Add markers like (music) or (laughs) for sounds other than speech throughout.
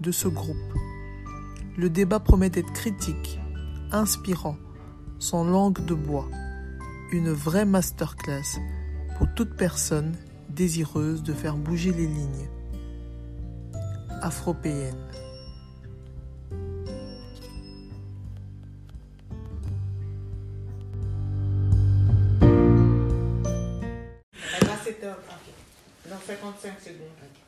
de ce groupe. Le débat promet d'être critique, inspirant, sans langue de bois, une vraie masterclass pour toute personne désireuse de faire bouger les lignes. Afropéenne. Dans 55 secondes.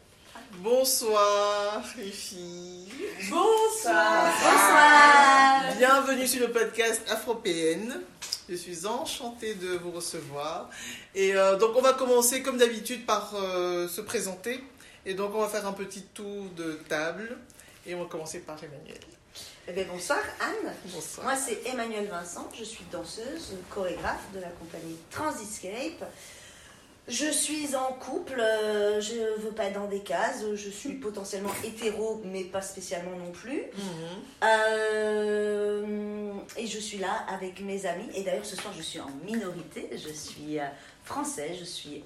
Bonsoir les filles. Bonsoir. Bonsoir. Bienvenue sur le podcast Afropéenne. Je suis enchantée de vous recevoir. Et euh, donc on va commencer comme d'habitude par euh, se présenter. Et donc on va faire un petit tour de table. Et on va commencer par Emmanuel. Eh bien, bonsoir Anne. Bonsoir. Moi c'est Emmanuel Vincent, je suis danseuse, chorégraphe de la compagnie Transiscape. Je suis en couple, euh, je ne veux pas être dans des cases, je suis potentiellement hétéro, mais pas spécialement non plus. Mhm. Euh, et je suis là avec mes amis. Et d'ailleurs, ce soir, je suis en minorité. Je suis euh, français, je suis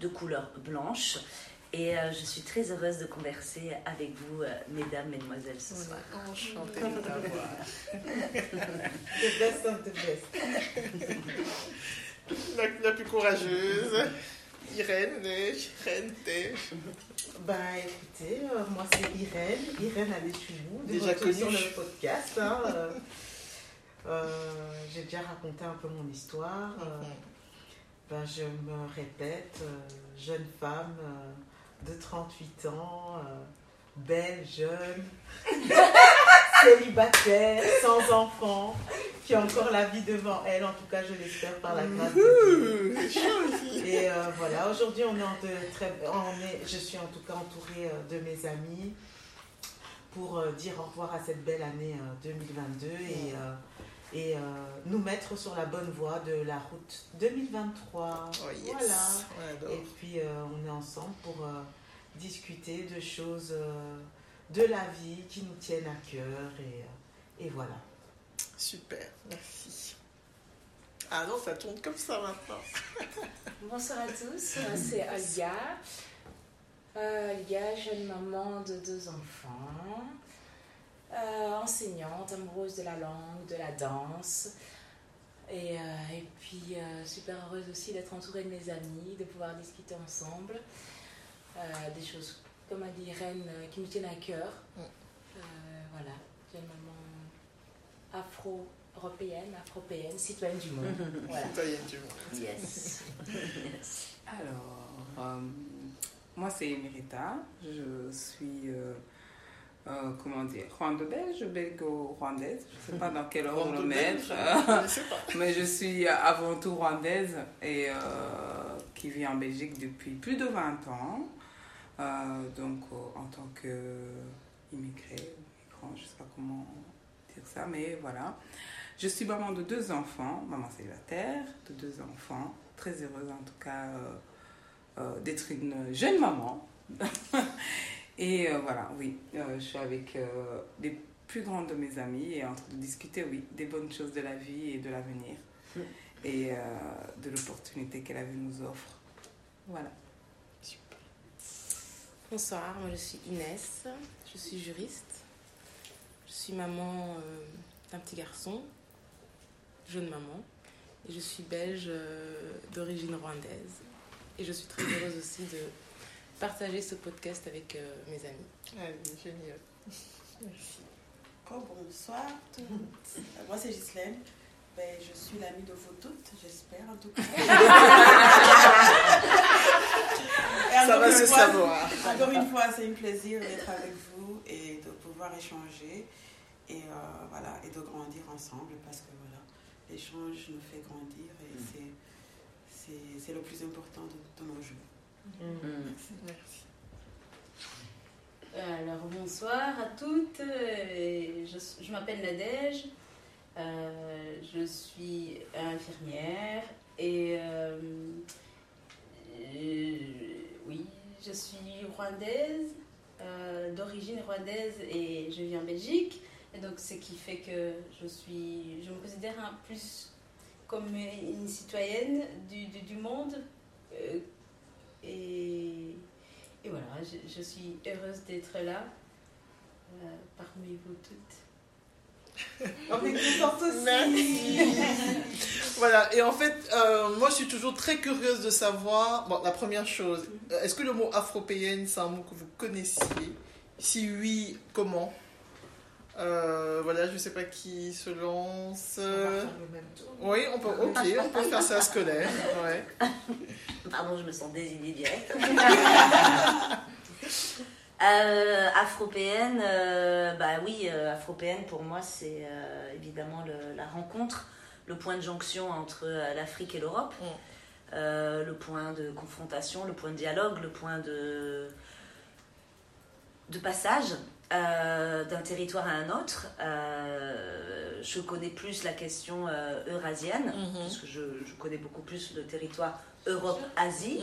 de couleur blanche. Et euh, je suis très heureuse de converser avec vous, euh, mesdames, mesdemoiselles, ce soir. Enchantée de t'avoir. The best of the best. La, la plus courageuse. Irène, Irène, t'es Ben écoutez, euh, moi c'est Irène, Irène Alechulou, de Déjà connue. sur le podcast. hein, euh, euh, J'ai déjà raconté un peu mon histoire. euh, ben, je me répète, jeune femme de 38 ans, belle, jeune, (laughs) célibataire, sans enfant, qui a encore la vie devant elle, en tout cas je l'espère par la grâce de Dieu. Et euh, voilà, aujourd'hui, on est en de très, on est, je suis en tout cas entourée euh, de mes amis pour euh, dire au revoir à cette belle année euh, 2022 et, euh, et euh, nous mettre sur la bonne voie de la route 2023. Oh yes. Voilà. Et puis, euh, on est ensemble pour euh, discuter de choses de la vie qui nous tiennent à cœur. Et, euh, et voilà. Super, merci. Ah non, ça tourne comme ça maintenant. (laughs) Bonsoir à tous, euh, c'est Olga. Euh, Olga, jeune maman de deux enfants, euh, enseignante, amoureuse de la langue, de la danse. Et, euh, et puis euh, super heureuse aussi d'être entourée de mes amis, de pouvoir discuter ensemble. Euh, des choses, comme a dit Irène, euh, qui nous tiennent à cœur. Mm. Euh, voilà, jeune maman afro-européenne, afropéenne, citoyenne du monde. voilà. Citoyenne du monde. Yes. yes. Alors, euh, moi c'est Emerita, je suis, euh, euh, comment dire, rwando-belge, belgo-rwandaise, je ne sais pas dans quel ordre le mettre, Je ne sais pas. (laughs) mais je suis avant tout rwandaise et euh, qui vit en Belgique depuis plus de 20 ans, donc euh, en tant qu'immigré, migrant, je ne sais pas comment dire ça, mais voilà. Je suis maman de deux enfants, maman célibataire, de deux enfants, très heureuse en tout cas euh, euh, d'être une jeune maman. (laughs) et euh, voilà, oui, euh, je suis avec euh, les plus grandes de mes amies et en train de discuter, oui, des bonnes choses de la vie et de l'avenir et euh, de l'opportunité que la vie nous offre. Voilà. Bonsoir, moi je suis Inès, je suis juriste. Je suis maman euh, d'un petit garçon, jeune maman, et je suis belge euh, d'origine rwandaise. Et je suis très heureuse aussi de partager ce podcast avec euh, mes amis. Allez, génial. (laughs) Merci. Oh, bonsoir tout le monde. Moi c'est Ghislaine. Ben, je suis l'amie de vous toutes, j'espère en tout cas. (laughs) Ça encore va une se fois- savoir. Encore une fois, c'est un plaisir d'être avec vous et de pouvoir échanger et, euh, voilà, et de grandir ensemble parce que voilà, l'échange nous fait grandir et c'est- c'est c'est le plus important de, de nos jours. Merci. Euh, Alors bonsoir à toutes, Euh, je, je m'appelle Nadège, Euh, je suis infirmière et euh, oui, je suis rwandaise, euh, d'origine rwandaise et je vis en Belgique. Et donc ce qui fait que je suis, je me considère un plus comme une citoyenne du, du, monde. euh, et, voilà, je, je suis heureuse d'être là euh, parmi vous toutes. (laughs) Merci. (laughs) voilà, et en fait, euh, moi je suis toujours très curieuse de savoir. Bon, la première chose, est-ce que le mot afropéenne, c'est un mot que vous connaissiez? Si oui, comment? Euh, Voilà, je sais pas qui se lance. On va faire le même tour. Oui, on peut, ok, on peut faire ça scolaire. Ouais. (laughs) Pardon, je me sens désignée direct. Euh, afropéenne, euh, bah oui, euh, afropéenne pour moi c'est euh, évidemment le- la rencontre, le point de jonction entre euh, l'Afrique et l'Europe, Mm. Le point de confrontation, le point de dialogue, le point de, de passage euh, d'un territoire à un autre. Euh, je connais plus la question euh, eurasienne, Mhm. puisque je, je connais beaucoup plus le territoire Europe-Asie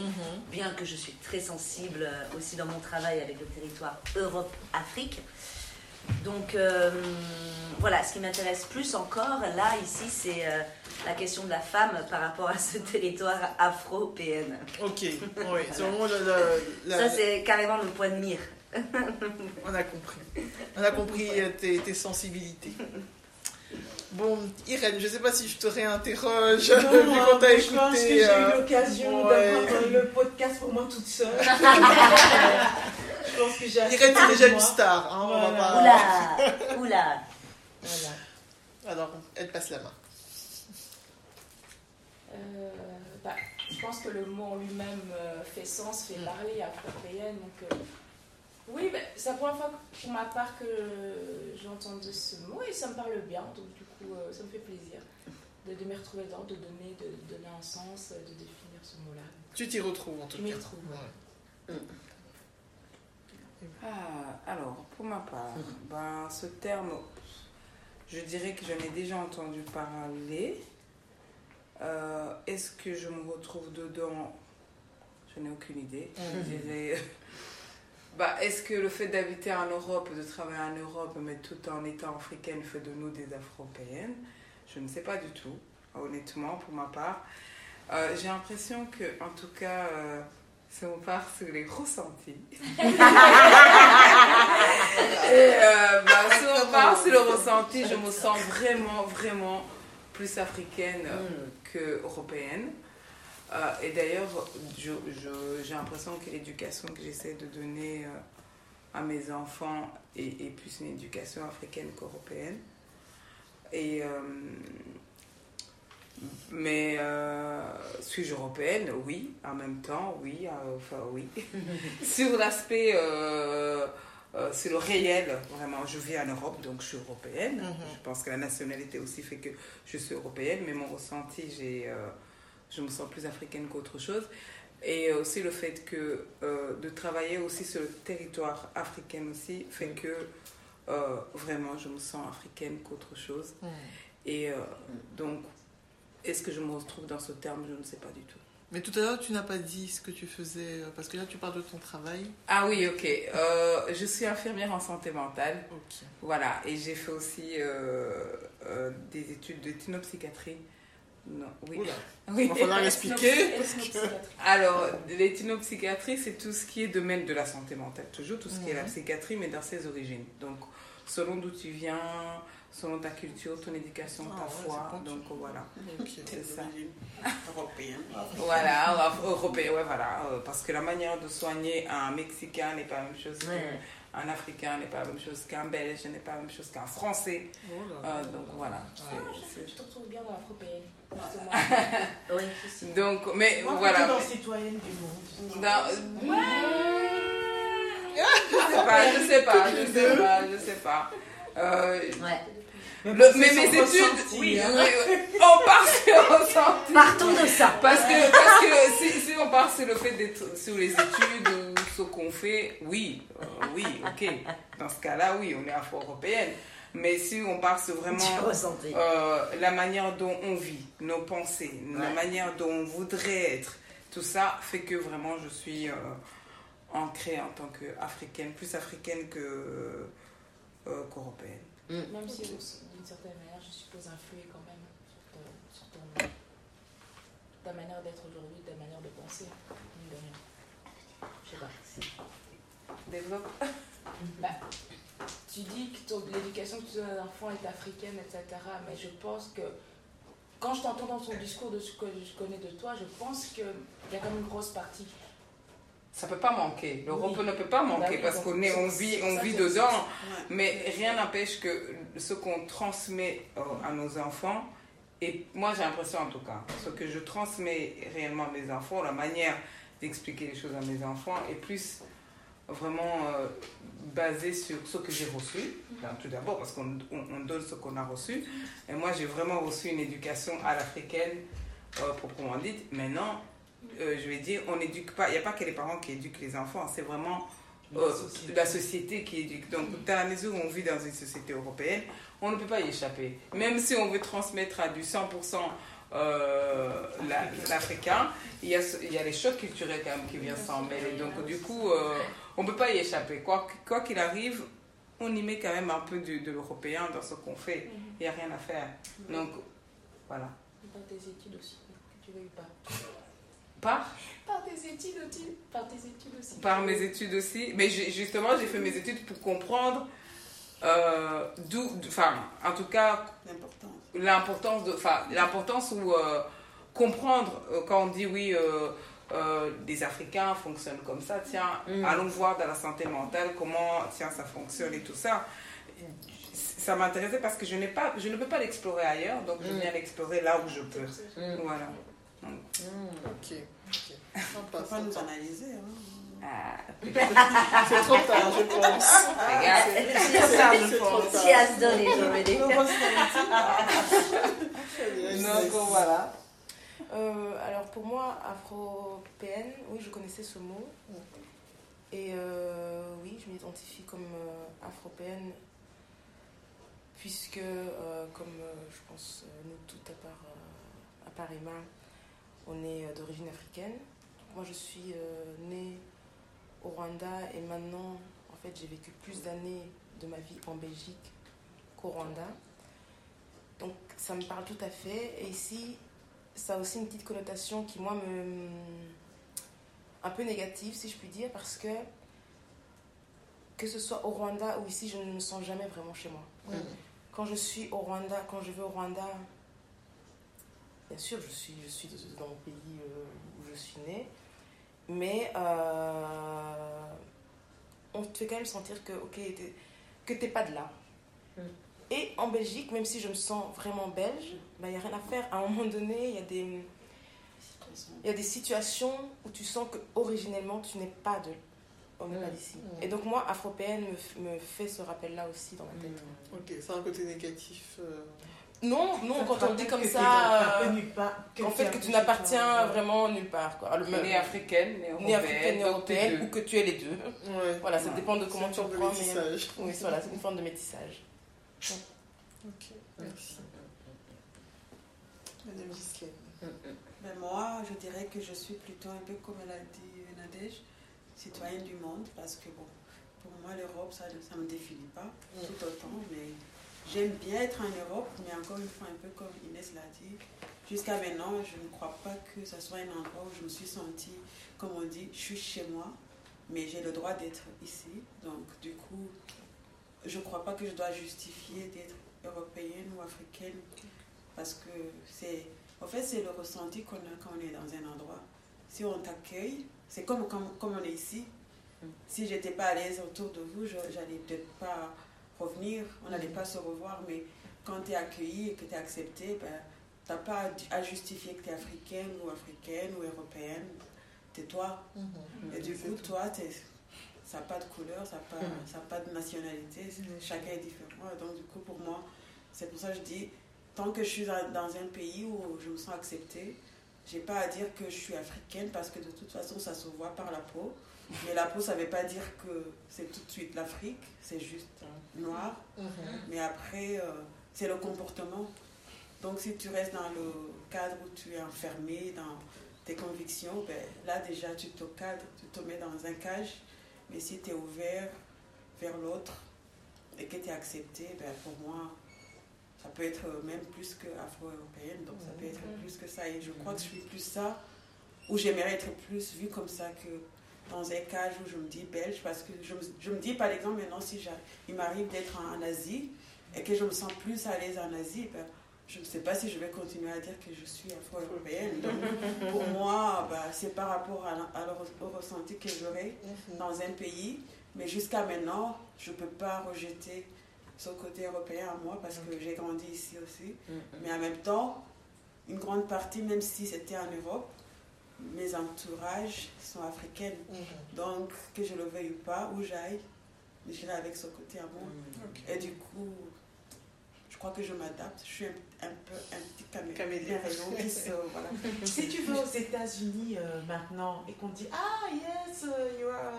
bien que je suis très sensible aussi dans mon travail avec le territoire Europe-Afrique. Donc euh, voilà, ce qui m'intéresse plus encore là, ici, c'est euh, la question de la femme par rapport à ce territoire afro-PN. Ok, (laughs) oui, c'est vraiment la- la- la- Ça, c'est carrément le point de mire. On a compris. On a compris euh, tes, tes sensibilités. Bon, Irène, je sais pas si je te réinterroge Non, vu moi, qu'on t'a je pense que écouté. j'ai euh, eu l'occasion ouais. d'avoir euh, le podcast pour moi toute seule. (laughs) je pense que j'ai Irène, pour déjà une star. Hein, on va pas- Oula (laughs) Oula Voilà. Alors, elle passe la main. Euh, bah, je pense que le mot en lui-même euh, fait sens, fait Mm. parler afro-péenne. Donc, euh, oui, bah, c'est la première fois pour ma part que j'entends de ce mot et ça me parle bien. Donc, du coup, euh, ça me fait plaisir de, de m'y retrouver dedans, de donner, de, de donner un sens, euh, de définir ce mot-là. Tu t'y retrouves en tout Je m'y cas. retrouve. Ouais. Ah, alors, pour ma part, (laughs) ben, ce terme, je dirais que j'en ai déjà entendu parler. Euh, Est-ce que je me retrouve dedans? Je n'ai aucune idée. Je dirais, bah, Est-ce que le fait d'habiter en Europe, de travailler en Europe, mais tout en étant africaine, fait de nous des afropéennes? Je ne sais pas du tout, honnêtement, pour ma part. Euh, J'ai l'impression que, en tout cas, euh, si on part sur les ressentis, (laughs) Et, euh, bah, si on part sur le ressenti, je me sens vraiment, vraiment plus africaine euh, que européenne. Euh, et d'ailleurs, j'ai l'impression que l'éducation que j'essaie de donner euh, à mes enfants est, est plus une éducation africaine qu'européenne. Et, euh, mais euh, suis-je européenne? Oui, en même temps, oui, euh, enfin oui. (laughs) Sur l'aspect, euh, euh, sur le réel, vraiment, je vis en Europe, donc je suis européenne. Mhm. Je pense que la nationalité aussi fait que je suis européenne, mais mon ressenti, j'ai, euh, je me sens plus africaine qu'autre chose. Et aussi le fait que euh, de travailler aussi sur le territoire africain aussi fait que euh, vraiment je me sens africaine qu'autre chose. Mhm. Et euh, donc, est-ce que je me retrouve dans ce terme? Je ne sais pas du tout. Mais tout à l'heure, tu n'as pas dit ce que tu faisais, parce que là, tu parles de ton travail. Ah oui, ok. Euh, je suis infirmière en santé mentale. Ok. Voilà, et j'ai fait aussi euh, euh, des études de thinopsychiatrie. Non, oui. Oula. (laughs) Oui. Il va falloir l'expliquer. (laughs) Alors, l'éthinopsychiatrie, c'est tout ce qui est domaine de la santé mentale. Toujours tout ce qui est la psychiatrie, mais dans ses origines. Donc, selon d'où tu viens, selon ta culture, ton éducation, Ah ta ouais, foi. Donc, voilà. (laughs) C'est ça. Européenne. Voilà, européen, ouais, voilà. euh, Parce que la manière de soigner un Mexicain n'est pas la même chose Ouais. Qu'un Africain, n'est pas la même chose qu'un Belge, n'est pas la même chose qu'un Français. Oh là. Euh, donc, voilà. Ah, je, je te retrouve bien dans l'afro-péenne. (laughs) Oui. c'est- Donc, mais Moi, voilà. dans citoyenne du monde. Dans- Je sais pas, je sais pas, je sais pas, je sais pas. Euh, Ouais. le- mais mes études, ressenti, oui, hein. oui, oui. on part sur ressenti. Partons de ça. Parce que, parce que si, si on part sur le fait d'être sur les études ou ce qu'on fait, oui, euh, oui, ok. Dans ce cas-là, oui, on est afro-européenne. Mais si on passe vraiment euh, la manière dont on vit, nos pensées, la manière dont on voudrait être, tout ça fait que vraiment je suis euh, ancrée en tant qu'africaine, plus africaine que euh, qu'européenne. Mm. Même si d'une certaine manière, je suppose influer quand même sur, ton, ta manière d'être aujourd'hui, ta manière de penser, de rien. Je sais pas. Développe. (laughs) bah, tu dis que l'éducation que tu donnes à l'enfant est africaine, etc. Mais je pense que quand je t'entends dans ton discours de ce que je connais de toi, je pense qu'il y a quand même une grosse partie. Ça peut pas manquer. L'Europe ne peut pas bah manquer parce qu'on est, on vit, on vit dedans. Mais rien n'empêche que ce qu'on transmet euh, à nos enfants, et moi j'ai l'impression en tout cas, ce que je transmets réellement à mes enfants, la manière d'expliquer les choses à mes enfants est plus vraiment euh, basé sur ce que j'ai reçu, tout d'abord parce qu'on on, donne ce qu'on a reçu. Et moi, j'ai vraiment reçu une éducation à l'africaine, euh, proprement dite. Maintenant, euh, je vais dire, on n'éduque pas, il n'y a pas que les parents qui éduquent les enfants, c'est vraiment la société. qui éduque. Donc, dans la mesure où on vit dans une société européenne, on ne peut pas y échapper. Même si on veut transmettre à du 100% l'africain, il y, a, il y a les chocs culturels quand même qui viennent s'en mêler. Donc, du coup, on ne peut pas y échapper. Quoi qu'il arrive, on y met quand même un peu de, l'européen dans ce qu'on fait. Mhm. Il n'y a rien à faire. Donc, voilà. Par tes études aussi, que tu veuilles pas. Par? Par tes études aussi. Par tes études aussi. Par mes études aussi. Mais justement, j'ai fait mes études pour comprendre euh, d'où, enfin, en tout cas, l'importance de, enfin, l'importance ou euh, comprendre euh, quand on dit oui, euh, des Africains fonctionnent comme ça, tiens, mm. allons voir dans la santé mentale comment tiens, ça fonctionne et tout ça. Ça m'intéressait parce que je, n'ai pas, je ne peux pas l'explorer ailleurs, donc je mm. viens l'explorer là où je peux. Mm. Voilà. Ok. On ne peut pas nous analyser. Hein. C'est trop tard, je pense. C'est tard, je pense. Tu as donné, je Donc voilà. Euh, alors pour moi, afro-européenne, oui, je connaissais ce mot. Et euh, oui, je m'identifie comme euh, afro-européenne, puisque, comme je pense nous toutes à part, à part Emma, on est d'origine africaine. Moi, je suis née au Rwanda et maintenant, en fait, j'ai vécu plus d'années de ma vie en Belgique qu'au Rwanda. Donc, ça me parle tout à fait. Et ici, ça a aussi une petite connotation qui, moi, me. un peu négative, si je puis dire, parce que que ce soit au Rwanda ou ici, je ne me sens jamais vraiment chez moi. Quand je suis au Rwanda, quand je vais au Rwanda, bien sûr, je suis, je suis dans mon pays euh, où je suis née, mais euh, on te fait quand même sentir que, ok, que t'es pas de là. Mm. Et en Belgique, même si je me sens vraiment belge, il bah, n'y a rien à faire. À un moment donné, il y a des... Il y a des situations où tu sens que originellement tu n'es pas de on n'est pas d'ici. Et donc moi, afropéenne me, me fait ce rappel-là aussi dans ma tête. Ok, c'est un côté négatif. Euh. Non, non, quand on dit comme ça, euh, en fait que tu n'appartiens vraiment nulle part. Quoi. ni africaine, ni européenne, ni européenne ou que tu es les deux. Voilà, ça dépend de comment tu le prends. Mais... Oui, voilà, c'est une forme de métissage. Ok, merci. Madame Gislaine. Ben moi, je dirais que je suis plutôt un peu comme elle a dit Nadège, citoyenne du monde, parce que bon, pour moi, l'Europe, ça ne me définit pas tout autant, mais j'aime bien être en Europe, mais encore une fois, un peu comme Inès l'a dit, jusqu'à maintenant, je ne crois pas que ce soit un endroit où je me suis sentie, comme on dit, je suis chez moi, mais j'ai le droit d'être ici. Donc, du coup, je ne crois pas que je dois justifier d'être européenne ou africaine parce que c'est en fait c'est le ressenti qu'on a quand on est dans un endroit. Si on t'accueille c'est comme, comme, comme on est ici. Si j'étais pas à l'aise autour de vous j'allais peut-être pas revenir on n'allait pas se revoir mais quand tu es accueilli et que tu es accepté ben, tu n'as pas à justifier que tu es africaine ou africaine ou européenne tu es toi mm-hmm. et du coup toi ça n'a pas de couleur, ça n'a pas, mm. pas de nationalité, chacun est différent. Donc, du coup, pour moi, c'est pour ça que je dis, tant que je suis dans un pays où je me sens acceptée, j'ai pas à dire que je suis africaine parce que de toute façon, ça se voit par la peau. Mais la peau, ça ne veut pas dire que c'est tout de suite l'Afrique, c'est juste noir. Mhm. Mais après, euh, c'est le comportement. Donc si tu restes dans le cadre où tu es enfermé dans tes convictions, ben, là déjà tu te cadres, tu te mets dans un cage. Mais si tu es ouvert vers l'autre et que tu es accepté, ben, pour moi, ça peut être même plus que afro-européenne. Donc ça peut être plus que ça. Et je crois que je suis plus ça, où j'aimerais être plus vue comme ça que dans un cage où je me dis belge. Parce que je, me- je me dis, par exemple, maintenant, si il m'arrive d'être en, en Asie et que je me sens plus à l'aise en Asie, ben, je ne sais pas si je vais continuer à dire que je suis afro-européenne. Donc, pour moi, ben, c'est par rapport à, à au ressenti que j'aurai dans un pays. Mais jusqu'à maintenant, je ne peux pas rejeter ce côté européen à moi parce que j'ai grandi ici aussi. Mais en même temps, une grande partie, même si c'était en Europe, mes entourages sont africaines. Donc, que je le veuille ou pas, où j'aille, j'irai avec ce côté à moi. Et du coup, je crois que je m'adapte. Je suis un, un peu un petit camé- Caméléon. caméléon qui se. (laughs) Voilà. Si tu vas aux États-Unis euh, maintenant et qu'on te dit Ah, yes, uh, you are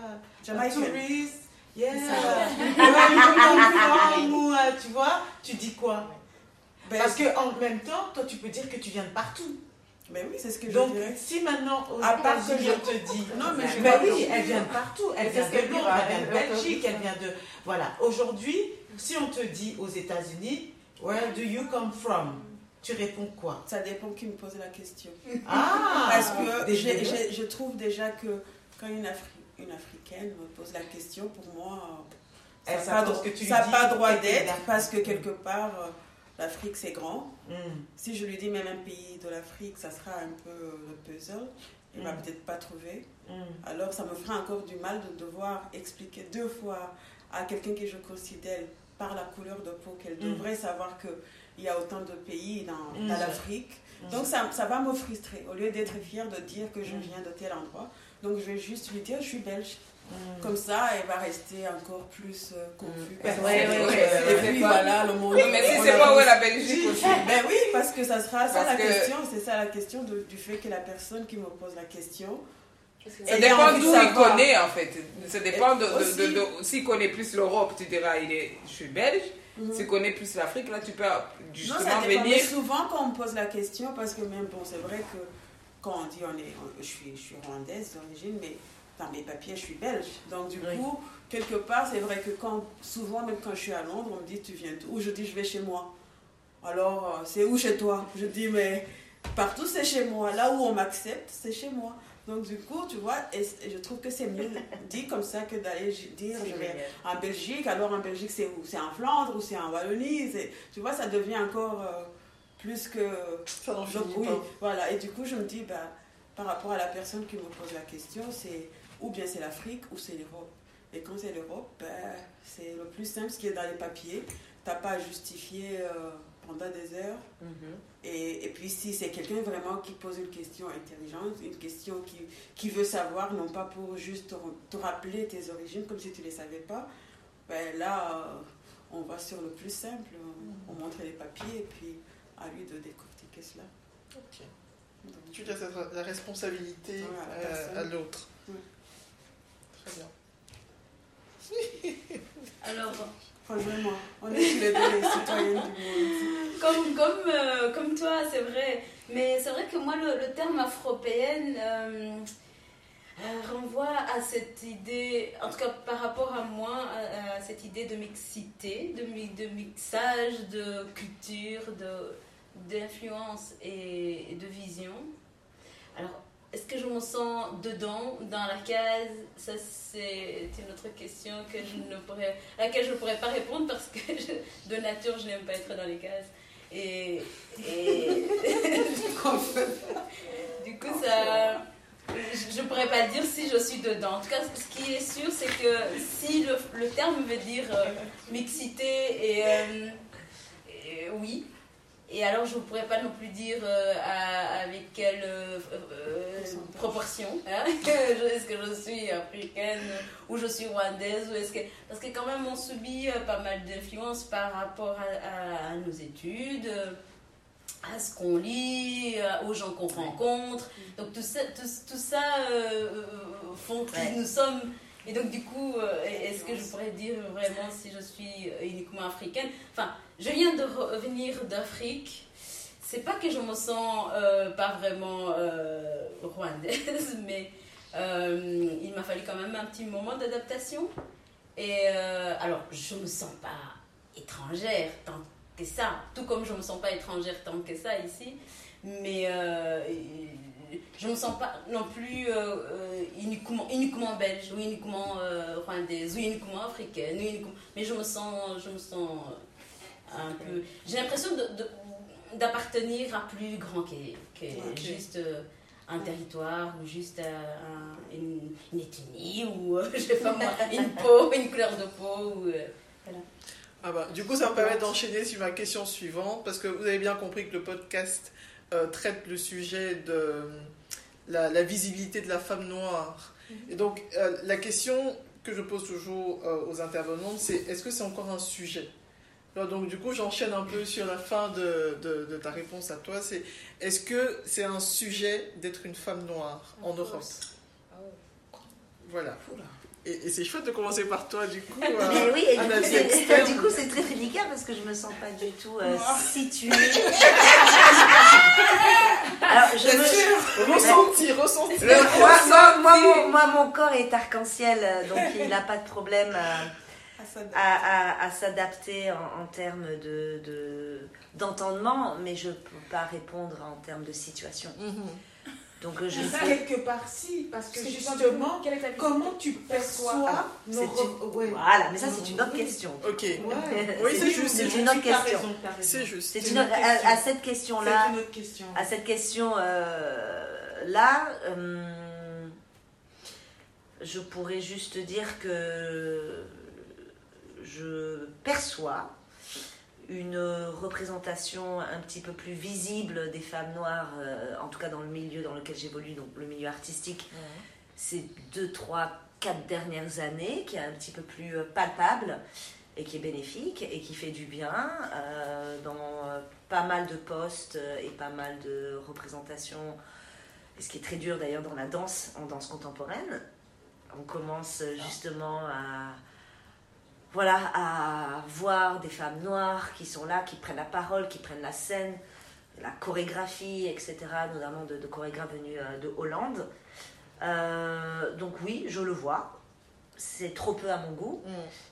a tourist, euh, tu vois, tu dis quoi? Ben, Parce qu'en même temps, toi, tu peux dire que tu viens de partout. Ben oui, c'est ce que Donc, je dirais. si maintenant, À part que je- te dit (laughs) Non, mais je vois- oui, elle vient de partout. Elle Mais vient de Londres, elle vient de Belgique, elle vient de. Voilà. Aujourd'hui, si on te dit aux États-Unis, Where do you come from? Tu réponds quoi? Ça dépend qui me pose la question. Ah (laughs) Parce que je trouve déjà que quand une, Afri- une Africaine me pose la question, pour moi, Elle ça n'a pas, dis droit d'être parce que quelque part, euh, l'Afrique c'est grand. Hmm. Si je lui dis même un pays de l'Afrique, ça sera un peu euh, le puzzle. Il va Mm. peut-être pas trouver. Hmm. Alors ça me fera encore du mal de devoir expliquer deux fois à quelqu'un que je considère par la couleur de peau qu'elle Mm. devrait savoir qu'il y a autant de pays dans, Mm. dans l'Afrique. Mm. Donc ça, ça va me frustrer. Au lieu d'être fière de dire que je Mm. viens de tel endroit, donc je vais juste lui dire je suis belge. Hmm. Comme ça, elle va rester encore plus euh, confuse. Ouais, ouais, Et ouais, puis voilà, le monde. Mais si c'est a pas où est la Belgique aussi. (laughs) ben oui, parce que ça sera ça Parce la que- question, c'est ça la question de- du fait que la personne qui me pose la question, Ça dépend d'où il connaît en fait. Ça dépend de, de, de- de- S'il connaît plus l'Europe, tu diras il est, je suis belge. Mhm. S'il connaît plus l'Afrique, là tu peux non, justement ça dépend. venir. Mais souvent quand on me pose la question, parce que même bon, c'est vrai que quand on dit on est, on- je suis, je suis rwandaise d'origine, mais dans mes papiers je suis belge. Donc du Oui. coup, quelque part, c'est vrai que quand souvent même quand je suis à Londres, on me dit tu viens Ou je dis je vais chez moi. Alors euh, c'est où chez toi? Je dis mais partout c'est chez moi. Là où on m'accepte, c'est chez moi. Donc du coup, tu vois, et, je trouve que c'est mieux (laughs) dit comme ça que d'aller dire je vais en Belgique. Alors en Belgique, c'est où? C'est en Flandre ou c'est en Wallonie? Tu vois, ça devient encore euh, plus que... Ça Donc, oui, pas. voilà. Et du coup, je me dis, bah, par rapport à la personne qui me pose la question, c'est ou bien c'est l'Afrique ou c'est l'Europe. Et quand c'est l'Europe, ben, c'est le plus simple, ce qui est dans les papiers. Tu n'as pas à justifier euh, pendant des heures. Et, et puis si c'est quelqu'un vraiment qui pose une question intelligente, une question qui, qui veut savoir, non pas pour juste te, te rappeler tes origines comme si tu ne les savais pas, ben là, euh, on va sur le plus simple, on, on montre les papiers et puis à lui de décortiquer cela. Ok. Donc, Tu laisses la- responsabilité à euh, à l'autre. Ouais. Très bien. (laughs) Alors, Franchement, on est tous les deux les citoyens du monde. comme, comme, euh, comme toi, c'est vrai. Mais c'est vrai que moi, le, le terme afropéenne euh, euh, renvoie à cette idée, en tout cas par rapport à moi, à, à cette idée de mixité, de, mi- de mixage de culture, de, d'influence et, et de vision. Alors, est-ce que je me sens dedans, dans la case? Ça, c'est une autre question que je ne pourrais, à laquelle je ne pourrais pas répondre parce que je- de nature, je n'aime pas être dans les cases. Et, et (laughs) du coup, ça, je ne pourrais pas dire si je suis dedans. En tout cas, ce qui est sûr, c'est que si le, le terme veut dire euh, mixité et, euh, et oui, et alors je ne pourrais pas non plus dire euh, à- avec quelle euh, euh, proportion. hein, (laughs) est-ce que je suis africaine ou je suis rwandaise ou est-ce que parce que quand même on subit pas mal d'influences par rapport à, à- à nos études. à ce qu'on lit, aux gens qu'on rencontre. Donc tout ça, tout, tout ça font que nous sommes et donc, du coup, euh, est-ce que je pourrais dire vraiment si je suis uniquement africaine? Enfin, je viens de revenir d'Afrique. C'est pas que je me sens euh, pas vraiment euh, rwandaise, (laughs) mais il m'a fallu quand même un petit moment d'adaptation. Et alors, je me sens pas étrangère tant que ça, tout comme je me sens pas étrangère tant que ça ici. Mais je ne me sens pas non plus euh, euh, uniquement, uniquement belge ou uniquement euh, rwandaise ou uniquement africaine. mais je me sens, je me sens un peu. J'ai l'impression d'appartenir à plus grand que, juste un territoire ou juste une, ethnie ou (laughs) je sais pas moi, une (laughs) peau, une couleur de peau. Ou, voilà. Ah bah, du coup, ça me permet d'enchaîner sur ma question suivante parce que vous avez bien compris que le podcast traite le sujet de la, visibilité de la femme noire. Et donc, euh, la question que je pose toujours euh, aux intervenantes, c'est est-ce que c'est encore un sujet? Donc du coup, j'enchaîne un peu sur la fin de, de, ta réponse à toi. C'est est-ce que c'est un sujet d'être une femme noire en Europe? Voilà. Et, c'est chouette de commencer par toi, du coup. (laughs) Mais oui, et du, coup, c'est très délicat parce que je me sens pas du tout euh, située. (laughs) Alors, je me... Ressenti, ressenti. moi, mon, corps est arc-en-ciel, euh, donc il n'a pas de problème euh, à, s'adapter en, termes de, d'entendement, mais je ne peux pas répondre en termes de situation. Mhm. Donc je quelque part si parce que justement comment tu perçois nos voilà mais ça c'est une autre question. Ok. (laughs) oui c'est juste c'est une autre question. C'est juste. C'est à, cette question là. À cette question euh, là euh, je pourrais juste dire que je perçois une représentation un petit peu plus visible des femmes noires, euh, en tout cas dans le milieu dans lequel j'évolue, donc le milieu artistique, ces deux, trois, quatre dernières années, qui est un petit peu plus euh, palpable et qui est bénéfique et qui fait du bien euh, dans pas mal de postes et pas mal de représentations. Et ce qui est très dur d'ailleurs dans la danse, en danse contemporaine. On commence justement à voilà, à voir des femmes noires qui sont là, qui prennent la parole, qui prennent la scène, la chorégraphie, etc., notamment de, chorégraphes venus euh, de Hollande. Euh, donc oui, je le vois. C'est trop peu à mon goût, mm.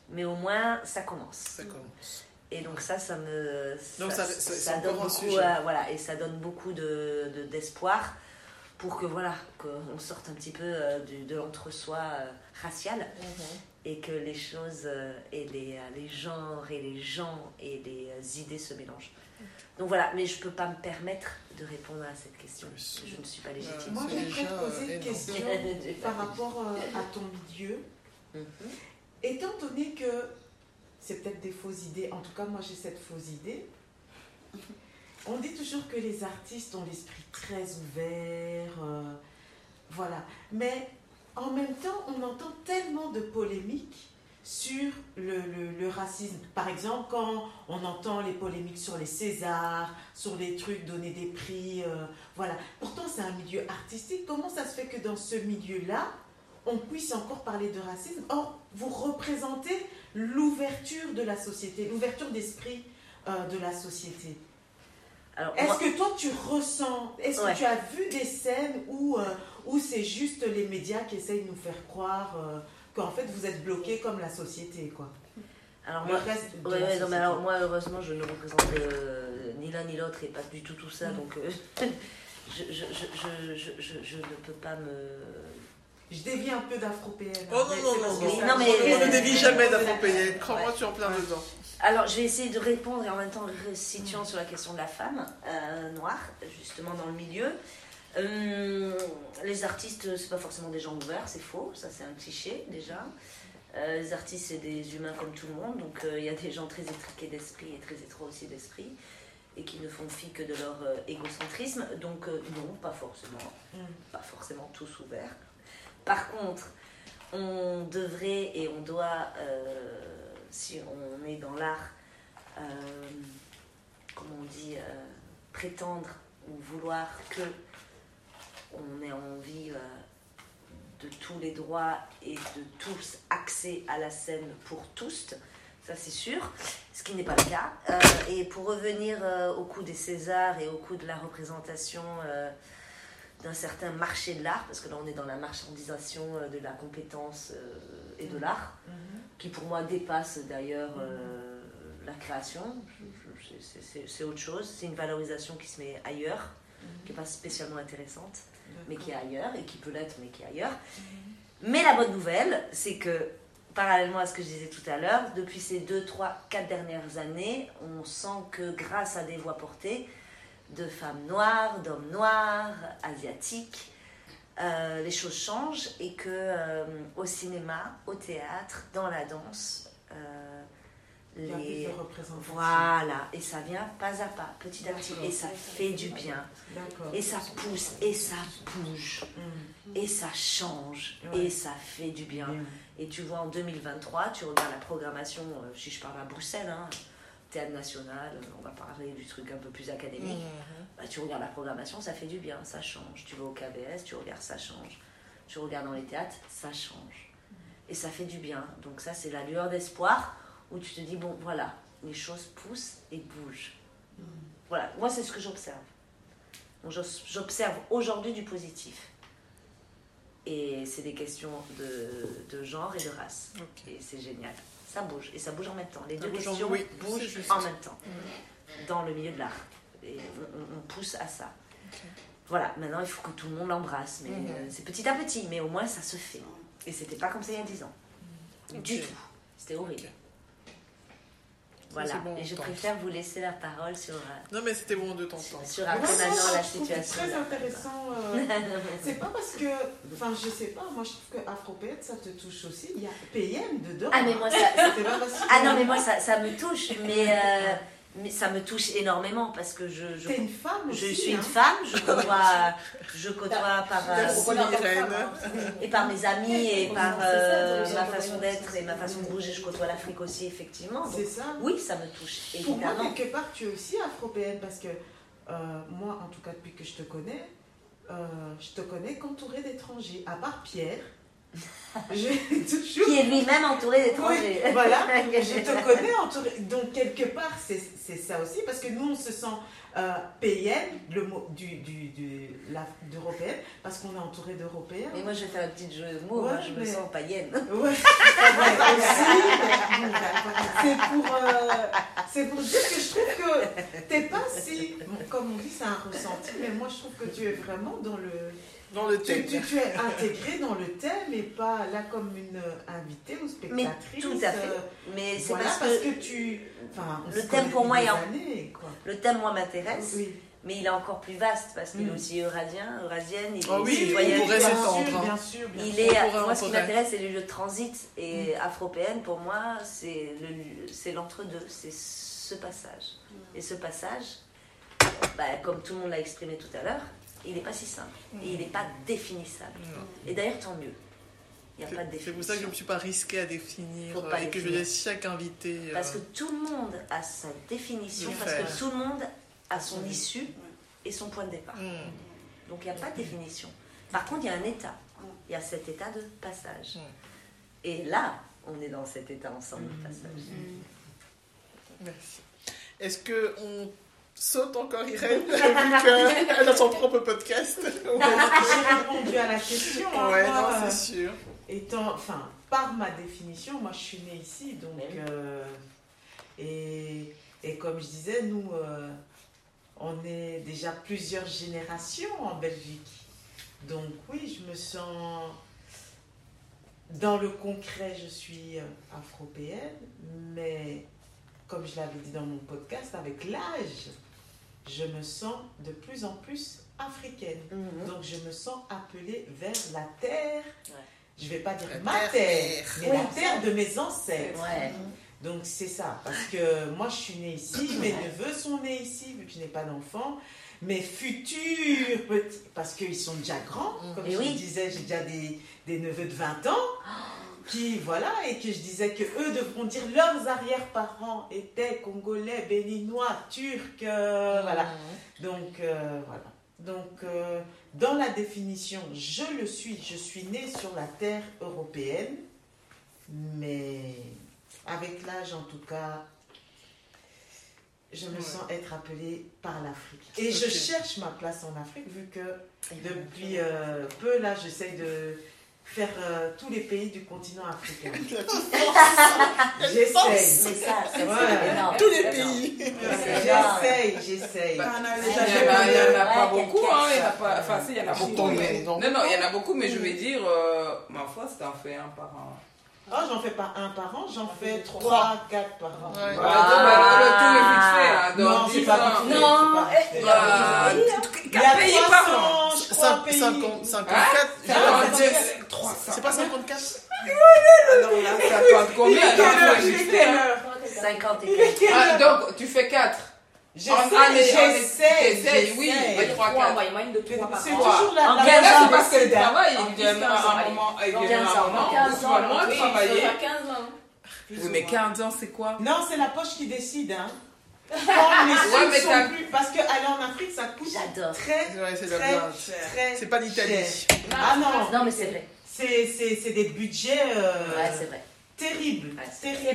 mais au moins ça commence. Ça commence. Et donc ça, ça me... Donc ça, ça, donne beaucoup, euh, voilà, et ça donne beaucoup de, d'espoir pour que voilà, qu'on sorte un petit peu de, l'entre-soi racial mm-hmm et que les choses euh, et les, euh, les genres et les gens et les euh, idées se mélangent. Donc voilà, mais je ne peux pas me permettre de répondre à cette question. Je ne suis pas légitime. Moi, j'aimerais te poser une question (laughs) par rapport à ton milieu. Mhm. Étant donné que c'est peut-être des fausses idées, en tout cas, moi j'ai cette fausse idée. (laughs) On dit toujours que les artistes ont l'esprit très ouvert. voilà. Mais en même temps, on entend tellement de polémiques sur le, racisme. Par exemple, quand on entend les polémiques sur les Césars, sur les trucs, donner des prix, euh, voilà. Pourtant, c'est un milieu artistique. Comment ça se fait que dans ce milieu-là, on puisse encore parler de racisme? Or, vous représentez l'ouverture de la société, l'ouverture d'esprit euh, de la société. Est-ce que toi, tu ressens, est-ce que tu as vu des scènes où... Euh, ou c'est juste les médias qui essayent de nous faire croire euh, qu'en fait vous êtes bloqués comme la société quoi alors moi, mais alors moi heureusement je ne représente euh, ni l'un ni l'autre et pas du tout tout ça donc euh, (laughs) je, je, je, je, ne peux pas me je dévie un peu d'afro-PN. Oh non, non, non, non, mais, on ne dévie jamais d'afro-PN. Crois-moi, tu es en plein dedans. Alors, je vais essayer de répondre et en même temps situant sur la question de la femme noire, justement dans le milieu. Euh, les artistes, c'est pas forcément des gens ouverts, c'est faux, ça c'est un cliché déjà. Euh, les artistes, c'est des humains comme tout le monde, donc euh, il y a des gens très étriqués d'esprit et très étroits aussi d'esprit, et qui ne font fi que de leur égocentrisme. Donc non, pas forcément, mm. pas forcément tous ouverts. Par contre, on devrait et on doit, si on est dans l'art, comment on dit prétendre ou vouloir que on ait envie euh, de tous les droits et de tous accès à la scène pour tous, ça c'est sûr, ce qui n'est pas le cas. Euh, et pour revenir euh, au coup des Césars et au coup de la représentation euh, d'un certain marché de l'art, parce que là on est dans la marchandisation de la compétence et de l'art, qui pour moi dépasse d'ailleurs la création. C'est- autre chose, c'est une valorisation qui se met ailleurs, qui n'est pas spécialement intéressante, mais qui est ailleurs, et qui peut l'être, mais qui est ailleurs. Mais la bonne nouvelle, c'est que, parallèlement à ce que je disais tout à l'heure, depuis ces 2, 3, 4 dernières années, on sent que grâce à des voix portées de femmes noires, d'hommes noirs, asiatiques, euh, les choses changent et que euh, au cinéma, au théâtre, dans la danse, euh, les... Voilà, et ça vient pas à pas, petit à petit, et ça fait du bien, et ça pousse, et ça bouge, Mm. et ça change, Ouais. et ça fait du bien. Bien. Et tu vois, en 2023, tu regardes la programmation, euh, si je parle à Bruxelles, hein, Théâtre National, euh, on va parler du truc un peu plus académique, bah, tu regardes la programmation, ça fait du bien, ça change. Tu vas au KBS, tu regardes, ça change. Tu regardes dans les théâtres, ça change. Et ça fait du bien. Donc ça, c'est la lueur d'espoir où tu te dis, bon, voilà, les choses poussent et bougent. Voilà, moi, c'est ce que j'observe. J'observe aujourd'hui du positif. Et c'est des questions de, de genre et de race. Et c'est génial. Ça bouge. Et ça bouge en même temps. Les deux questions oui, bougent en même temps. Dans le milieu de l'art. Et on, pousse à ça. Voilà, maintenant il faut que tout le monde l'embrasse. Mais Mhm. euh, c'est petit à petit, mais au moins ça se fait. Et c'était pas comme ça il y a 10 ans. Du tout. C'était horrible. Voilà. c'est bon, Et je préfère vous laisser la parole sur, euh, Non, mais c'était bon de t'entendre. sur après maintenant la situation. Très intéressant. (laughs) euh, c'est pas parce que, enfin, je sais pas, moi je trouve que Afropéette ça te touche aussi. Il y a PM dedans. Ah, mais moi ça, C'est pas parce que- ah non, mais moi ça, ça me touche. Mais, euh, mais ça me touche énormément parce que je. je T'es une femme je aussi. suis une hein. femme, je (laughs) côtoie, je côtoie par, euh, Merci, Irène. (laughs) et par mes amis et par euh, ma façon d'être et ma façon de bouger. Je côtoie l'Afrique aussi, effectivement. C'est ça. oui, ça me touche, Pour moi, évidemment. quelque part, tu es aussi afropéenne parce que euh, moi, en tout cas, depuis que je te connais, euh, je te connais qu'entourée d'étrangers. À part Pierre, (laughs) toujours. Qui est lui-même entouré d'étrangers. Oui, voilà, (laughs) je te connais entourée. Donc, quelque part, c'est ça aussi parce que nous, on se sent euh, le mot du, du, d'européenne, parce qu'on est entouré d'européens. Mais moi, je vais faire un petit jeu de mots. Ouais, moi, je me sens païenne. (laughs) Ouais. C'est pour, euh, c'est pour dire que je trouve que t'es pas si, comme on dit, c'est un ressenti, mais moi je trouve que tu es vraiment dans le, Dans le tu, thème. tu, tu es intégré dans le thème et pas là comme une invitée ou spectatrice. tout à fait. euh, Mais c'est voilà, parce parce que que tu, enfin, on le se thème pour moi est en- années, quoi. le thème, moi, m'intéresse. Oui. Mais il est encore plus vaste parce qu'il est Mm. aussi euradien, eurasienne, il est Ah oui, citoyen. on pourrait bien s'étendre, sûr, hein. bien sûr, bien Il est, pourrait, moi, ce qui m'intéresse, c'est le lieu de transit. Et afropéenne, pour moi, c'est le- c'est l'entre-deux, c'est ce passage. Et ce passage, bah, comme tout le monde l'a exprimé tout à l'heure, il n'est pas si simple. Et il n'est pas définissable. Non. Et d'ailleurs, tant mieux. Il n'y a pas de C'est définition. pour ça que je ne me suis pas risquée à définir Faut pas euh, et que je laisse chaque invité. euh, Parce que tout le monde a sa définition, parce que tout le monde a son issue et son point de départ. hmm, Donc il n'y a pas de définition. Par contre, il y a un état. Il y a cet état de passage. Mm. Et là, on est dans cet état ensemble de passage. Merci. Est-ce que on saute encore Irène Vu qu'elle a son propre podcast. Ouais, (laughs) J'ai répondu à la question. hein, ouais, moi, non, euh, c'est sûr. étant, enfin, par ma définition, moi je suis née ici, donc, oui. euh, et, et comme je disais, nous, euh, on est déjà plusieurs générations en Belgique. Donc oui, je me sens, dans le concret, je suis afropéenne, mais comme je l'avais dit dans mon podcast, avec l'âge, je me sens de plus en plus africaine. Mhm. Donc je me sens appelée vers la terre. Ouais. Je vais pas dire La ma terre, mais Oui. la terre de mes ancêtres. Ouais. Donc c'est ça, parce que moi je suis née ici, (laughs) mes neveux sont nés ici, vu que je n'ai pas d'enfants. Mes futurs petits, parce qu'ils sont déjà grands, comme Et je oui. disais, j'ai déjà des, des neveux de 20 ans. Qui, voilà, et que je disais que eux devront dire leurs arrière-parents étaient congolais, béninois, turcs, euh, voilà. Donc, euh, voilà. Donc, euh, dans la définition, je le suis, je suis née sur la terre européenne, mais avec l'âge, en tout cas, je me Ouais. sens être appelée par l'Afrique. Et je cherche ma place en Afrique, vu que depuis peu, là, j'essaye de faire euh, tous les pays du continent africain. (laughs) J'essaye. C'est ça, c'est Ouais. énorme. Tous les pays. J'essaye, j'essaye. Bah, on a Il les y en a, pas Ouais, beaucoup, hein, il y en a pas, enfin si, il y en a beaucoup, mais, non. non, il y en a beaucoup, mais je vais dire, euh, ma foi, c'est un fait un par un. Oh, j'en fais pas un par an, j'en fais Trois. quatre par an. Ouais. Bah, le tout est vite fait, hein, Non, c'est 10 pas fait. Non, c'est pas eh, vite fait. Bah, il y a- Il y a 4 pays par an. 300, je crois, Cinq- pays. cinquante- 54 Ah, Non, c'est- c'est 300. C'est pas 54 Alors là, Ça compte combien Il est dans quelle heure le Il est vite quelle fait, hein. heure 50 et Il est quelques. quelle Ah, heure donc, tu fais 4. J'essaie, En année, j'essaie, t'essayes, oui, j'essaie. mais 3, 4. Ouais, moyenne de 3 par C'est toujours la, En la quinze Là, ans, c'est parce que le travail, il viendra 15 ans, un moment, il En viendra 15 un ans, moment, en où 15 tu vas ans, moins oui, travailler. 15 ans. Oui, mais 15 ans, c'est quoi? Non, c'est la poche qui décide, hein. (laughs) Quand les sous Ouais, mais sont t'as- plus... Parce qu'aller en Afrique, ça coûte très, Ouais, c'est de la très, blague. très C'est pas l'Italie. Ah non, Non, mais c'est vrai. c'est des budgets euh, Ouais, c'est vrai.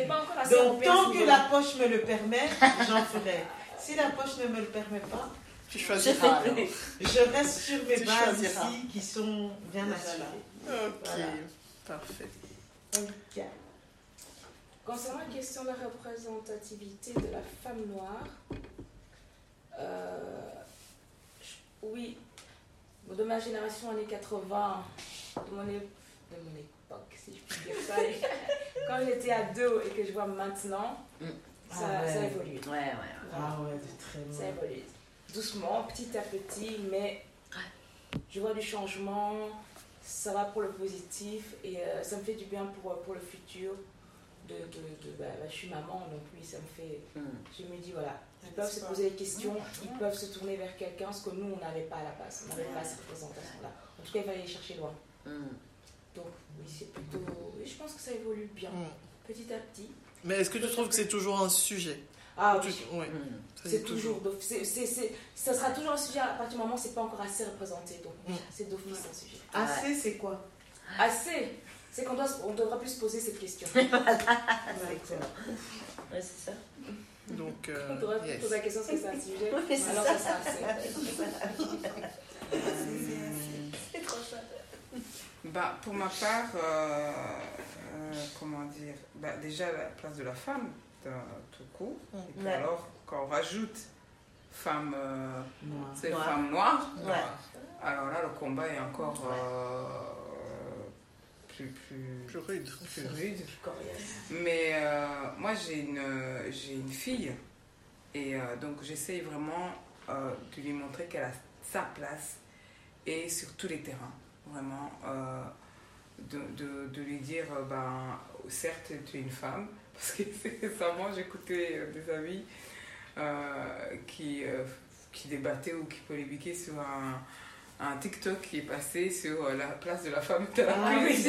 pas encore assez Donc, tant que la poche me le permet, j'en ferai. Si la poche ne me le permet pas, Tu Je choisiras. fais alors. plus. (laughs) je reste sur mes Tu bases choisiras. ici qui sont bien assurées. Ok, Voilà. parfait. Ok. Concernant la question de la représentativité de la femme noire, euh, oui, de ma génération années 80, de mon, é- de mon époque, si je puis dire ça, (laughs) quand j'étais ado et que je vois maintenant, Mm. Ça, Ah ouais. ça évolue. Ouais, ouais. Ah ouais, très Ça loin. évolue. Doucement, petit à petit, mais je vois du changement, ça va pour le positif et euh, ça me fait du bien pour, pour le futur. De, de, de- bah, bah, je suis maman, donc oui, ça me fait. Mm. Je me dis, voilà, ils peuvent se poser des questions, ils peuvent se tourner vers quelqu'un, ce que nous, on n'avait pas à la place, on n'avait pas cette représentation-là. En tout cas, il fallait aller chercher loin. Mm. Donc, oui, c'est plutôt. Je pense que ça évolue bien, Mm. petit à petit. Mais est-ce que tu trouves que c'est toujours un sujet Ah Tu- oui. ouais, Mm. ça, C'est toujours, d'off- c'est, c'est, c'est- ça sera toujours un sujet à partir du moment où c'est pas encore assez représenté. Donc oui, Mm. c'est d'office un sujet. Assez, c'est quoi Assez, c'est qu'on doit, on devra plus se poser cette question. (laughs) Ouais, c'est ça. Donc, on euh, devra plus yes. poser la question est-ce que c'est un sujet. (laughs) Oui, c'est Alors ça. (laughs) assez. C'est trop ça. Bah, pour ma part, euh, comment dire bah, Déjà, la place de la femme, dans tout court. Et puis Ouais. alors, quand on rajoute femme, euh, Noir. c'est Noire. femme noire, Ouais. alors là, le combat est encore euh, plus, plus, Plus rude. plus rude. Mais euh, moi, j'ai une, j'ai une fille et euh, donc j'essaye vraiment euh, de lui montrer qu'elle a sa place et sur tous les terrains. Vraiment, euh, de, lui dire, euh, ben, certes, tu es une femme, (laughs) parce que récemment, j'écoutais euh, des amis euh, qui, qui débattaient ou qui polémiquaient sur un, un TikTok qui est passé sur euh, la place de la femme de la Ah oui.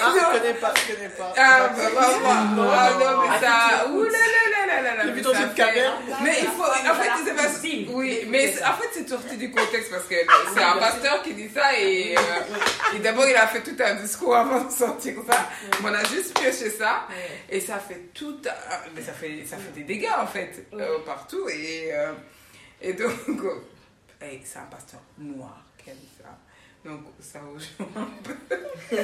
Ah, je connais pas, je connais pas. Ah, bah, bah, bah, Non. ah, non, mais Ah, ça. Ouh là là là là là là. J'ai mais vu dans une caméra. Mais il faut. En fait, c'est pas. Oui, mais en fait, c'est sorti du contexte parce que c'est un pasteur qui dit ça et, euh, et d'abord, il a fait tout un discours avant de sortir ça. Mais on a juste pioché ça et ça fait tout. Mais ça fait, ça fait des dégâts en fait euh, partout et, euh, et donc. C'est un pasteur noir qui a dit ça. Donc ça rejoint un peu (laughs)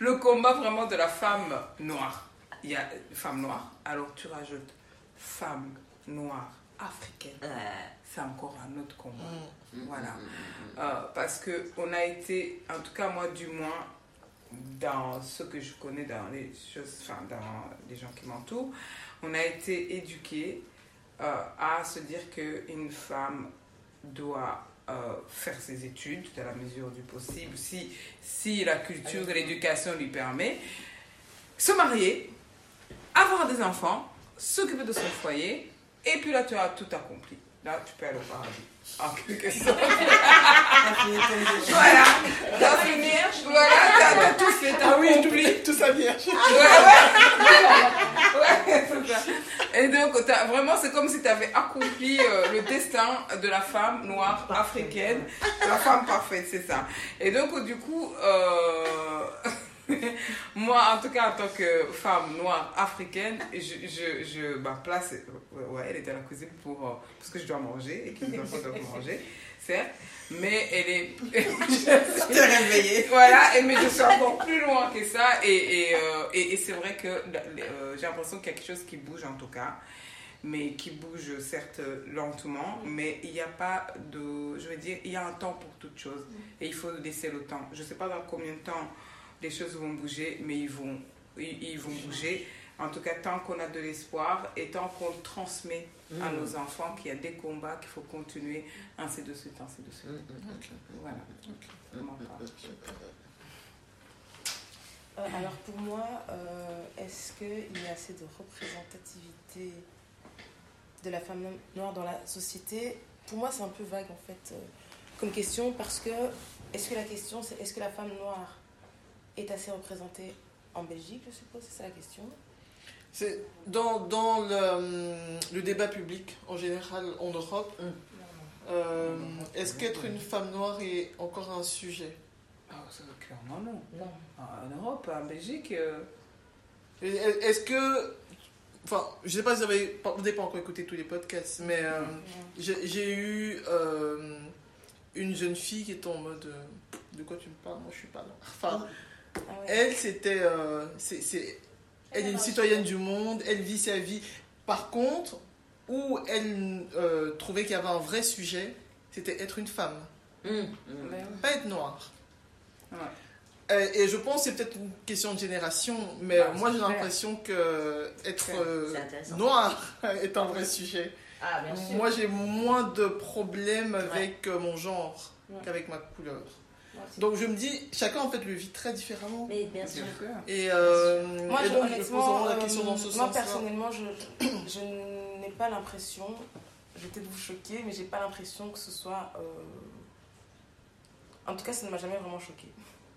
le combat vraiment de la femme noire. Il y a femme noire, alors tu rajoutes femme noire africaine. Ouais. C'est encore un autre combat. Mm. Voilà. Euh, parce que on a été, en tout cas moi du moins, dans ce que je connais dans les choses, enfin dans les gens qui m'entourent, on a été éduqués euh, à se dire qu'une femme doit euh, faire ses études dans la mesure du possible, si, si la culture et l'éducation lui permet, se marier, avoir des enfants, s'occuper de son foyer, et puis là tu as tout accompli. T'as fini ton déjeuner. Voilà. T'as fini. Voilà, t'as tout fait. T'as Ah oui, accompli. tout ça vierge. (laughs) Ouais, c'est ça. Et donc, vraiment, c'est comme si tu avais accompli euh, le destin de la femme noire africaine. La femme parfaite, c'est ça. Et donc, du coup, euh, (laughs) (laughs) moi, en tout cas, en tant que femme noire africaine, je, je, je ma place, euh, ouais, elle est à la cuisine pour, euh, parce que je dois manger et que les enfants doivent manger, certes. Mais elle est. (laughs) T'es réveillé. (laughs) Voilà, et, mais je suis encore plus loin que ça. Et, et, euh, et- et c'est vrai que euh, j'ai l'impression qu'il y a quelque chose qui bouge en tout cas. Mais qui bouge certes lentement, mais il n'y a pas de. Je veux dire, il y a un temps pour toute chose. Et il faut laisser le temps. Je ne sais pas dans combien de temps les choses vont bouger, mais ils vont, ils, ils vont bouger. En tout cas, tant qu'on a de l'espoir et tant qu'on transmet à nos enfants qu'il y a des combats, qu'il faut continuer, ainsi de suite, ainsi de suite. Voilà. Parle. Euh, alors pour moi, euh, est-ce qu'il y a assez de représentativité de la femme noire dans la société? Pour moi, c'est un peu vague en fait euh, comme question parce que est-ce que la question c'est est-ce que la femme noire est assez représentée en Belgique, je suppose, c'est ça la question. C'est dans, dans le, le débat public en général en Europe. euh, Est-ce qu'être une femme noire est encore un sujet? Ah, ça, clairement non. Non. Ah, En Europe, en Belgique, euh, Est-ce que. Enfin, je sais pas si vous avez pas, vous n'avez pas encore écouté tous les podcasts, mais euh, j'ai j'ai eu euh, une jeune fille qui était en mode. euh, de quoi tu me parles? Moi, je suis pas là. Enfin, Ah ouais. elle, c'était. euh, c'est- c'est- elle est une citoyenne du monde, elle vit sa vie. Par contre, où elle euh, trouvait qu'il y avait un vrai sujet, c'était être une femme, Hum, Ben oui. pas être noire. Ouais. Euh, Et je pense que c'est peut-être une question de génération, mais Ah, moi j'ai l'impression que être euh, (laughs) noir (laughs) est un vrai sujet. Ah. Moi j'ai moins de problèmes avec mon genre Ouais. qu'avec ma couleur. Moi. Donc je me dis, chacun en fait le vit très différemment. Mais bien sûr. Et, euh, Moi, et je, donc je pose honnêtement, vraiment la euh, question dans ce moi sens-là. personnellement, je, (clears throat) je n'ai pas l'impression, je vais peut-être vous choquer, mais j'ai pas l'impression que ce soit. euh, En tout cas, ça ne m'a jamais vraiment choqué.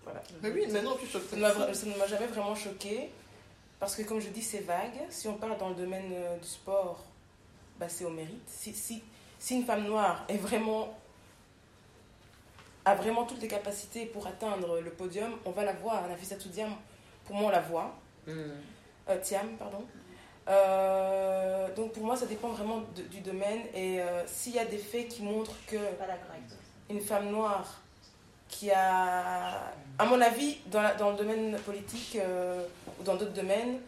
Voilà. Mais oui, maintenant tu choques Ça ne m'a vra- ça ne m'a jamais vraiment choqué parce que, comme je dis, c'est vague. Si on parle dans le domaine du sport, bah, c'est au mérite. Si, si, si une femme noire est vraiment a vraiment toutes les capacités pour atteindre le podium, on va la voir. Nafisa Toudiam, pour moi, on la voit. Hum. Euh, Thiam, pardon. Euh, donc pour moi, ça dépend vraiment de- du domaine. Et euh, s'il y a des faits qui montrent que une femme noire qui a, à mon avis, dans, la- dans le domaine politique euh, ou dans d'autres domaines,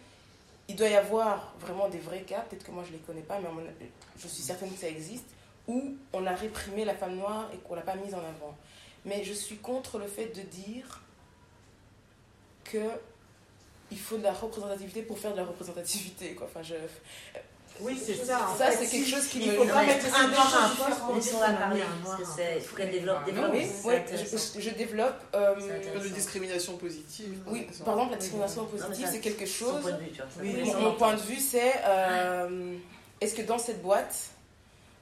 il doit y avoir vraiment des vrais cas, peut-être que moi je ne les connais pas, mais mon je suis certaine que ça existe, où on a réprimé la femme noire et qu'on ne l'a pas mise en avant. Mais je suis contre le fait de dire que il faut de la représentativité pour faire de la représentativité. Quoi. Enfin, je... Oui, c'est ça. en Ça, c'est quelque chose qui Il me... faut pas Ouais. mettre un noir à un poste pour dire Laissons-la qu'on a parler, parce que c'est- il faut qu'elle développe, développe. Oui, intéressant. je, je développe... euh, de discrimination positive. Oui, par exemple. la discrimination positive, c'est quelque chose. point de vue, tu vois. ça Oui, Mon, point de vue, c'est euh, est-ce que dans cette boîte,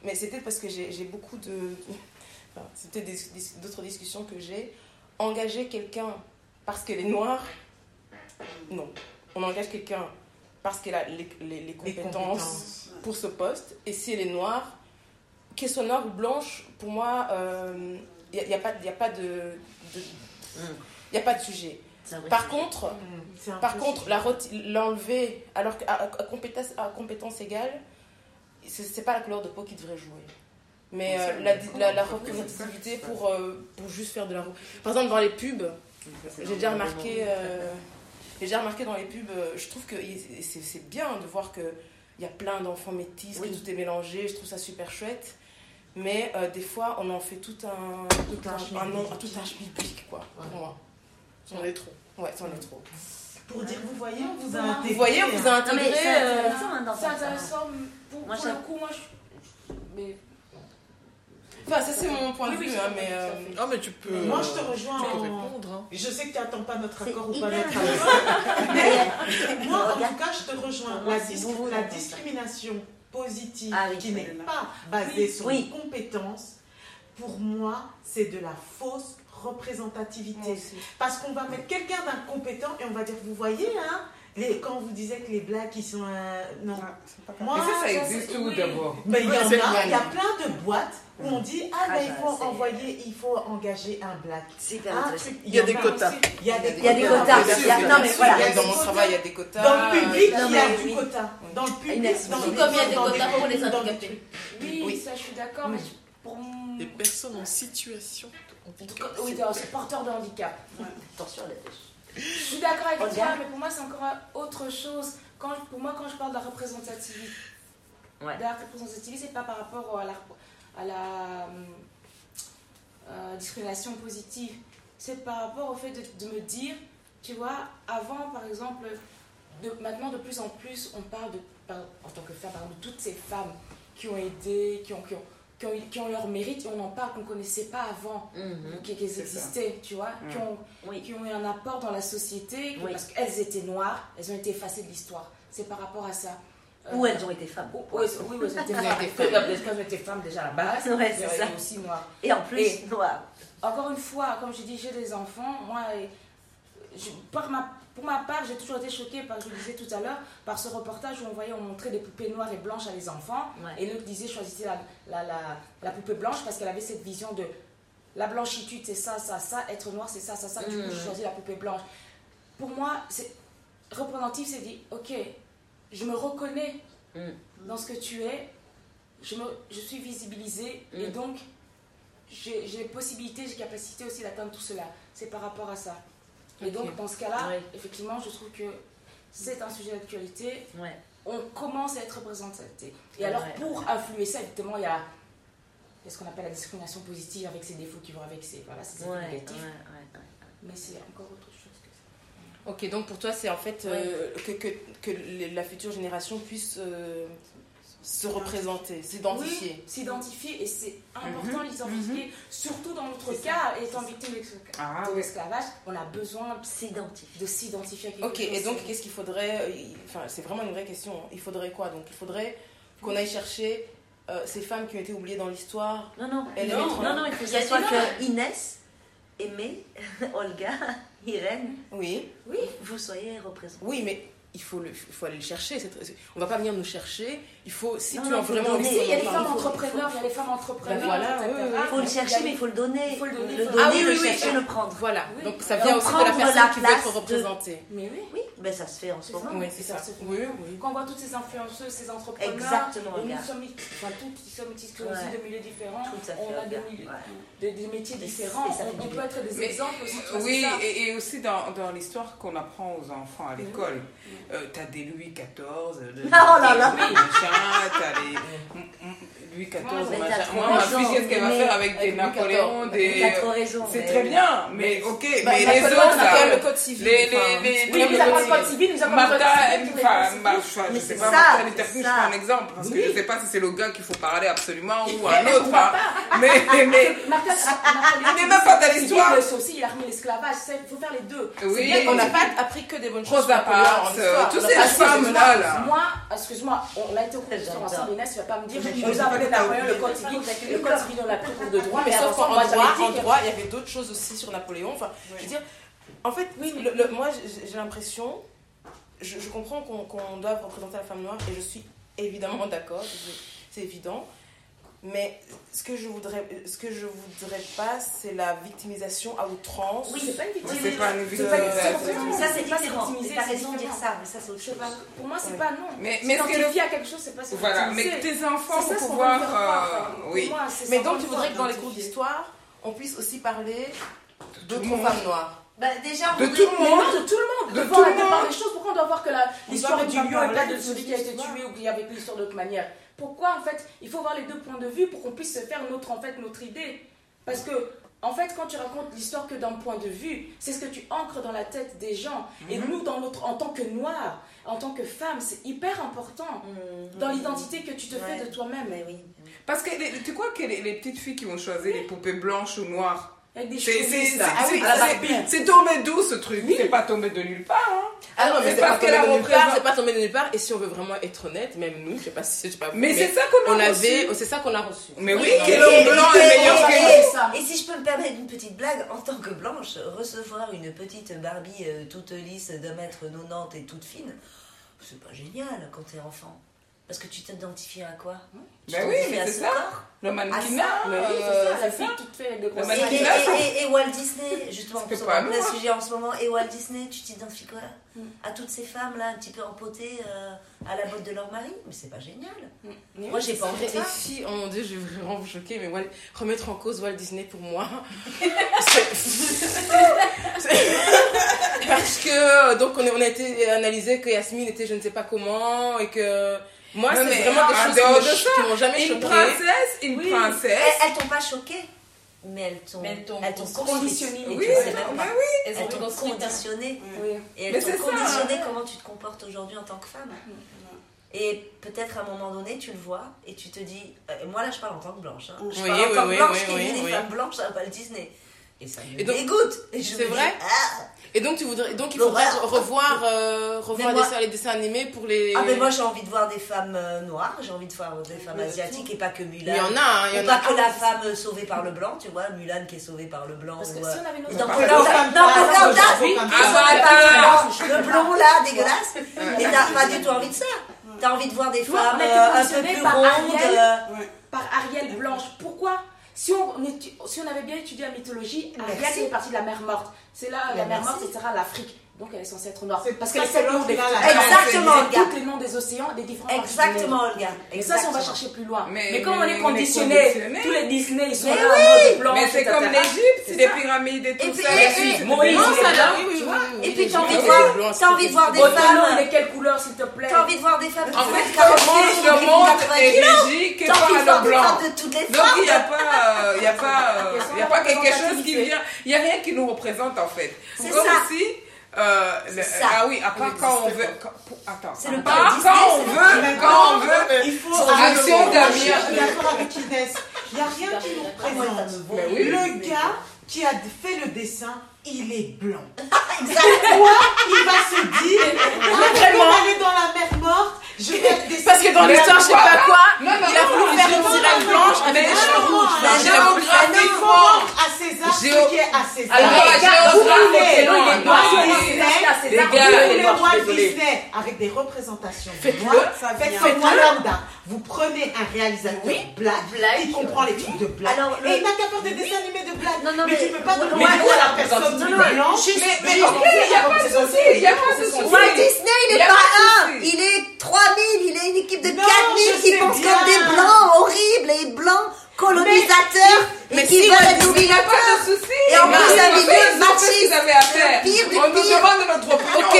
mais peut-être parce que j'ai beaucoup de. Enfin, c'est peut-être des- des- d'autres discussions que j'ai. Engager quelqu'un parce qu'elle est noire, non. On engage quelqu'un parce qu'elle a les, les- les Les compétences, pour ce poste. Et si elle est noire, qu'elle soit noire ou blanche, pour moi, il n'y a, pas- y a pas de. de- y a pas de sujet. Par sujet. contre, un par contre, l'enlever alors qu'à à, à compétence, à compétence égale, c'est c'est pas la couleur de peau qui devrait jouer. Mais euh, la, la, la représentativité pour, euh, pour juste faire de la... Par exemple, dans les pubs, C'est j'ai déjà remarqué... euh, j'ai déjà remarqué dans les pubs, euh, je trouve que c'est c'est bien de voir qu'il y a plein d'enfants métis, Oui. que tout est mélangé, je trouve ça super chouette. Mais euh, des fois, on en fait tout un, tout un un, un nom, tout un schmilblick, quoi, pour moi. C'en est trop. Ouais, c'en est trop. Pour dire, vous voyez, on vous a Vous intégré. Vous voyez, on vous a mais intégré... c'est euh, intéressant hein, intéressant. Pour, Moi, pour le coup, moi, je. Mais. Enfin, ça c'est mon point de Oui, vue, oui, hein, tout mais... euh, tout. Ah, mais tu peux. Moi, je te rejoins Tu peux en- répondre. hein. Je sais que tu n'attends pas notre accord ou pas notre accord. (laughs) Mais, Moi, en tout cas, je te rejoins. Moi, La, dis- discrimination positive Ah oui, qui n'est pas basée sur Oui. les compétences, pour moi, c'est de la fausse représentativité. Parce qu'on va mettre quelqu'un d'incompétent et on va dire, vous voyez, hein, les, quand vous disiez que les blagues qui sont... euh, non. Moi, Mais ça, ça ça, existe oui. d'abord Mais il y en a, il y a plein de boîtes où on dit, ah, Ah, ben, il faut envoyer, il faut engager un black. Un truc, Il y a des quotas. Il y a des des quotas. Non, mais voilà. Dans des mon travail, il y a des quotas. Dans le public, non, il y a mais du quota. Dans le public, Inès, dans tout des comme il y a des quotas pour les des handicapés. Oui, Oui. ça je suis d'accord, mais pour Les personnes en situation de handicap. Oui, dans ce porteur de handicap. Attention à la. Je suis d'accord avec toi, mais pour moi, c'est encore autre chose. Quand, pour moi, quand je parle de la représentativité, Ouais. de la représentativité, c'est pas par rapport à la, à la euh, discrimination positive. C'est par rapport au fait de, de me dire, tu vois, avant, par exemple, de, maintenant, de plus en plus, on parle de, par- en tant que femme, par exemple, de toutes ces femmes qui ont aidé, qui ont, qui ont, qui ont, qui ont leur mérite, et on en parle qu'on ne connaissait pas avant Mhm. qui- qu'elles ça. existaient, tu vois, qui, ont, Oui. qui ont eu un apport dans la société, Oui. parce qu'elles étaient noires, elles ont été effacées de l'histoire. C'est par rapport à ça. Euh, Ou elles ont été femmes. ou- oui, oui, oui, (laughs) elles ont été femmes. elles étaient déjà à la base, Ouais, c'est ça. étaient aussi noires. Et en plus. Encore une fois, comme je dis, j'ai des enfants. Moi, je- par ma, pour ma part, j'ai toujours été choquée, par, je le disais tout à l'heure, par ce reportage où on voyait, on montrait des poupées noires et blanches à les enfants. Ouais. Et l'autre disait, choisissez la, la, la, la poupée blanche parce qu'elle avait cette vision de la blanchitude, c'est ça, ça, ça, être noir, c'est ça, ça, ça. Du coup, je choisis la poupée blanche. Pour moi, c'est représentatif, c'est dit, ok, je me reconnais Mhm. dans ce que tu es, je, me, je suis visibilisée et Mhm. donc j'ai possibilité, j'ai capacité aussi d'atteindre tout cela. C'est par rapport à ça. Et donc, dans ce cas-là, Oui. effectivement, je trouve que c'est un sujet d'actualité. Ouais. On commence à être représenté. Et alors, ouais. pour influer ça, évidemment, il y a, ce qu'on appelle la discrimination positive avec ses défauts qui vont avec ses, voilà, Ouais, ouais, ouais. Mais c'est encore autre chose. Ok, donc pour toi, c'est en fait euh, que, que, que la future génération puisse euh, se représenter, s'identifier. Oui, s'identifier et c'est Mhm. important d'identifier, surtout dans notre cas, étant victime Ah de oui. l'esclavage, on a besoin S'identifier. de s'identifier à quelque Ok, chose. et donc qu'est-ce qu'il faudrait Enfin, c'est vraiment une vraie question. Il faudrait quoi? Donc, il faudrait qu'on aille chercher euh, ces femmes qui ont été oubliées dans l'histoire. Non, non, non, non, non, il faut que ce soit que Inès, Aimée, (laughs) Olga, Irène, Oui, vous soyez représentés. oui, mais il faut, le, faut aller le chercher. On va pas venir nous chercher. Il faut, si Non, tu non, as vraiment envie Si, il y a les femmes entrepreneurs, il y a les femmes entrepreneurs, Ben voilà, etc. oui, oui, oui. Il faut le chercher, mais il faut le donner. il faut le donner, le il faut- donner, Ah oui, le oui, oui. chercher, le prendre. Voilà, Oui. donc ça Donc, vient aussi de la personne la qui veut être de- représentée. Mais oui, Oui, ben ça se fait en ce moment. Oui, c'est ça. Oui, oui. quand on voit toutes ces influenceuses, ces entrepreneurs, Exactement, nous sommes, enfin, qui sommes issues aussi de milieux différents, Tout à fait, on a des, regarde. milieux- Ouais. des, des métiers Et différents, on, peut être des Mais- exemples aussi. tu Oui, et, et aussi dans, dans l'histoire qu'on apprend aux enfants à l'école. Euh, t'as des Louis XIV, de- (laughs) Oh là là. des t'as les Louis XIV, Mais Moi, ma fille, qu'est-ce qu'elle va mais- faire avec des Napoléons, des... C'est mais- très bien, mais ok, mais les autres, on a quand même là, le code civil. les, les, les, Oui, nous avons le code civil, nous avons le Martha, code enfin, je Mais sais pas, ça, Luther King, je ça. prends un exemple, parce que je sais pas si c'est le gars qu'il faut parler absolument ou un autre, hein. (laughs) mais, mais, Napoléon, Mais même pas dans l'histoire. il a remis l'esclavage, il faut faire les deux. Oui, qu'on n'a pas appris que des bonnes choses. Rosa Parks, On a ces femmes-là, là. Moi, excuse-moi, on a été J'adore. ensemble, Inès, tu vas pas me dire, nous a pas appelé que t'as Napoléon, le code civil, le code civil, on l'a pris pour de droit, (laughs) mais sauf qu'en droit, il y avait d'autres choses aussi sur Napoléon. Enfin, je veux dire, en fait, oui, moi, j'ai l'impression, je, comprends qu'on doive représenter la femme noire et je suis évidemment d'accord, c'est évident. Mais ce que je voudrais, ce que je voudrais pas, c'est la victimisation à outrance. Oui, c'est pas une victimisation. pas une C'est pas une victimisation. Ça, c'est différent. T'as c'est raison de dire ça, mais ça, c'est autre chose. pas, Pour moi, c'est Ouais. pas non. mais, mais le S'identifier à quelque chose, c'est pas se Voilà, mais tes enfants ça vont pouvoir. euh, oui. moi, c'est Mais ça donc, tu voudrais que dans les cours d'histoire, on puisse aussi parler d'autres femmes noires. Bah, déjà, on De tout le monde. non, de tout le monde. De tout le monde. des choses. Pourquoi on doit voir que l'histoire du lion pas est pas de celui qui a été tué ou qui avait l'histoire d'autre manière Pourquoi, en fait, il faut voir les deux points de vue pour qu'on puisse se faire notre, en fait, notre idée Parce que, en fait, quand tu racontes l'histoire que d'un point de vue, c'est ce que tu ancres dans la tête des gens. Et Mhm. nous, dans notre, en tant que noirs, en tant que femmes, c'est hyper important Mmh. dans l'identité que tu te fais de toi-même. Oui. Parce que tu crois que les, les petites filles qui vont choisir les poupées blanches ou noires, Avec des C'est cheveux c'est- là. c'est- Ah oui, c'est- c'est- c'est tombé d'où ce truc? C'est pas tombé de nulle part. hein. Ah non, mais C'est c'est pas parce tombé qu'elle de nulle part, représente- c'est pas tombé de nulle part. Et si on veut vraiment être honnête, même nous, je sais pas si je sais pas. vous, Mais c'est ça qu'on a on avait, reçu. c'est ça qu'on a reçu. Mais oui, Et- quel homme blanc et- est meilleur que nous. Et si je peux me permettre une petite blague, en tant que blanche, recevoir une petite Barbie euh, toute lisse d'un mètre 90 et toute fine, c'est pas génial quand t'es enfant. Parce que tu t'identifies à quoi Tu Ben oui, mais à c'est ce ça. corps. Le mannequinat, Mais oui, c'est euh, ça, la fille Le Et, seins. et- mannequinat. et- et Walt Disney, justement, pour moi. sujet en ce moment, et Walt Disney, tu t'identifies quoi À toutes ces femmes là, un petit peu empotées euh, à la botte de leur mari? Mais c'est pas génial. Mais Moi, j'ai pas envie de ça. Et si, oh mon dieu, je vais vraiment vous choquer, mais Walt- remettre en cause Walt Disney pour moi. (laughs) (laughs) Parce que, donc, on a, on a été analysé que Yasmine était je ne sais pas comment, et que. Moi, c'est vraiment des en choses qui de me- qui m'ont jamais Une choquée. princesse, une Oui. princesse. Elles, elles t'ont pas choqué, mais elles t'ont Mais elles t'ont elles t'ont conditionné. construit. Et Oui, bah oui. Elles Elles ont t'ont construit ta- conditionné. Oui. Et elles t'ont conditionné comment tu te comportes aujourd'hui en tant que femme. Et peut-être à un moment donné, tu le vois et tu te dis. euh, moi là, je parle en tant que blanche. hein. Je Oui, parle en tant que oui, blanche oui, qui oui, vit des oui. femmes blanches à Walt Disney. Et ça me Et donc- dégoûte. C'est dis, vrai ah, Et donc, tu voudrais, donc il faudrait revoir, euh, revoir moi- les, les dessins animés pour les. ah, mais moi j'ai envie de voir des femmes euh, noires, j'ai envie de voir des femmes asiatiques et pas que Mulan. il y en a, hein, il y Ou en pas a. que la femme euh, sauvée par le blanc, tu vois, Mulan qui est sauvée par le blanc. Parce que ou, si on avait nos Dans Pocahontas, Ah, pas le blond là, dégueulasse. Et t'as pas du tout envie de ça. T'as envie de voir des femmes un peu plus rondes. Par Ariel Blanche. Pourquoi si on, étu- si on avait bien étudié la mythologie, Ariel Merci. c'est partie de la mer morte. C'est là, la Mais mer morte, etc. l'Afrique. Donc elle est censée être noire. Parce qu'elle sait le nom des Exactement, tous les noms des océans, des différents Exactement. Olga. Et ça, si on va chercher plus loin. Mais- Mais, comme on mais est on est conditionné, tous les Disney, ils sont Mais là en mode blanc. Mais c'est comme l'Égypte, C'est les pyramides et tout Et puis- ça. et- et- Moïse, puis t'as envie de voir, t'as envie de voir des femmes. est quelle couleur, s'il te plaît T'as envie de voir des femmes En fait, 40 comment kilos, le monde font 80 est magique de voir le blanc. femmes de toutes les Donc il n'y a pas, il y a pas, euh, il y a pas (laughs) quelque chose qui vient, il y a rien qui nous représente en fait. C'est Comme ça. Euh, le- ça. ah oui, à part quand on veut, quand- attends, C'est le Disney, quand on veut, Mais quand on veut, il faut Moi, d'un Je suis d'accord avec Inès. Il n'y a rien qui nous représente. Le gars qui a fait le dessin, il est blanc. (laughs) Exactement. Il va se dire (laughs) Je vais aller dans la mer morte, je vais. Parce que dans l'histoire, je sais pas quoi, Non, non, il a voulu faire une sirène blanche avec des cheveux rouges. mais Il a voulu faire Il une faut rendre à César ce qui est à César. Alors, non, non, il est noir, il Walt. Disney avec des représentations Faites-le. noires, Ça faites vient. comme Wanda. Vous prenez un réalisateur black, qui comprend les trucs de black. Et il n'a qu'à faire des dessins animés de black. Mais, tu peux pas demander à la personne blanche. juste- mais, mais il n'y a pas de souci, il n'y a pas de souci. Walt Disney, il Il y est a pas un, il est 3000, il est une équipe de Non, 4000 je qui bien. comme des blancs horribles et blancs colonisateurs Mais et qui si veulent être Disney Il n'y a pas dominateurs. de souci. Et en plus, fait ce machiste, le pire du On nous pire. demande notre opinion. Ok,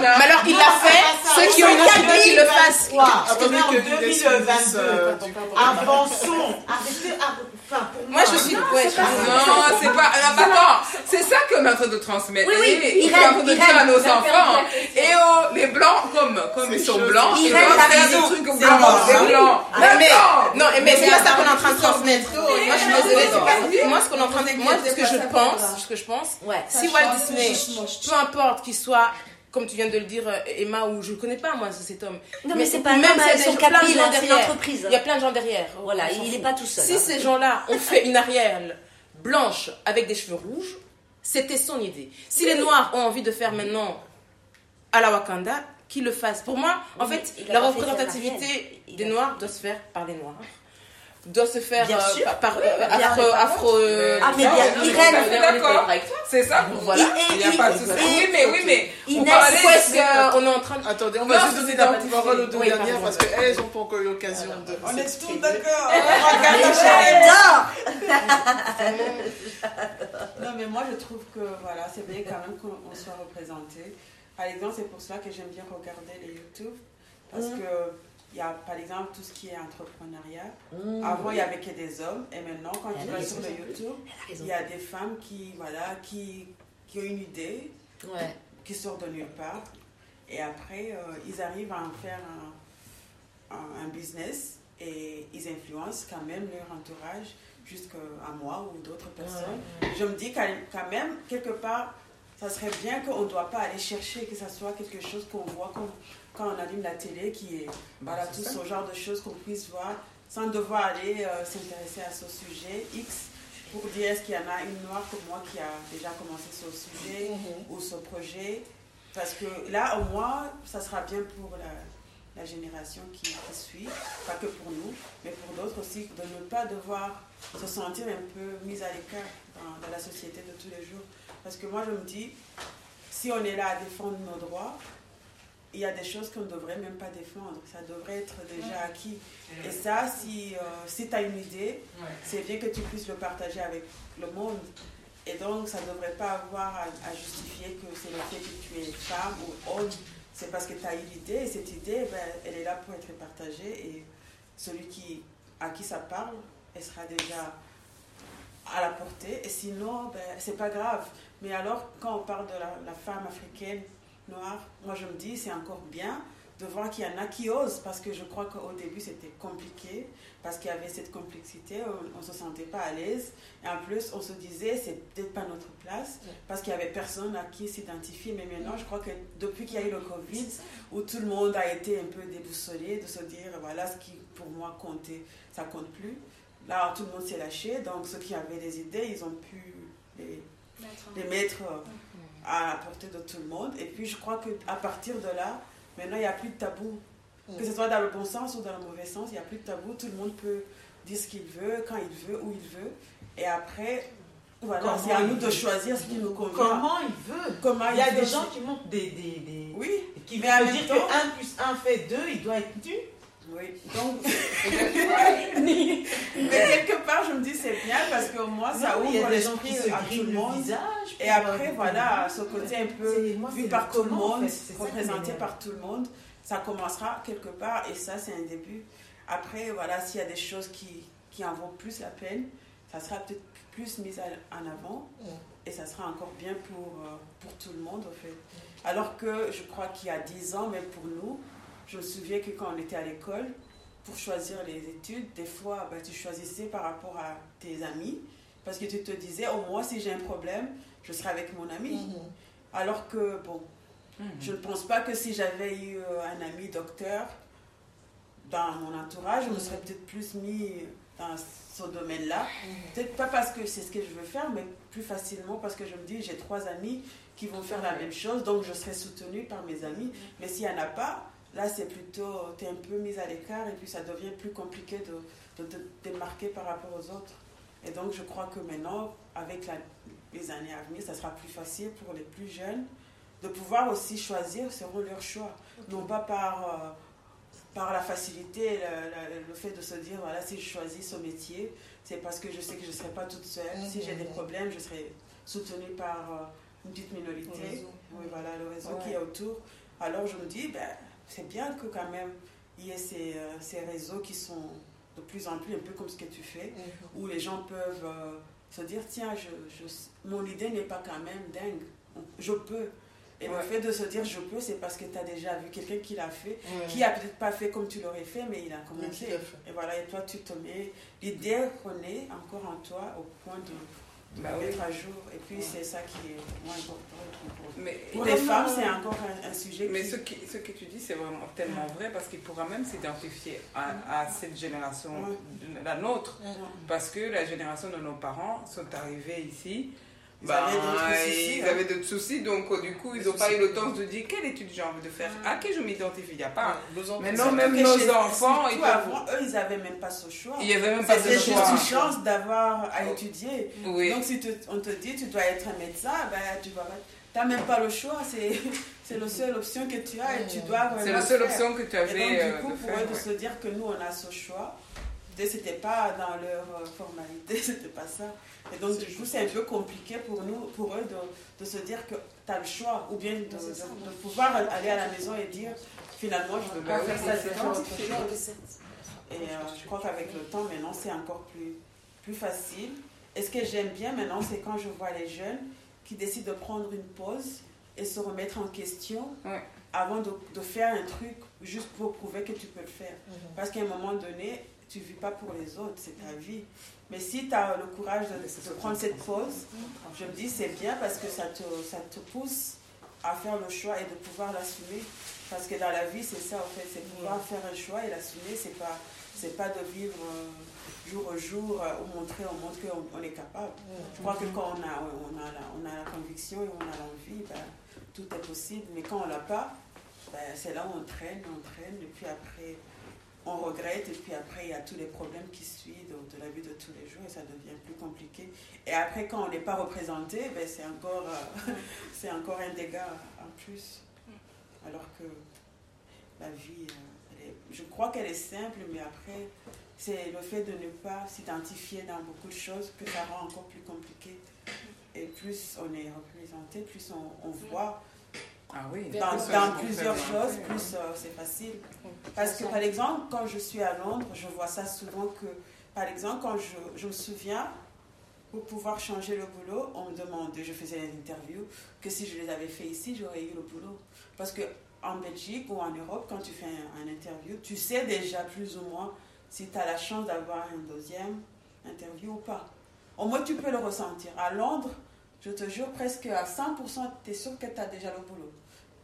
mais alors il l'a fait, ceux qui ont une autre idée qu'ils le fassent. Attendez que Inès finisse, 2022. euh, du. Avançons. (laughs) Arrêtez. ar- Enfin, pour Moi, je suis. Ouais, je suis- Non, c'est pas. non, attends, c'est ça qu'on est en train de transmettre. Oui, oui, Et Irène, on est en train de dire à Irène, nos enfants. Et oh, les blancs, comme, comme ils sont blancs, ils Irène, doivent faire des trucs C'est blancs. Non, mais, non, mais c'est pas ça qu'on est en train de transmettre. Moi, je suis non, désolée. c'est pas. Moi, ce qu'on est en train de, moi, ce que je pense, ce que je pense, Ouais. si Walt Disney, peu importe qu'il soit, comme tu viens de le dire, euh, Emma, ou je connais pas moi cet homme. Non, mais c'est pas même gens- plein de 4000, gens c'est une derrière. entreprise. Il y a plein de gens derrière. Voilà, il est fout. pas tout seul. Si hein. ces gens-là ont (laughs) fait une arrière blanche avec des cheveux rouges, c'était son idée. Si les Noirs ont envie de faire maintenant à la Wakanda, qu'ils le fassent. Pour moi, en Oui, fait, la représentativité des Noirs doit se faire par les Noirs. Doit se faire Bien euh, sûr. par, par, Oui, euh, bien, afro, on est afro, euh, Ah, mais bien, Irène, on est. C'est ça. Voilà. Et- Il n'y a pas de souci. Oui, mais oui, mais. Vous Inès, parlez. Pourquoi est-ce qu'on est en train de... Attendez, on Non, va juste donner la parole aux deux Oui, dernières parce qu'elles n'ont pas encore eu l'occasion de. On est tous d'accord. (laughs) J'adore Non, mais moi, je trouve que voilà, c'est bien quand même qu'on on soit représenté. Par exemple, c'est pour cela que j'aime bien regarder les YouTube. Parce Mhm. que il y a, par exemple, tout ce qui est entrepreneuriat. Mmh. Avant, il y avait que des hommes. Et maintenant, quand tu vas sur le YouTube, il y a des femmes qui, voilà, qui, qui ont une idée, Ouais. qui sortent de nulle part. Et après, euh, ils arrivent à en faire un, un, un business et ils influencent quand même leur entourage jusqu'à moi ou d'autres personnes. Je me dis quand même, quelque part, ça serait bien qu'on ne doit pas aller chercher que ça soit quelque chose qu'on voit quand on allume la télé, qui est voilà, tout ce genre de choses qu'on puisse voir sans devoir aller euh, s'intéresser à ce sujet X pour dire est-ce qu'il y en a une noire comme moi qui a déjà commencé ce sujet ou ce projet. Parce que là, au moins, ça sera bien pour la, la génération qui, qui suit, pas que pour nous, mais pour d'autres aussi, de ne pas devoir se sentir un peu mise à l'écart dans, dans la société de tous les jours. Parce que moi, je me dis, si on est là à défendre nos droits, il y a des choses qu'on ne devrait même pas défendre. Ça devrait être déjà acquis. Et ça, si, euh, si tu as une idée, c'est bien que tu puisses le partager avec le monde. Et donc, ça ne devrait pas avoir à, à justifier que c'est le fait que tu es femme ou homme. C'est parce que tu as eu l'idée et cette idée, ben, elle est là pour être partagée. Et celui qui, à qui ça parle, elle sera déjà à la portée. Et sinon, ben, c'est pas grave. Mais alors, quand on parle de la, la femme africaine noire, moi je me dis, c'est encore bien de voir qu'il y en a qui osent, parce que je crois qu'au début c'était compliqué, parce qu'il y avait cette complexité, on ne se sentait pas à l'aise, et en plus on se disait c'est peut-être pas notre place, parce qu'il y avait personne à qui s'identifier, mais maintenant je crois que depuis qu'il y a eu le Covid, où tout le monde a été un peu déboussolé, de se dire voilà ce qui pour moi comptait, ça compte plus, là tout le monde s'est lâché, donc ceux qui avaient des idées, ils ont pu les, les mettre euh, à la portée de tout le monde, et puis je crois qu'à partir de là, Maintenant, il n'y a plus de tabou. Que ce soit dans le bon sens ou dans le mauvais sens, il n'y a plus de tabou. Tout le monde peut dire ce qu'il veut, quand il veut, où il veut. Et après, voilà, c'est à nous de choisir ce qui nous convient. Comment il veut Comment Il y a des gens qui montent des. des, des- Oui, qui Mais veulent dire temps- que 1 plus 1 fait 2, il doit être nu. Oui. Donc, (laughs) mais quelque part, je me dis c'est bien parce qu'au moins, ça Non, ouvre des gens qui l'esprit se à tout le monde. visage. Et après, euh, voilà, ce côté un peu moi, vu par tout le en monde, fait, représenté par tout le monde, ça commencera quelque part et ça, c'est un début. Après, voilà, s'il y a des choses qui, qui en vaut plus la peine, ça sera peut-être plus mis en avant et ça sera encore bien pour, euh, pour tout le monde, en fait. Alors que je crois qu'il y a 10 ans, même pour nous, je me souviens que quand on était à l'école, pour choisir les études, des fois, bah, tu choisissais par rapport à tes amis parce que tu te disais, au moins, si j'ai un problème, je serai avec mon ami. Alors que, bon, je ne pense pas que si j'avais eu euh, un ami docteur dans mon entourage, je me serais peut-être plus mis dans ce domaine-là. Peut-être pas parce que c'est ce que je veux faire, mais plus facilement parce que je me dis, j'ai trois amis qui vont faire la même chose, donc je serai soutenue par mes amis. Mais s'il n'y en a pas, là, c'est plutôt, tu es un peu mise à l'écart et puis ça devient plus compliqué de, de te démarquer par rapport aux autres. Et donc, je crois que maintenant, avec la- les années à venir, ça sera plus facile pour les plus jeunes de pouvoir aussi choisir selon leur choix. Non pas par, euh, par la facilité, le, le- le fait de se dire, voilà, si je choisis ce métier, c'est parce que je sais que je ne serai pas toute seule. Si j'ai des problèmes, je serai soutenue par euh, une petite minorité. Oui, voilà, le réseau Ouais. qui est autour. Alors, je me dis, ben, c'est bien que quand même, il y ait ces, euh, ces réseaux qui sont de plus en plus un peu comme ce que tu fais, où les gens peuvent euh, se dire, tiens, je, je- mon idée n'est pas quand même dingue, je peux. Et le fait de se dire je peux, c'est parce que tu as déjà vu quelqu'un qui l'a fait, Ouais. qui a peut-être pas fait comme tu l'aurais fait, mais il a commencé. Et voilà, et toi, tu te mets l'idée renaît encore en toi au point de, Bah mettre à jour. Et puis, c'est ça qui est moins important. Mais, Pour les femmes, c'est encore un, un sujet Mais qui... ce, qui, ce que tu dis, c'est vraiment tellement vrai parce qu'il pourra même s'identifier à, à cette génération, la nôtre. Parce que la génération de nos parents sont arrivés ici. Ils bah, avaient d'autres soucis, ils hein. avaient d'autres soucis, donc euh, du coup, ils n'ont pas eu le temps de dire quelle étude j'ai envie de faire, à qui je m'identifie. Il n'y a pas. Nos enfants, Maintenant, même nos chez- enfants, ils avant, eux, ils n'avaient même pas ce choix. Il n'y avait même pas C'était de juste choix. une chance d'avoir à étudier. Oui. Donc, si te- on te dit tu dois être un médecin, ben, tu vas n'as même pas le choix. (laughs) C'est la seule option que tu as et tu dois vraiment C'est la seule faire. option que tu Et donc, avais du euh, coup, de pour faire. eux de se dire que nous, on a ce choix, c'était pas dans leur euh, formalité, (laughs) c'était pas ça. Et donc, du coup, c'est un peu compliqué pour nous, pour eux, de, de se dire que tu as le choix, ou bien de, de- de pouvoir aller à la maison et dire finalement, je ne veux pas oui, faire ça, c'est autre chose. Et euh, je crois qu'avec le temps, maintenant, c'est encore plus, plus facile. Et ce que j'aime bien maintenant, c'est quand je vois les jeunes qui décident de prendre une pause et se remettre en question Ouais. avant de, de faire un truc juste pour prouver que tu peux le faire. Parce qu'à un moment donné, tu vis pas pour les autres, c'est ta vie. Mais si tu as le courage de, de prendre cette pause, je me dis c'est bien parce que ça te, ça te pousse à faire le choix et de pouvoir l'assumer. Parce que dans la vie, c'est ça en fait, c'est pouvoir faire un choix et l'assumer, c'est pas, c'est pas de vivre euh, jour au jour euh, ou montrer, on montre qu'on on est capable. Je crois que quand on a, on a, la, on a la conviction et on a l'envie, ben, tout est possible. Mais quand on l'a pas, ben, c'est là où on traîne, on traîne, et puis après, on regrette, et puis après, il y a tous les problèmes qui suivent de, la vie de tous les jours, et ça devient plus compliqué. Et après, quand on n'est pas représenté, ben, c'est encore, euh, (laughs) c'est encore un dégât en plus. Alors que la vie, euh, je crois qu'elle est simple, mais après, c'est le fait de ne pas s'identifier dans beaucoup de choses que ça rend encore plus compliqué. Et plus on est représenté, plus on voit Ah oui. dans, plusieurs choses, plus euh, c'est facile. Parce que par exemple, quand je suis à Londres, je vois ça souvent que, par exemple, quand je, je me souviens, pour pouvoir changer le boulot, on me demandait, je faisais les interviews, que si je les avais fait ici, j'aurais eu le boulot. Parce que en Belgique ou en Europe, quand tu fais un, un interview, tu sais déjà plus ou moins si tu as la chance d'avoir une deuxième interview ou pas. Au moins, tu peux le ressentir. À Londres, je te jure, presque à 100%, tu es sûr que tu as déjà le boulot.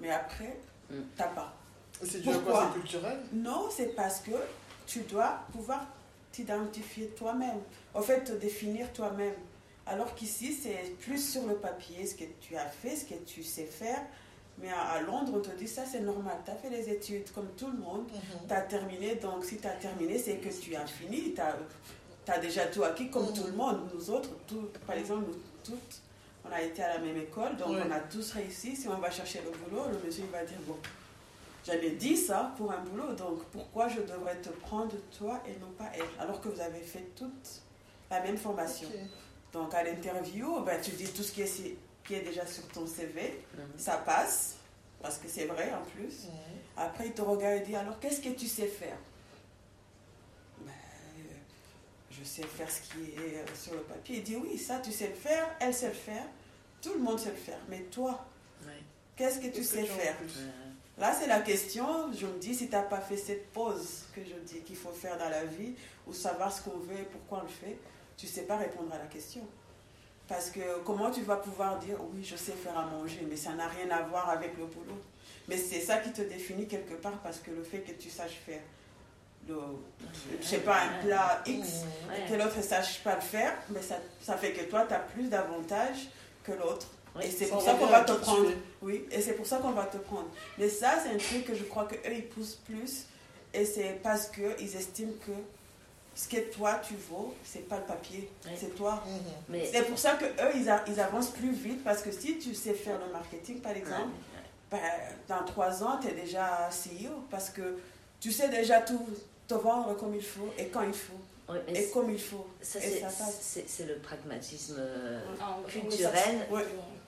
Mais après, Mm. tu n'as pas. C'est dû à quoi? C'est culturel? Non, c'est parce que tu dois pouvoir t'identifier toi-même. En fait, te définir toi-même. Alors qu'ici, c'est plus sur le papier, ce que tu as fait, ce que tu sais faire. Mais à, Londres, on te dit ça, c'est normal. Tu as fait les études comme tout le monde. Mhm. Tu as terminé. Donc, si tu as terminé, c'est que tu as fini. Tu as, déjà tout acquis comme tout le monde. Nous autres, tout, par exemple, nous toutes, on a été à la même école. Donc, Ouais. on a tous réussi. Si on va chercher le boulot, le monsieur il va dire, bon, j'avais dit ça pour un boulot, donc pourquoi je devrais te prendre toi et non pas elle? Alors que vous avez fait toute la même formation. Donc à l'interview, ben, tu dis tout ce qui est, si- qui est déjà sur ton CV, Mhm. ça passe, parce que c'est vrai en plus. Après, il te regarde et dit alors qu'est-ce que tu sais faire Ben, euh, Je sais faire ce qui est euh, sur le papier. Il dit oui, ça tu sais le faire, elle sait le faire, tout le monde sait le faire, mais toi, Ouais. qu'est-ce que tu que sais faire. Là, c'est la question, je me dis, si tu n'as pas fait cette pause que je dis qu'il faut faire dans la vie, ou savoir ce qu'on veut et pourquoi on le fait, tu ne sais pas répondre à la question. Parce que comment tu vas pouvoir dire, oui, je sais faire à manger, mais ça n'a rien à voir avec le boulot. Mais c'est ça qui te définit quelque part, parce que le fait que tu saches faire, je sais pas, un plat X, que l'autre ne sache pas le faire, mais ça, ça fait que toi, tu as plus d'avantages que l'autre. Oui, et c'est pour ça qu'on va te prendre. Oui, et c'est pour ça qu'on va te prendre. Mais ça, c'est un truc que je crois qu'eux, ils poussent plus. Et c'est parce qu'ils estiment que ce que toi, tu vaux, c'est pas le papier, Oui. c'est toi. Mhm. Mais C'est pour ça qu'eux, ils, a- ils avancent plus vite. Parce que si tu sais faire le marketing, par exemple, ben, dans trois ans, tu es déjà CEO. Parce que tu sais déjà tout te vendre comme il faut et quand il faut et comme il faut. ça, c'est- le pragmatisme euh, En- culturel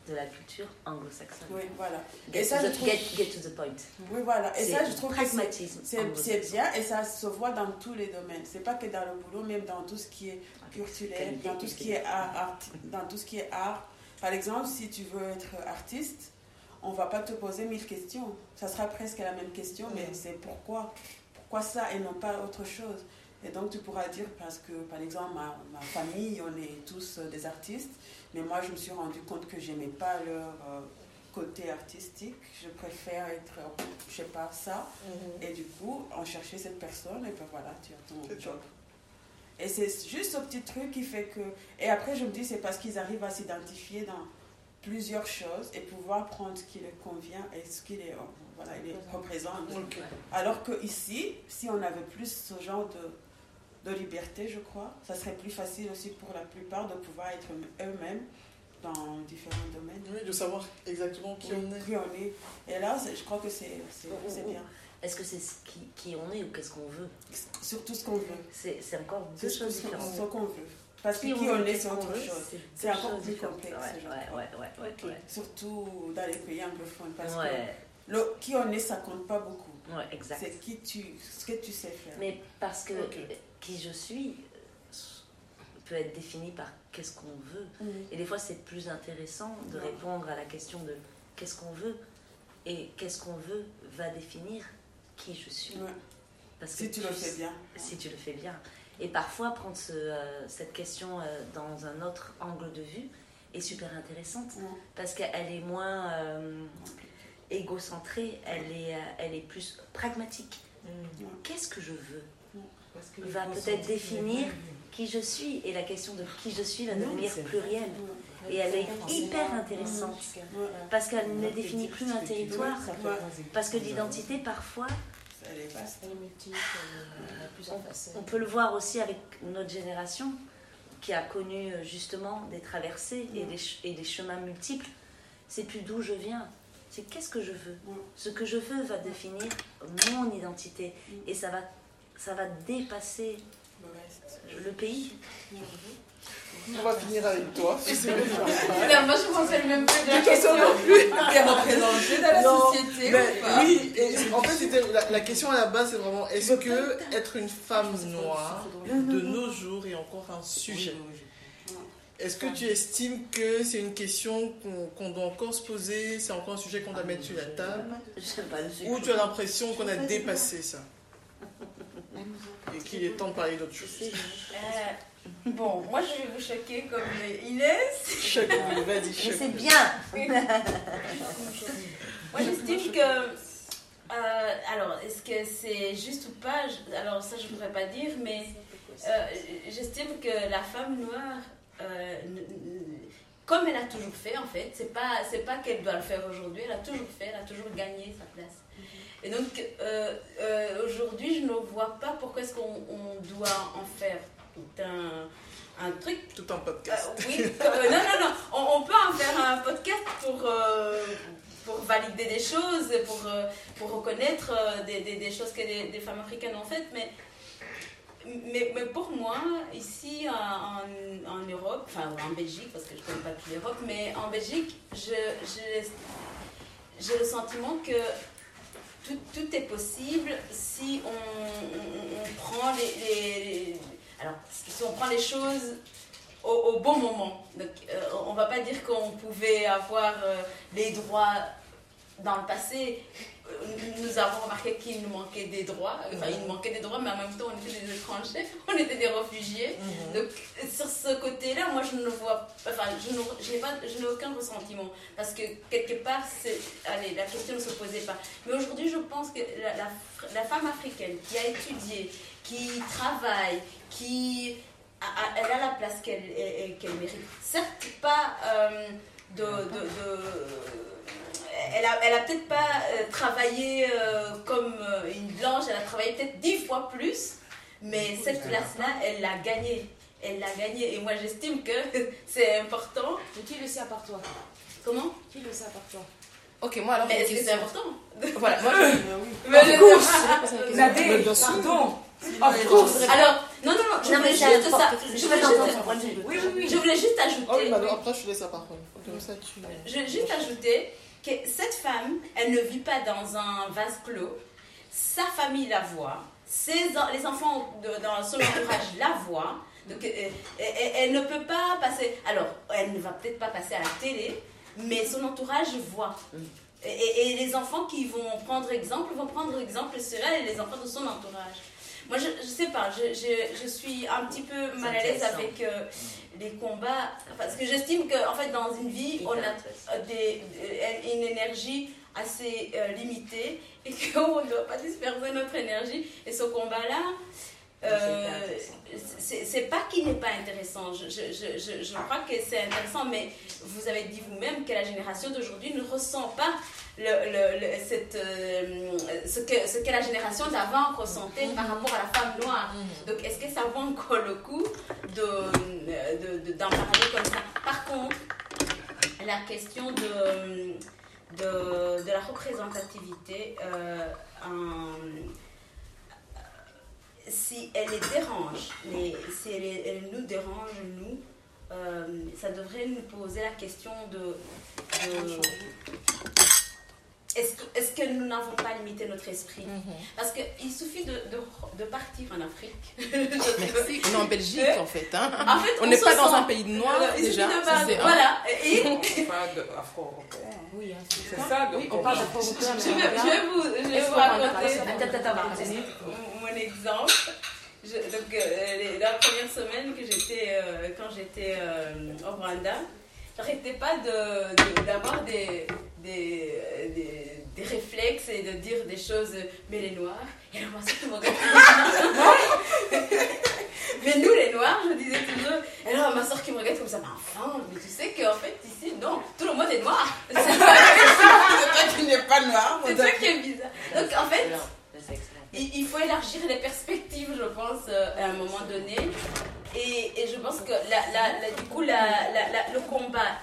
de la culture anglo-saxonne. Oui, voilà. Get, Et ça, to the, trouve- get, get to the point. Oui, voilà. Et C'est ça, je trouve que c'est pragmatisme C'est c'est bien et ça se voit dans tous les domaines. C'est pas que dans le boulot, même dans tout ce qui est culturel, Qualité, dans tout ce qui est art, art- dans tout ce qui est art. Par exemple, si tu veux être artiste, on va pas te poser mille questions. Ça sera presque la même question, mais Mhm. c'est pourquoi, pourquoi ça et non pas autre chose. Et donc tu pourras dire parce que par exemple ma, ma famille, on est tous euh, des artistes, mais moi je me suis rendu compte que j'aimais pas leur euh, côté artistique. Je préfère être, euh, je sais pas ça. Mhm. Et du coup, on cherchait cette personne et ben voilà, tu as ton C'est job. Et c'est juste ce petit truc qui fait que... Et après, je me dis, c'est parce qu'ils arrivent à s'identifier dans plusieurs choses et pouvoir prendre ce qui leur convient et ce qui les, voilà, les représente. Ok. Alors que ici, si on avait plus ce genre de, de liberté, je crois, ça serait plus facile aussi pour la plupart de pouvoir être eux-mêmes dans différents domaines. Oui, de savoir exactement qui on est. Qui on est. Et là, je crois que c'est c'est- c'est bien. Est-ce que c'est ce qui, qui on est ou qu'est-ce qu'on veut? Surtout ce qu'on veut. C'est c'est encore deux choses différentes. ce qu'on veut. Parce que Qui qui on on est, est, c'est autre chose. c'est encore plus complexe, Ouais, ouais, ouais, ouais, ouais, Ok. ouais. Surtout dans les pays anglophones. Parce Ouais, que le, qui on est, ça compte pas beaucoup. ouais, exact. C'est qui tu, ce que tu sais faire. Mais parce que qui je suis euh, peut être défini par qu'est-ce qu'on veut. Mhm. Et des fois, c'est plus intéressant de Ouais. répondre à la question de qu'est-ce qu'on veut. Et qu'est-ce qu'on veut va définir qui je suis. Ouais. Parce Si tu le fais bien. Si tu le fais bien. Et parfois, prendre ce, euh, cette question euh, dans un autre angle de vue est super intéressante Ouais. parce qu'elle est moins euh, égocentrée, elle est, euh, elle est plus pragmatique. Mm. Qu'est-ce que je veux Parce que Va peut-être définir qui je suis et la question de qui je suis va Non, devenir plurielle. Et elle est hyper euh, intéressante parce qu'elle ne définit plus un territoire. Parce que l'identité, parfois, Elle est vaste. Elle est multiple, elle a plusieurs facettes. on peut le voir aussi avec notre génération qui a connu euh, justement des traversées et, des, ch- et des chemins multiples. C'est plus d'où je viens, c'est qu'est-ce que je veux. Ouais. Ce que je veux va définir mon identité et ça va, ça va dépasser Le pays. On va finir avec toi. (laughs) moi, je pensais le même peu de la question non plus. (laughs) T'es représenté dans la Non, société mais ou pas oui, et en fait, la question à la base, c'est vraiment est-ce que être une femme noire de nos jours est encore un sujet? Est-ce que tu estimes que c'est une question qu'on doit encore se poser, c'est encore un sujet qu'on doit mettre sur la table Je sais pas, Ou tu as l'impression qu'on a dépassé ça Et qu'il est temps de parler d'autre chose. Euh, bon, moi, je vais vous choquer comme Inès. Chaque vas-y, c'est bien. Moi, j'estime que. euh, alors, est-ce que c'est juste ou pas? Alors, ça, je ne pourrais pas dire, mais euh, j'estime que la femme noire, euh, comme elle a toujours fait, en fait, c'est pas, c'est pas qu'elle doit le faire aujourd'hui, elle a toujours fait, elle a toujours gagné sa place. Et donc, euh, euh, aujourd'hui, je ne vois pas pourquoi est-ce qu'on on doit en faire tout un, un truc Tout un euh, podcast. oui, euh, non, non, non. On, on peut en faire un podcast pour, euh, pour valider des choses, pour, euh, pour reconnaître euh, des, des, des choses que des, des femmes africaines ont faites. Mais, mais, pour moi, ici en, Europe, enfin en Belgique, parce que je ne connais pas toute l'Europe, mais en Belgique, j'ai le sentiment que tout, tout est possible si on, prend les, alors, si on prend les choses au, bon moment. Donc, euh, on va pas dire qu'on pouvait avoir euh, les droits dans le passé. Nous avons remarqué qu'il nous manquait des droits. Enfin, il nous manquait des droits, mais en même temps, on était des étrangers, (laughs) on était des réfugiés. Donc, sur ce côté-là, moi, je ne vois enfin, je n'ai pas, je n'ai aucun ressentiment. Parce que, quelque part, allez, la question ne se posait pas. Mais aujourd'hui, je pense que la, la, la femme africaine qui a étudié, qui travaille, qui a, elle a la place qu'elle elle- qu'elle mérite. Certes, pas euh, de... de, de- elle a, elle a peut-être pas euh, travaillé euh, comme euh, une blanche, elle a travaillé peut-être dix fois plus, mais cette place-là, elle l'a gagnée. Elle l'a gagnée. Et moi, j'estime que (laughs) c'est important. Mais qui le sait à part toi? Comment? Qui le sait à part toi? Ok, moi alors. Mais est-ce que c'est important? Voilà, moi (laughs) je. Mais (laughs) question. Mais sûr. Pardon Of course Alors, non, non, non, je Non, voulais mais juste ça. Je voulais juste. Oui, oui, oui. je voulais juste Oh oui, ajouter. bah, après, je te laisse la parole. Comme ça, tu. Je veux juste ajouter cette femme, elle ne vit pas dans un vase clos. Sa famille la voit. Ses, les enfants de- dans son entourage la voient. Donc, euh, elle, elle ne peut pas passer. Alors, elle ne va peut-être pas passer à la télé, mais son entourage voit. Et- et les enfants qui vont prendre exemple vont prendre exemple sur elle et les enfants de son entourage. Moi, je, je sais pas, je, je, je suis un petit peu mal à l'aise avec euh, les combats, parce que j'estime qu'en fait, dans une vie, on a des, une énergie assez euh, limitée et qu'on (laughs) ne doit pas disperser notre énergie. Et ce combat-là, euh, c'est pas qu'il n'est pas intéressant. Je, je, je, je, je crois que c'est intéressant, mais vous avez dit vous-même que la génération d'aujourd'hui ne ressent pas le, le, le- cette, euh, ce, que, ce que la génération d'avant ressentait par rapport à la femme noire. Donc, est-ce que ça vaut encore le coup de, de, de- d'en parler comme ça? Par contre, la question de, de, de la représentativité, euh, en- si elle les dérange, les- si elle, elle nous dérange, nous, euh, ça devrait nous poser la question de... de- est-ce que, nous n'avons pas limité notre esprit Parce qu'il suffit de, de, de partir en Afrique. (laughs) Merci. On est en Belgique en fait. Hein. En fait, On n'est pas dans un pays noir Euh, il suffit déjà. de voilà. Et, Pas de afro-européen. Oui, hein, C'est ça, Oui, on parle d'afro-européen, je vais, je vais vous, je vais Est-ce vous qu'on parle raconter. d'afro-européen? Attends, mon exemple. donc, euh, la première semaine que j'étais, euh, quand j'étais euh, au Rwanda, j'arrêtais pas d'avoir de, des, des, des, des, réflexes et de dire des choses, mais les noirs, et alors moi, ça me (laughs) Mais nous, les noirs, je disais toujours, et alors ma soeur qui me regarde comme ça, mais enfin, mais tu sais qu'en fait, ici, non, tout le monde est noir. (laughs) C'est toi qui n'es pas noir. C'est toi qui es bizarre. Donc en fait, il faut élargir les perspectives, je pense, euh, à un moment donné. Et, et je pense que la, la, du coup, le combat,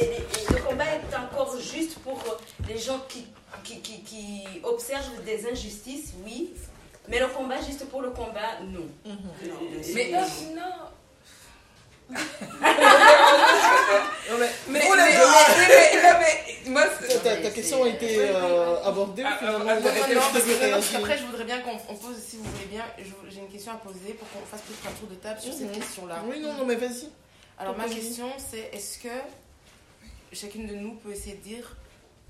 et, le combat est encore juste pour les gens qui, qui, qui, qui, observent des injustices, oui. Mais le combat, juste pour le combat, non. Mm-hmm. Mais non. Mais, mais, ta, question a été euh, abordée ah, finalement. Ah, ah, après, je voudrais bien qu'on pose, si vous voulez bien, j'ai une question à poser pour qu'on fasse plus un tour de table sur cette mhm. question-là. Oui, non, non, mais vas-y. Alors, ma question, c'est est-ce que chacune de nous peut essayer de dire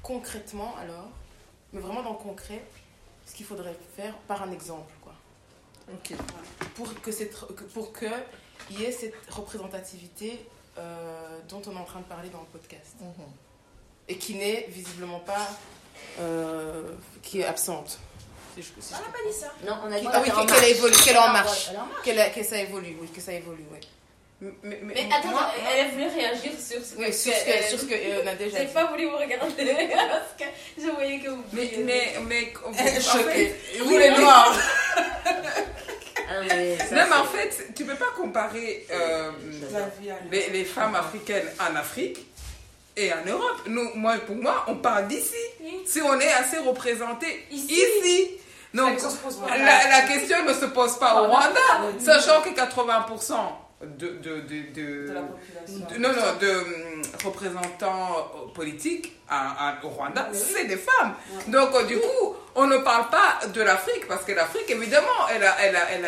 concrètement, alors, mais vraiment dans le concret, ce qu'il faudrait faire par un exemple, quoi? Ok. Pour que, cette, pour que y ait cette représentativité euh, dont on est en train de parler dans le podcast. Mhm. Et qui n'est visiblement pas. Euh, qui est absente. on n'a pas dit ça. Non, on a dit ah, oui, qu'elle évolue, qu'elle est en marche. Qu'elle que ça évolue, oui, que ça évolue, oui. Mais, mais, attends, elle a voulu réagir sur ce que, oui, sur ce que, sur ce que euh, on a déjà J'ai pas voulu vous regarder (laughs) parce que je voyais que vous. Mais, mais, mais, en fait, (laughs) vous les noirs. (laughs) Ah non, mais en fait, tu peux pas comparer euh, les, les, femmes africaines en Afrique et en Europe. Nous, moi, pour moi, on parle d'ici. Si on est assez représenté ici. Donc, la, la, question ne se pose pas au Rwanda, sachant que 80% de, de, de, la population. non, non, de représentants politiques à, au Rwanda, c'est des femmes. Donc, du coup, on ne parle pas de l'Afrique, parce que l'Afrique, évidemment, elle a... Elle a, elle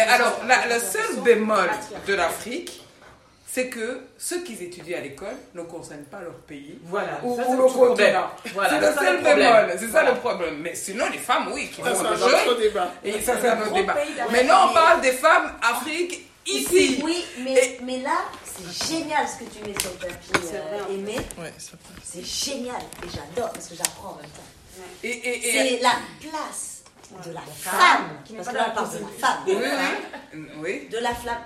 a, alors, le seul bémol de l'Afrique, c'est que ceux qui étudient à l'école ne concernent pas leur pays voilà, ou, le continent. Voilà, c'est le seul bémol, c'est ça le problème. Mais sinon, les femmes, oui, qui ça, vont jouer. Et ça, c'est un autre débat. Mais non, on parle des femmes Afrique ici. Oui, mais, mais là, c'est génial ce que tu mets sur le papier, euh, Aimé. c'est génial et j'adore parce que j'apprends en même temps. c'est la place de la femme, parce que là on parle de la femme, oui, oui. de la flamme.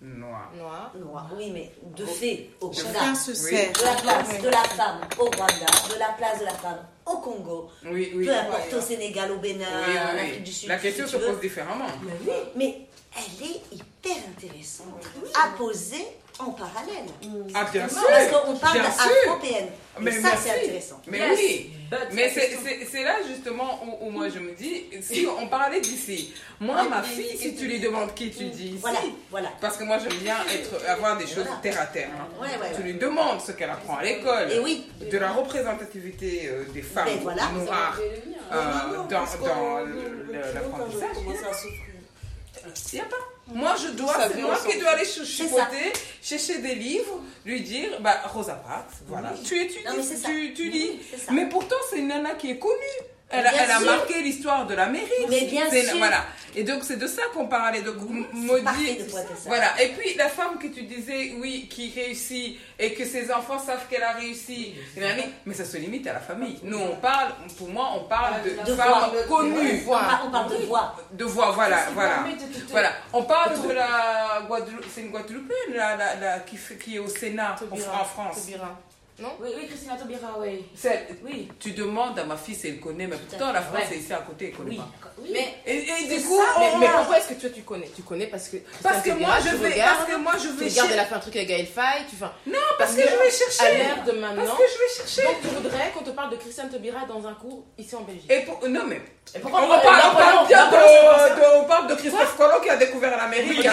Noir. Noir. Noir, oui, mais de fait au Rwanda. De la place de la femme au Rwanda, de la place de la femme au Congo, oui, oui. peu importe au Sénégal, au Bénin, en Afrique du Sud. La question se pose différemment. Mais, mais elle est hyper intéressante à poser en parallèle. Ah, bien sûr. Parce qu'on parle d'afro-PN. Mais ça, c'est intéressant. Mais oui. Mais c'est là justement où, moi je me dis, si on parlait d'ici, moi ma fille, si tu lui demandes qui tu dis ici, voilà, voilà. parce que moi j'aime bien être, avoir des choses terre à terre. Hein. tu lui demandes ce qu'elle apprend à l'école, de la représentativité euh, des femmes noires euh, dans, dans l'apprentissage. Il n'y a pas. Moi, je dois, c'est moi qui dois aller chipoter, chercher des livres, lui dire, bah, Rosa Parks, voilà. Tu étudies, tu, tu lis. Mais pourtant, c'est une nana qui est connue. Elle a, elle a marqué l'histoire de l'Amérique. Mais bien sûr. Voilà. Et donc, c'est de ça qu'on parlait. Donc, maudit. Voilà. Et puis, la femme que tu disais, oui, qui réussit et que ses enfants savent qu'elle a réussi. Mais ça se limite à la famille. Nous, on parle, pour moi, on parle de, de femmes connues. On parle de voix. De voix, voilà. Voilà. voilà. On parle de la Guadeloupe, c'est une la, qui, qui est au Sénat en France. Non? Oui, oui, Christina Taubira, oui. oui. Tu demandes à ma fille si elle connaît, mais pourtant la France est ici à côté, elle connaît pas. Mais, et, du coup, mais, pourquoi est-ce que toi tu connais Tu connais parce que. Parce que, moi, je vais, parce que moi je vais. Tu regardes, elle a fait un truc avec Gaël Faye, tu fais. Non, parce, que, je vais chercher. À l'heure de maintenant. Parce que je vais chercher. Donc tu voudrais qu'on te parle de Christiane Taubira dans un cours ici en Belgique. Et pour, non, mais. Et pourquoi on, parle, on, parle, de, on parle de Christophe Colomb qui a découvert l'Amérique. Non,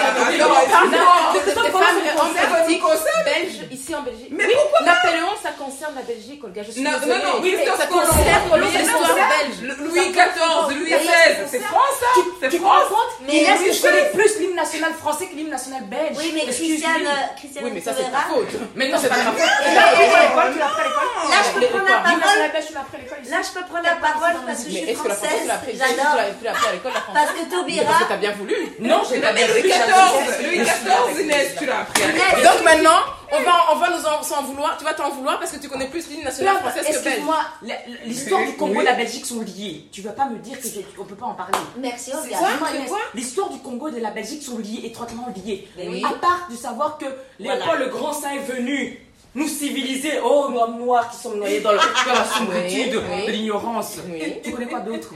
des femmes emblématiques belges ici en Belgique. Mais pourquoi Napoléon, ça concerne la Belgique, Olga. Je suis non, non, non, ça concerne l'histoire belge. Louis XIV, Louis XVI, c'est France, ça C'est France. rends compte Mais oui, je connais plus l'hymne national français que l'hymne national belge. Oui, mais. Christiane, euh, Christiane Oui, mais ça, c'est ta faute. Mais non, c'est pas ma faute. Là, tu l'as l'école. Là, je peux prendre la parole. belge. Là, je peux prendre la parole parce que je suis est-ce que la à l'école, la française Parce que Taubira. Parce que t'as bien voulu. Non, j'ai pas bien Louis vu. XIV, Louis XIV, Inès, tu l'as appris. à l'école. Donc maintenant, on va, on va nous en, s'en vouloir. Tu vas t'en vouloir parce que tu connais plus l'hymne national française que belge. Excuse-moi, la- l'histoire du Congo et la Belgique sont liées. Tu vas pas me dire qu'on peut pas en parler. Merci, quoi, L'histoire du Congo et de la Belgique sont liées, étroitement liées. À part de savoir que Léopold le Grand Saint est venu nous civiliser, oh, nous hommes noirs qui sommes noyés dans, le- dans la sombritude Oui. de l'ignorance. Oui. Tu connais quoi d'autre?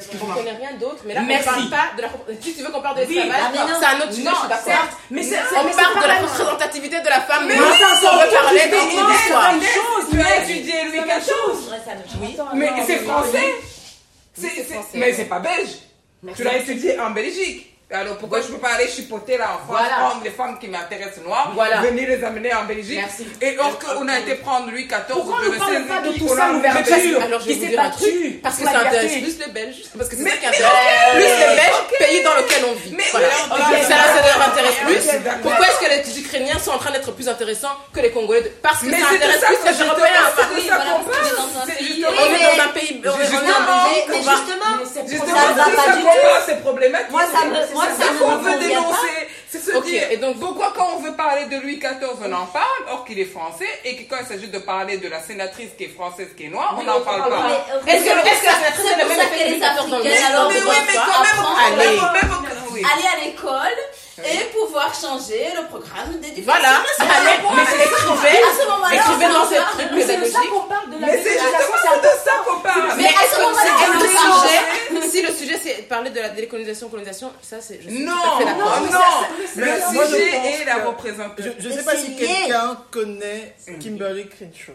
Je connais rien d'autre, mais là, Merci. on parle pas de la. Si tu veux qu'on parle de Oui. l'esclavage, Ah, mais c'est un autre sujet, Non, je suis d'accord. certes, mais c'est- On mais parle pas de la représentativité de la femme Mais noire. ça, on c'est veut parler mais même chose, Tu as mais- étudié Louis XIV. Oui. Mais c'est français. Oui. Mais c'est pas belge. Tu l'as étudié en Belgique. Alors pourquoi je peux pas aller chipoter là en France, Voilà. prendre les femmes qui m'intéressent noires, Voilà. venir les amener en Belgique Merci. Et or qu'on a été prendre Louis XIV, Pourquoi on je ne ne parle sais pas de tout ça, l'ouverture Alors je vais vous dire un truc, parce que ça intéresse plus les Belges, parce que c'est ça qui intéresse plus les Belges, pays dans lequel on vit. Mais Voilà. Ça, ça leur intéresse plus. Pourquoi est-ce que les Ukrainiens sont en train d'être plus intéressants que les Congolais de- Parce que Mais ça intéresse plus que les Européens. justement- On est dans un pays. on est- en Belgique, mais on va- justement, Ça va c'est pas du tout. c'est problématique. Moi, ça qu'on veut dénoncer. C'est se Ok, dire, et donc- pourquoi quand on veut parler de Louis XIV, on en parle, or qu'il est français, et que quand il s'agit de parler de la sénatrice qui est française, qui est noire, on n'en parle pas. Est-ce que la sénatrice C'est a le même effet que les monde? alors, Mais oui, mais quand même, Allez. à l'école et pouvoir changer le programme d'éducation. Voilà. Allez, mais c'est écrivez, écrivez dans sort. trucs Mais c'est de ça qu'on parle de la Mais c'est justement de ça qu'on parle. Mais Mais à est-ce ce que moment-là, c'est on le sujet Si le sujet c'est parler de la décolonisation, colonisation, ça c'est Non, tout à fait non, non. Mais Le moi, je sujet est la représentation. Je ne Mais sais pas si quelqu'un connaît Kimberly Crenshaw.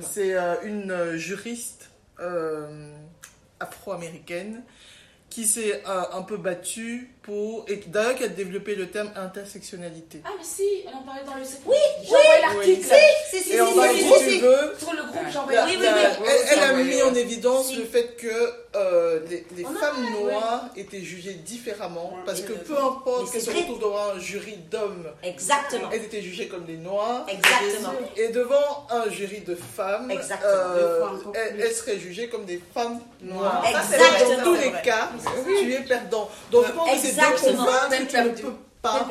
C'est euh, une euh, juriste euh, afro-américaine qui s'est euh, un peu battue pour. Et d'ailleurs, qui a développé le terme intersectionnalité. Ah, mais si, on en parlait dans le. Oui, j'ai envoyé l'article. Si, si, si, si, si, si si, tu si. veux, Sur le groupe, j'ai envoyé la- Oui, oui, oui. elle, elle a Oui, mis oui. en évidence Si. le fait que euh, les, les On a femmes noires étaient jugées différemment parce que peu importe qu'elles se retrouvent devant un jury d'hommes, Exactement. elles étaient jugées comme des noirs. Exactement. Et devant un jury de femmes, Exactement. euh, elles, seraient jugées comme des femmes noires. Exactement. Dans tous les cas, tu es perdant. Donc je pense que Exactement. Ne pas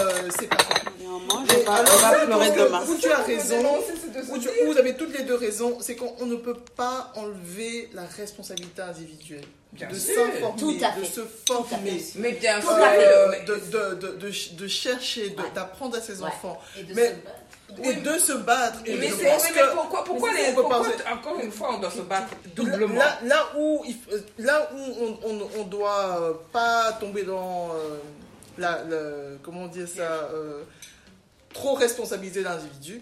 euh, séparer. Néanmoins, Et je vais- alors, on va pleurer demain. Où tu as raison, c'est où, tu- où vous avez toutes les deux raisons, c'est qu'on on ne peut pas enlever la responsabilité individuelle. Bien de s'informer, de se former. Mais bien sûr, euh, de, de, de, de, de chercher, d'apprendre à ses Ouais. enfants, Et de Mais- se battre. et de se battre. Et mais c'est- mais pourquoi, pourquoi, mais les, pourquoi encore une fois on doit se battre Là, doublement? Là, là où, faut- là où on, on, on doit euh, pas tomber dans euh, la, comment dire ça, euh, trop responsabiliser l'individu,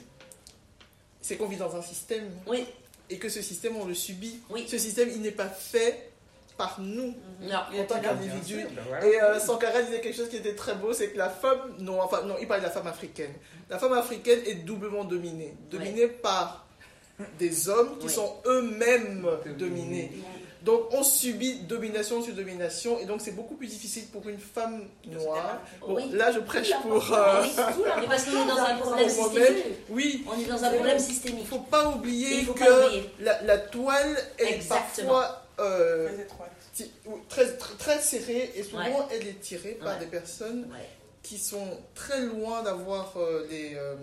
c'est qu'on vit dans un système Oui. et que ce système on le subit. Oui. Ce système il n'est pas fait par nous Non. en tant qu'individu. Ben voilà. Et euh, Sankara disait quelque chose qui était très beau, c'est que la femme, non, enfin, non, il parlait de la femme africaine. La femme africaine est doublement dominée. Dominée par des hommes qui sont eux-mêmes Dominés. dominés. Donc on subit domination sur domination et donc c'est beaucoup plus difficile pour une femme noire. Bon, Oui. Là je prêche pour... euh, Oui. Mais parce qu'on est dans un problème systémique. Oui, On est dans un problème il systémique. faut pas oublier faut que pas oublier. La, la toile est Exactement. parfois euh, Très très, très, très serrée et souvent Ouais. elle est tirée par Ouais. des personnes Ouais. qui sont très loin d'avoir euh, les, euh,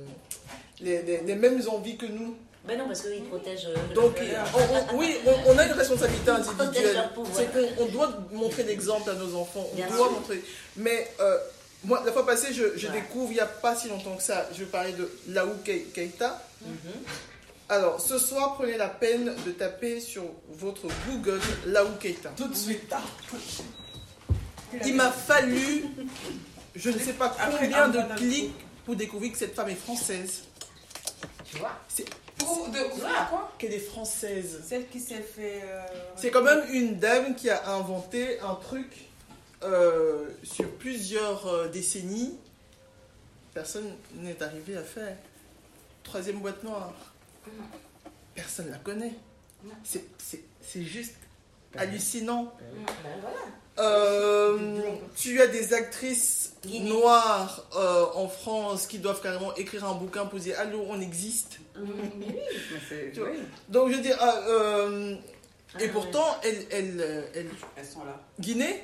les, les- les mêmes envies que nous. Mais non, parce qu'ils protègent. euh, Donc, leur- on- on- oui, on, on a une responsabilité individuelle. C'est qu'on on doit montrer l'exemple à nos enfants. On Bien doit sûr. montrer. Mais euh, moi, la fois passée, je, je Ouais. découvre, il n'y a pas si longtemps que ça, je parlais de Laou Kei- Keita. Mhm. Alors, ce soir, prenez la peine de taper sur votre Google Laou Keita. Tout de suite. Il m'a fallu, je ne sais pas combien de clics pour découvrir que cette femme est française. Tu vois? Pour- de- quoi Qu'elle est française. Celle qui s'est fait. euh, C'est quand même une dame qui a inventé un truc euh, sur plusieurs euh, décennies. Personne n'est arrivé à faire. Troisième boîte noire. Personne ne la connaît. C'est- C'est c'est juste hallucinant. Ben voilà. Euh, tu as des actrices noires euh, en France qui doivent carrément écrire un bouquin pour dire Allô, on existe. Mais (laughs) Tu vois? oui. Donc je veux dire, ah, euh, et Ah, pourtant, elle, elle, euh, elle- Elles sont là. Guinée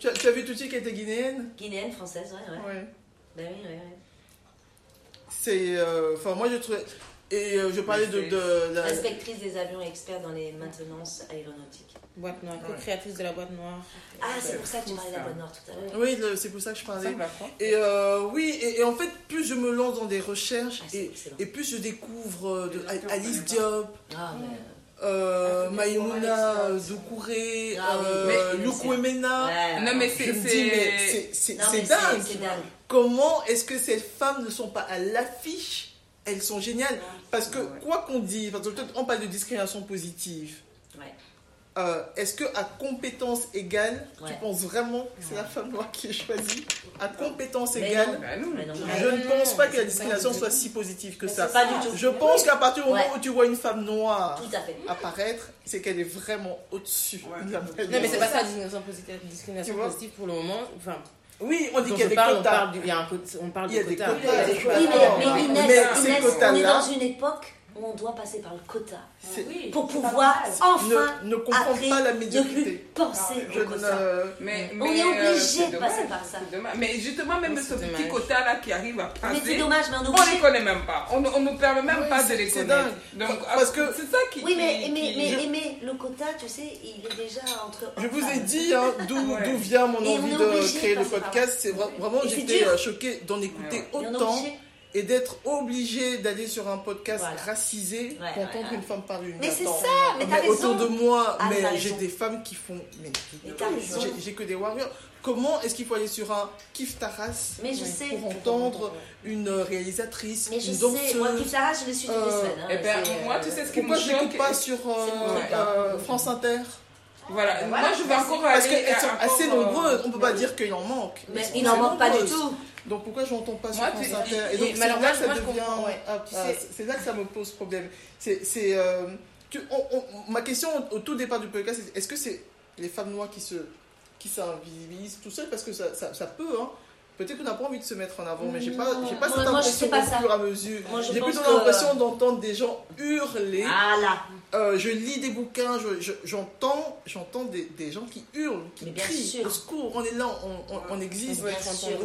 tu as, tu as vu tout de suite qu'elle était guinéenne? Guinéenne, française, ouais, ouais. Ouais. Ben oui, ouais, ouais. C'est. euh, Enfin, moi je trouvais. Et euh, je parlais de, de la. Inspectrice des avions et expert dans les maintenances aéronautiques. Boîte noire, Ouais. co-créatrice de la boîte noire. Ah, c'est pour ça que tu parlais de la bonne Nord tout à l'heure. Oui, c'est pour ça que je parlais. Et euh, oui, et, et en fait, plus je me lance dans des recherches Ah, et, plus je découvre euh, de, Alice. Diop, Ah, mais... euh, Ah, Maïmouna Ah euh, Emena. Ouais. Non, mais c'est. dingue. C'est dingue. Comment est-ce que ces femmes ne sont pas à l'affiche? Elles sont géniales. Parce que, quoi qu'on dise, parce que peut-être on parle de discrimination positive. Euh, Est-ce que à compétence égale, tu penses vraiment que c'est la femme noire qui est choisie? À compétence Mais égale, non. Bah non. Mais non. je ne pense pas que la discrimination soit si positive que Mais ça. c'est pas du tout. Je pense qu'à partir du moment Ouais. où tu vois une femme noire apparaître, c'est qu'elle est vraiment au-dessus Ouais. de la Non, mais c'est pas ça la discrimination positive, discrimination positive pour le moment. Enfin, Oui, on dit qu'il y a des parle, on quotas. parle, du- il y a un côté- on parle Il y a de des quotas. quotas. Oui, mais, mais Mais ces Inès, on est quotas-là- dans une époque où on doit passer par le quota Oui, pour pouvoir enfin ne, ne après, pas la ne plus médiocrité. penser Je au quota. ne... Mais, On mais, est euh, obligé de passer dommage, par ça. Mais justement, même ce petit dommage. quota-là qui arrive à Mais c'est passer, dommage, mais on on ne les connaît même pas. On ne on nous permet même Oui, pas de les connaître. Donc, Parce que- c'est ça qui. Oui, mais, qui- mais, qui- mais, mais le quota, tu sais, il est déjà entre. Je vous ai dit hein, d'où Ouais. d'où vient mon Et on envie de créer le podcast. C'est vra- vraiment, j'étais euh, choquée d'en écouter on autant. Et d'être obligée d'aller sur un podcast Voilà. racisé Ouais, pour ouais, entendre ouais. une femme parler. Mais c'est ça, mais t'as Mais autour de moi, Ah, mais j'ai des femmes qui font. Mais, Mais t'as raison. j'ai- que des warriors. Comment est-ce qu'il faut aller sur un kiff taras Mais je sais. pour entendre une réalisatrice, Mais je une sais, danseuse moi, tout ça, je le suis toutes les Euh, semaines. hein, Eh ben, moi, euh, tu sais ce qui Pourquoi je choque pas sur euh, euh, France Inter? Voilà, moi je vais encore Parce aller. qu'elles sont assez euh, nombreuses, on peut pas dire qu'il en manque. Mais il n'en manque pas du tout. Donc pourquoi je n'entends pas sur France Inter et- donc c'est là moi, que ça moi, je devient, comprends, ouais. ah, ah, c'est- là que ça me pose problème. C'est, c'est, euh, tu- on- on- ma question au tout départ du podcast, est-ce que c'est les femmes noires qui se, qui s'invisibilisent tout seules? Parce que ça, ça, ça peut, hein. Peut-être qu'on n'a pas envie de se mettre en avant, mais j'ai pas, j'ai pas cette moi, je impression pas au fur et à mesure. Je J'ai plutôt que- l'impression d'entendre des gens hurler. Euh, je lis des bouquins, je- je- j'entends, j'entends des, des gens qui hurlent, qui Mais bien crient sûr. au secours. On est là, on, on- on existe.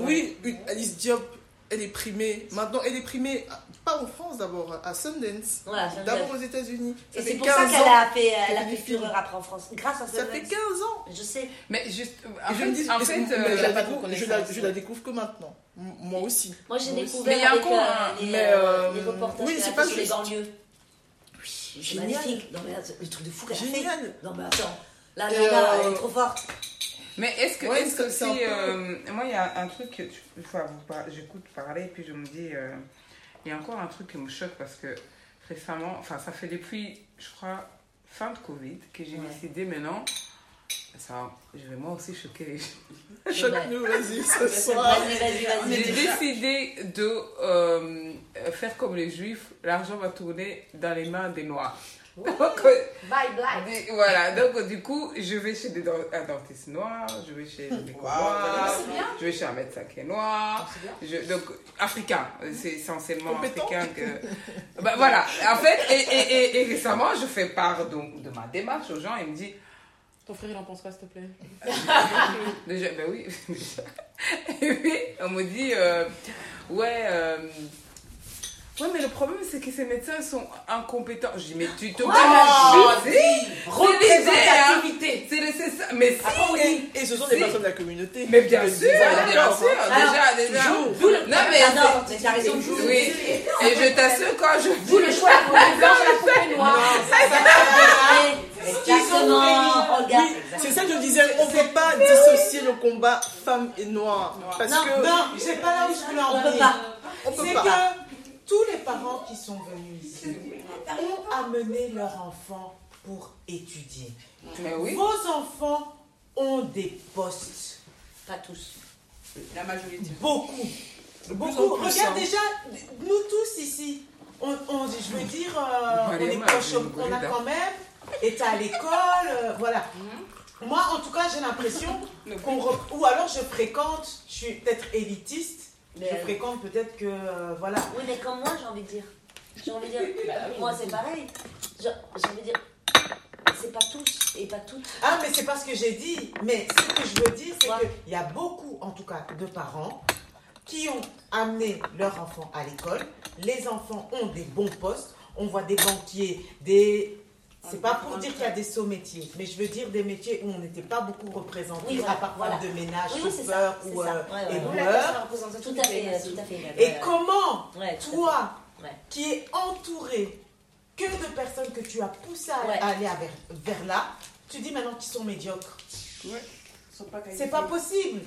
Oui, une Alice Diop, elle est primée. Maintenant, elle est primée, à- pas en France d'abord, à Sundance. Voilà, D'abord aux États-Unis. Et Ça c'est fait pour ça 15 qu'elle ans. a fait, elle qu'elle a fait fait fureur après en France. Grâce à Ça fait 15 ans. Je sais. Mais juste. En me dis, fait, en mais- fait, euh, je, la pas découvre, je, la, je la découvre que maintenant. Moi aussi. Moi, j'ai découvert Mais il y a avec euh, un- les, mais, euh, euh, les reportages oui, c'est pas fait sur les juste. banlieues. C'est Génial. magnifique. Non, mais le truc de fou qu'elle a fait. Génial. Non, mais attends. La nana, euh, elle est trop forte. Mais est-ce que, Ouais, est-ce que si. euh, moi, il y a un truc que. par- j'écoute parler, et puis je me dis. euh, il y a encore un truc qui me choque parce que récemment. Enfin, ça fait depuis, je crois, fin de Covid que j'ai Ouais. décidé maintenant. Ça, je vais moi aussi choquer les gens. (laughs) Choque-nous, vas-y, ce soir. Vas-y, vas-y, vas-y. J'ai décidé de euh, faire comme les juifs, l'argent va tourner dans les mains des noirs. Donc, euh, Bye, black. du- voilà, donc du coup, je vais chez des un dentiste noir, je vais chez des Wow, noirs, je vais chez un médecin qui est noir, je- donc africain, c'est essentiellement Compétent. africain que... Bah, voilà, en fait, et, et, et, et récemment, je fais part donc, de ma démarche aux gens, il me dit, Ton frère, il en pense quoi, s'il te plaît? (laughs) Déjà, ben oui. (laughs) Et puis, on me dit, euh, ouais, euh, ouais, mais le problème, c'est que ces médecins sont incompétents. Je dis, mais tu te Oh, si, Représentativité. c'est c'est ça. Mais si, Et, et ce sont des personnes de la communauté. mais bien sûr, bien d'accord. sûr, déjà, déjà. Non, mais Ah, non, mais t'as raison. c'est- oui. Et je t'assure, quand je D'où le choix de la poupée (laughs) noire. Regarde. C'est ça que je disais, on ne peut pas dissocier le combat femme et noir. Parce Non, que Non, c'est pas là où je voulais en On peut venir. pas. on peut C'est pas. Tous les parents qui sont venus ici ont amené leurs enfants pour étudier. Mais oui. Vos enfants ont des postes. Pas tous. La majorité. Beaucoup. Beaucoup. Regarde hein. déjà, nous tous ici, on, on- je veux dire, euh, On est proche, on a quand même est à l'école, euh, voilà. Moi, en tout cas, j'ai l'impression qu'on ou alors je fréquente, je suis peut-être élitiste, Mais- je fréquente peut-être que euh, voilà. Oui, mais comme moi, j'ai envie de dire. J'ai envie de dire. Moi, c'est pareil. J'ai j'ai envie de dire. C'est pas tous et pas toutes. Ah, mais c'est pas ce que j'ai dit. Mais ce que je veux dire, c'est qu'il y a beaucoup, en tout cas, de parents qui ont amené leurs enfants à l'école. Les enfants ont des bons postes. On voit des banquiers, des. C'est pas pour dire qu'il y a des sauts métiers, mais je veux dire des métiers où on n'était pas beaucoup représentés, Oui, voilà, à part voilà. de ménage, Oui, ça, ou euh, Ouais, ouais, éboueur. ouais. Tout à fait, tout à fait. Et comment, toi, qui es entouré que de personnes que tu as poussées à, Ouais. à aller vers, vers là, tu dis maintenant qu'ils sont médiocres. C'est pas possible.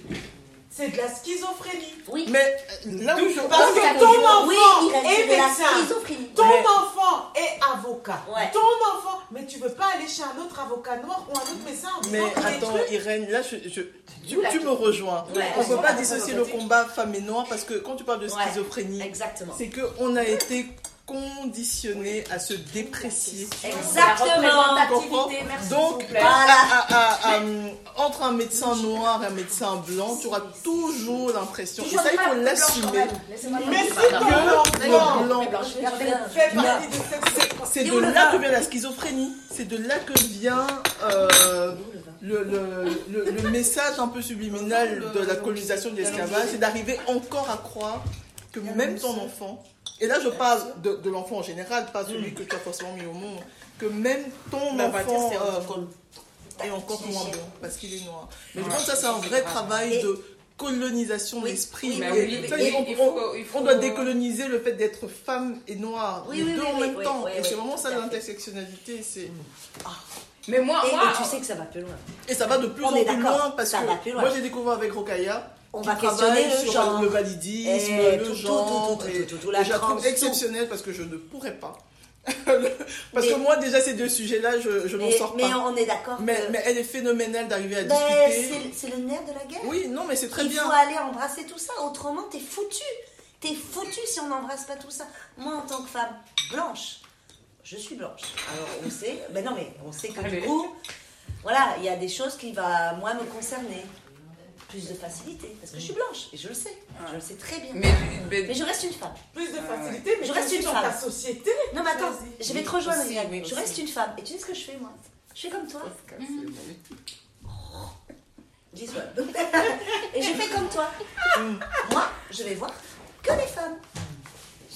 C'est de la schizophrénie. Oui. Mais euh, là où je Parce que ton enfant Oui, est de la médecin. schizophrénie. Ton Mais- enfant est avocat. Ouais. Ton enfant, mais tu veux pas aller chez un autre avocat noir ou un autre médecin en Mais attends. Irène, là, je, je- tu, tu me rejoins. Ouais. On ne peut pas dissocier le combat femme et noir parce que quand tu parles de schizophrénie, Exactement. c'est qu'on a été conditionné à se déprécier. Exactement. Merci, Donc, à- à- à- euh, entre un médecin noir et un médecin blanc, tu auras toujours l'impression, et ça il faut l'assumer, Mais ton que le blanc, c'est de là que vient la schizophrénie. C'est de là que vient euh, le, le, le- le message un peu subliminal de la colonisation de l'esclavage. C'est d'arriver encore à croire que même ton enfant, et là je parle de, de l'enfant en général, pas celui que tu as forcément mis au monde, que même ton Bah, on va dire enfant euh, est encore moins bon parce qu'il est noir. Mais je pense que ça c'est un vrai travail de colonisation de l'esprit. mais Et oui, et on- on- on doit décoloniser le fait d'être femme et noire, Oui, les oui, deux oui, en oui, même oui, temps. oui, et c'est oui, vraiment ça l'intersectionnalité. C'est Mais moi, Et, moi et tu sais que ça va plus loin. et ça va de plus On en plus loin parce ça que va plus loin. moi j'ai découvert avec Rokaya. On qui va travaille questionner le sur genre. le validisme, Et le tout, tout, genre, tout, tout, tout, tout, tout, la et je la trouve trans, tout. exceptionnelle parce que je ne pourrais pas. (laughs) parce que Mais- moi déjà ces deux sujets-là, je, je n'en Mais, sors mais pas. on est d'accord Mais, que mais elle est phénoménale d'arriver à Ben, discuter. c'est c'est le nerf de la guerre. Oui, non, mais c'est très Il bien. faut aller embrasser tout ça, autrement t'es foutu. T'es foutu si on n'embrasse pas tout ça. Moi, en tant que femme blanche, je suis blanche. Alors on sait, (laughs) ben non mais on sait que du coup, voilà, il y a des choses qui vont moi me concerner. Plus de facilité, parce que je suis blanche, et je le sais. Je le sais très bien. Mais, mais- Mais je reste une femme. Plus de facilité, mais Je reste es une dans femme. ta société. Non mais attends, je vais te rejoindre, aussi, oui, Je reste une femme. Et tu sais ce que je fais moi? Je fais comme toi. Dis-toi. (laughs) Et je fais comme toi. (laughs) Moi, je vais voir que des femmes.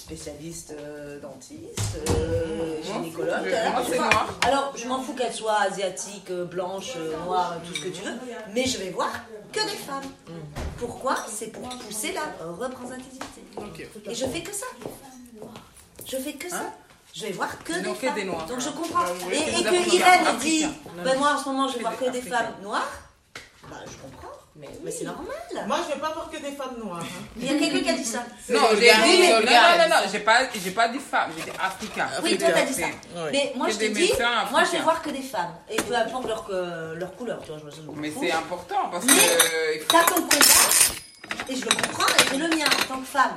Spécialistes euh, dentistes, euh, gynécologues. Je- moi, c'est je vois- noir. Alors, je m'en fous qu'elles soient asiatiques, euh, blanches, euh, noires, tout ce que tu veux. Mais je vais voir que des femmes. Pourquoi? C'est pour pousser la représentativité. Et je fais que ça. Je fais que ça. Je vais voir que des que femmes. des noirs. Donc je comprends. Ah oui, et que et. Irène dit, ben moi en ce moment je vais voir que des femmes noires. Bah je comprends. Mais, c'est normal. Moi, je vais pas voir que des femmes noires. hein. Il y a quelqu'un qui a dit ça. Non, j'ai dit, non, non, non, non, j'ai pas, j'ai pas dit femme, j'ai dit africain. Oui, toi t'as dit ça. Mais moi je te dis, moi je vais africains. voir que des femmes. Et peu importe leur, euh, leur couleur, tu vois, je me Mais c'est important parce Mais que. euh, T'as ton combat, et je le comprends, et j'ai le mien en tant que femme.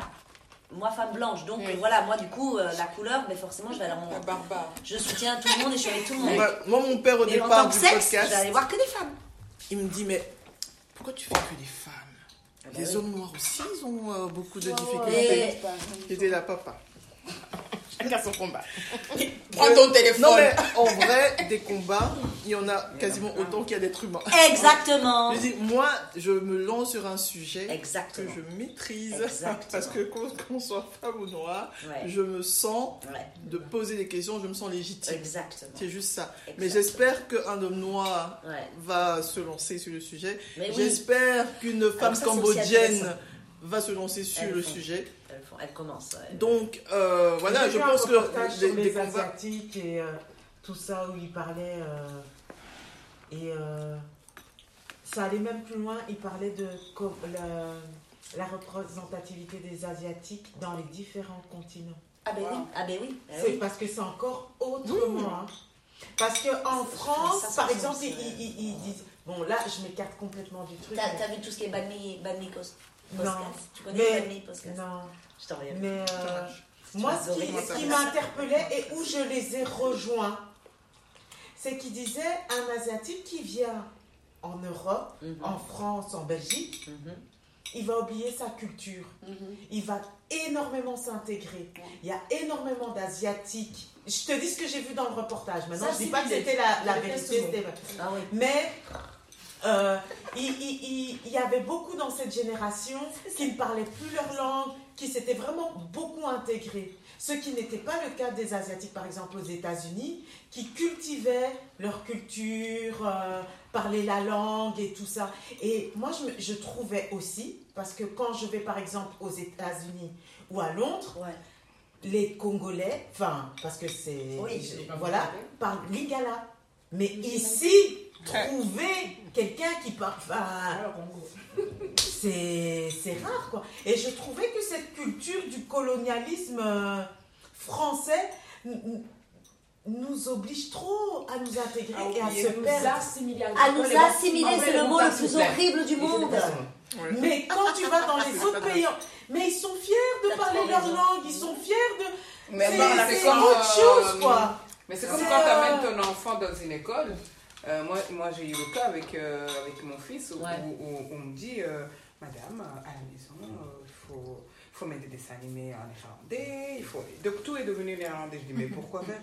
Moi, femme blanche, donc euh, voilà, moi du coup, euh, la couleur, mais forcément, je vais aller en. Barbare. Je soutiens tout le monde et je suis avec tout le monde. Moi, mon père, au départ du sexe, je podcast, vais aller voir que des femmes. il me dit Mais pourquoi tu fais que des femmes bah Les oui. hommes noirs aussi, ils ont euh, beaucoup de Et- difficultés. J'étais là, papa. Chacun son combat. Prends ton téléphone. Non, mais en vrai, des combats, il y en a quasiment autant qu'il y a d'êtres humains. Exactement. Je dis, moi, je me lance sur un sujet Exactement. que je maîtrise. Exactement. Parce que qu'on soit femme ou noire, Ouais. je me sens Ouais. de poser des questions, je me sens légitime. Exactement. C'est juste ça. Exactement. Mais j'espère qu'un homme noir Ouais. va se lancer sur le sujet. Oui. J'espère qu'une femme ça, cambodgienne va se lancer sur le sujet. Elle, font-. Donc, euh, voilà, je pense que des, sur des les combats. asiatiques et euh, tout ça où il parlait euh, et euh, ça allait même plus loin. Il parlait de la, la représentativité des asiatiques dans les différents continents. Ah ben oui. Ah ben oui. Ah C'est oui. parce que c'est encore autrement. hein. Parce que en France, ça, ça, par exemple, ils, ils- ils- ils disent. Bon, là, je m'écarte complètement du truc. T'as mais- vu tout ce qui est Badmi Cos- Non. Tu connais Mais- Podcast Non. Je t'en reviens. Mais euh, moi, ce qui, ce qui interpellée et où je les ai rejoints, c'est qu'il disait un Asiatique qui vient en Europe, Mhm. en France, en Belgique, Mhm. il va oublier sa culture. Il va énormément s'intégrer. Il y a énormément d'Asiatiques. Je te dis ce que j'ai vu dans le reportage. Maintenant, Ça, je dis c'est pas que c'était la, vérité. Ah oui. Mais euh, il, il- il- il y avait beaucoup dans cette génération qui ne parlaient plus leur langue, qui s'étaient vraiment beaucoup intégrés. Ce qui n'était pas le cas des Asiatiques, par exemple aux États-Unis, qui cultivaient leur culture, euh, parlaient la langue et tout ça. Et moi, je, me- je trouvais aussi, parce que quand je vais par exemple aux États-Unis ou à Londres, les Congolais, enfin, parce que c'est. Oui. je- voilà, parlent lingala. Mais ici, trouver quelqu'un qui parle. enfin, c'est rare, quoi. Et je trouvais que cette culture du colonialisme euh, français nous oblige trop à nous intégrer Ah et à se perdre. assimiler à nous assimiler, c'est le mot le plus horrible du monde. Mais quand tu vas dans les (laughs) autres pays, mais ils sont fiers de parler leur langue, ils sont fiers de. Mais c'est bon, autre chose, euh, quoi. Mais c'est comme quand tu amènes euh, ton enfant dans une école. Euh, moi, moi j'ai eu le cas avec, euh, avec mon fils où, où- où on me dit euh, Madame, à la maison, il faut, faut mettre des dessins animés en néerlandais. Il faut... Donc tout est devenu néerlandais. Je dis Mais pourquoi faire?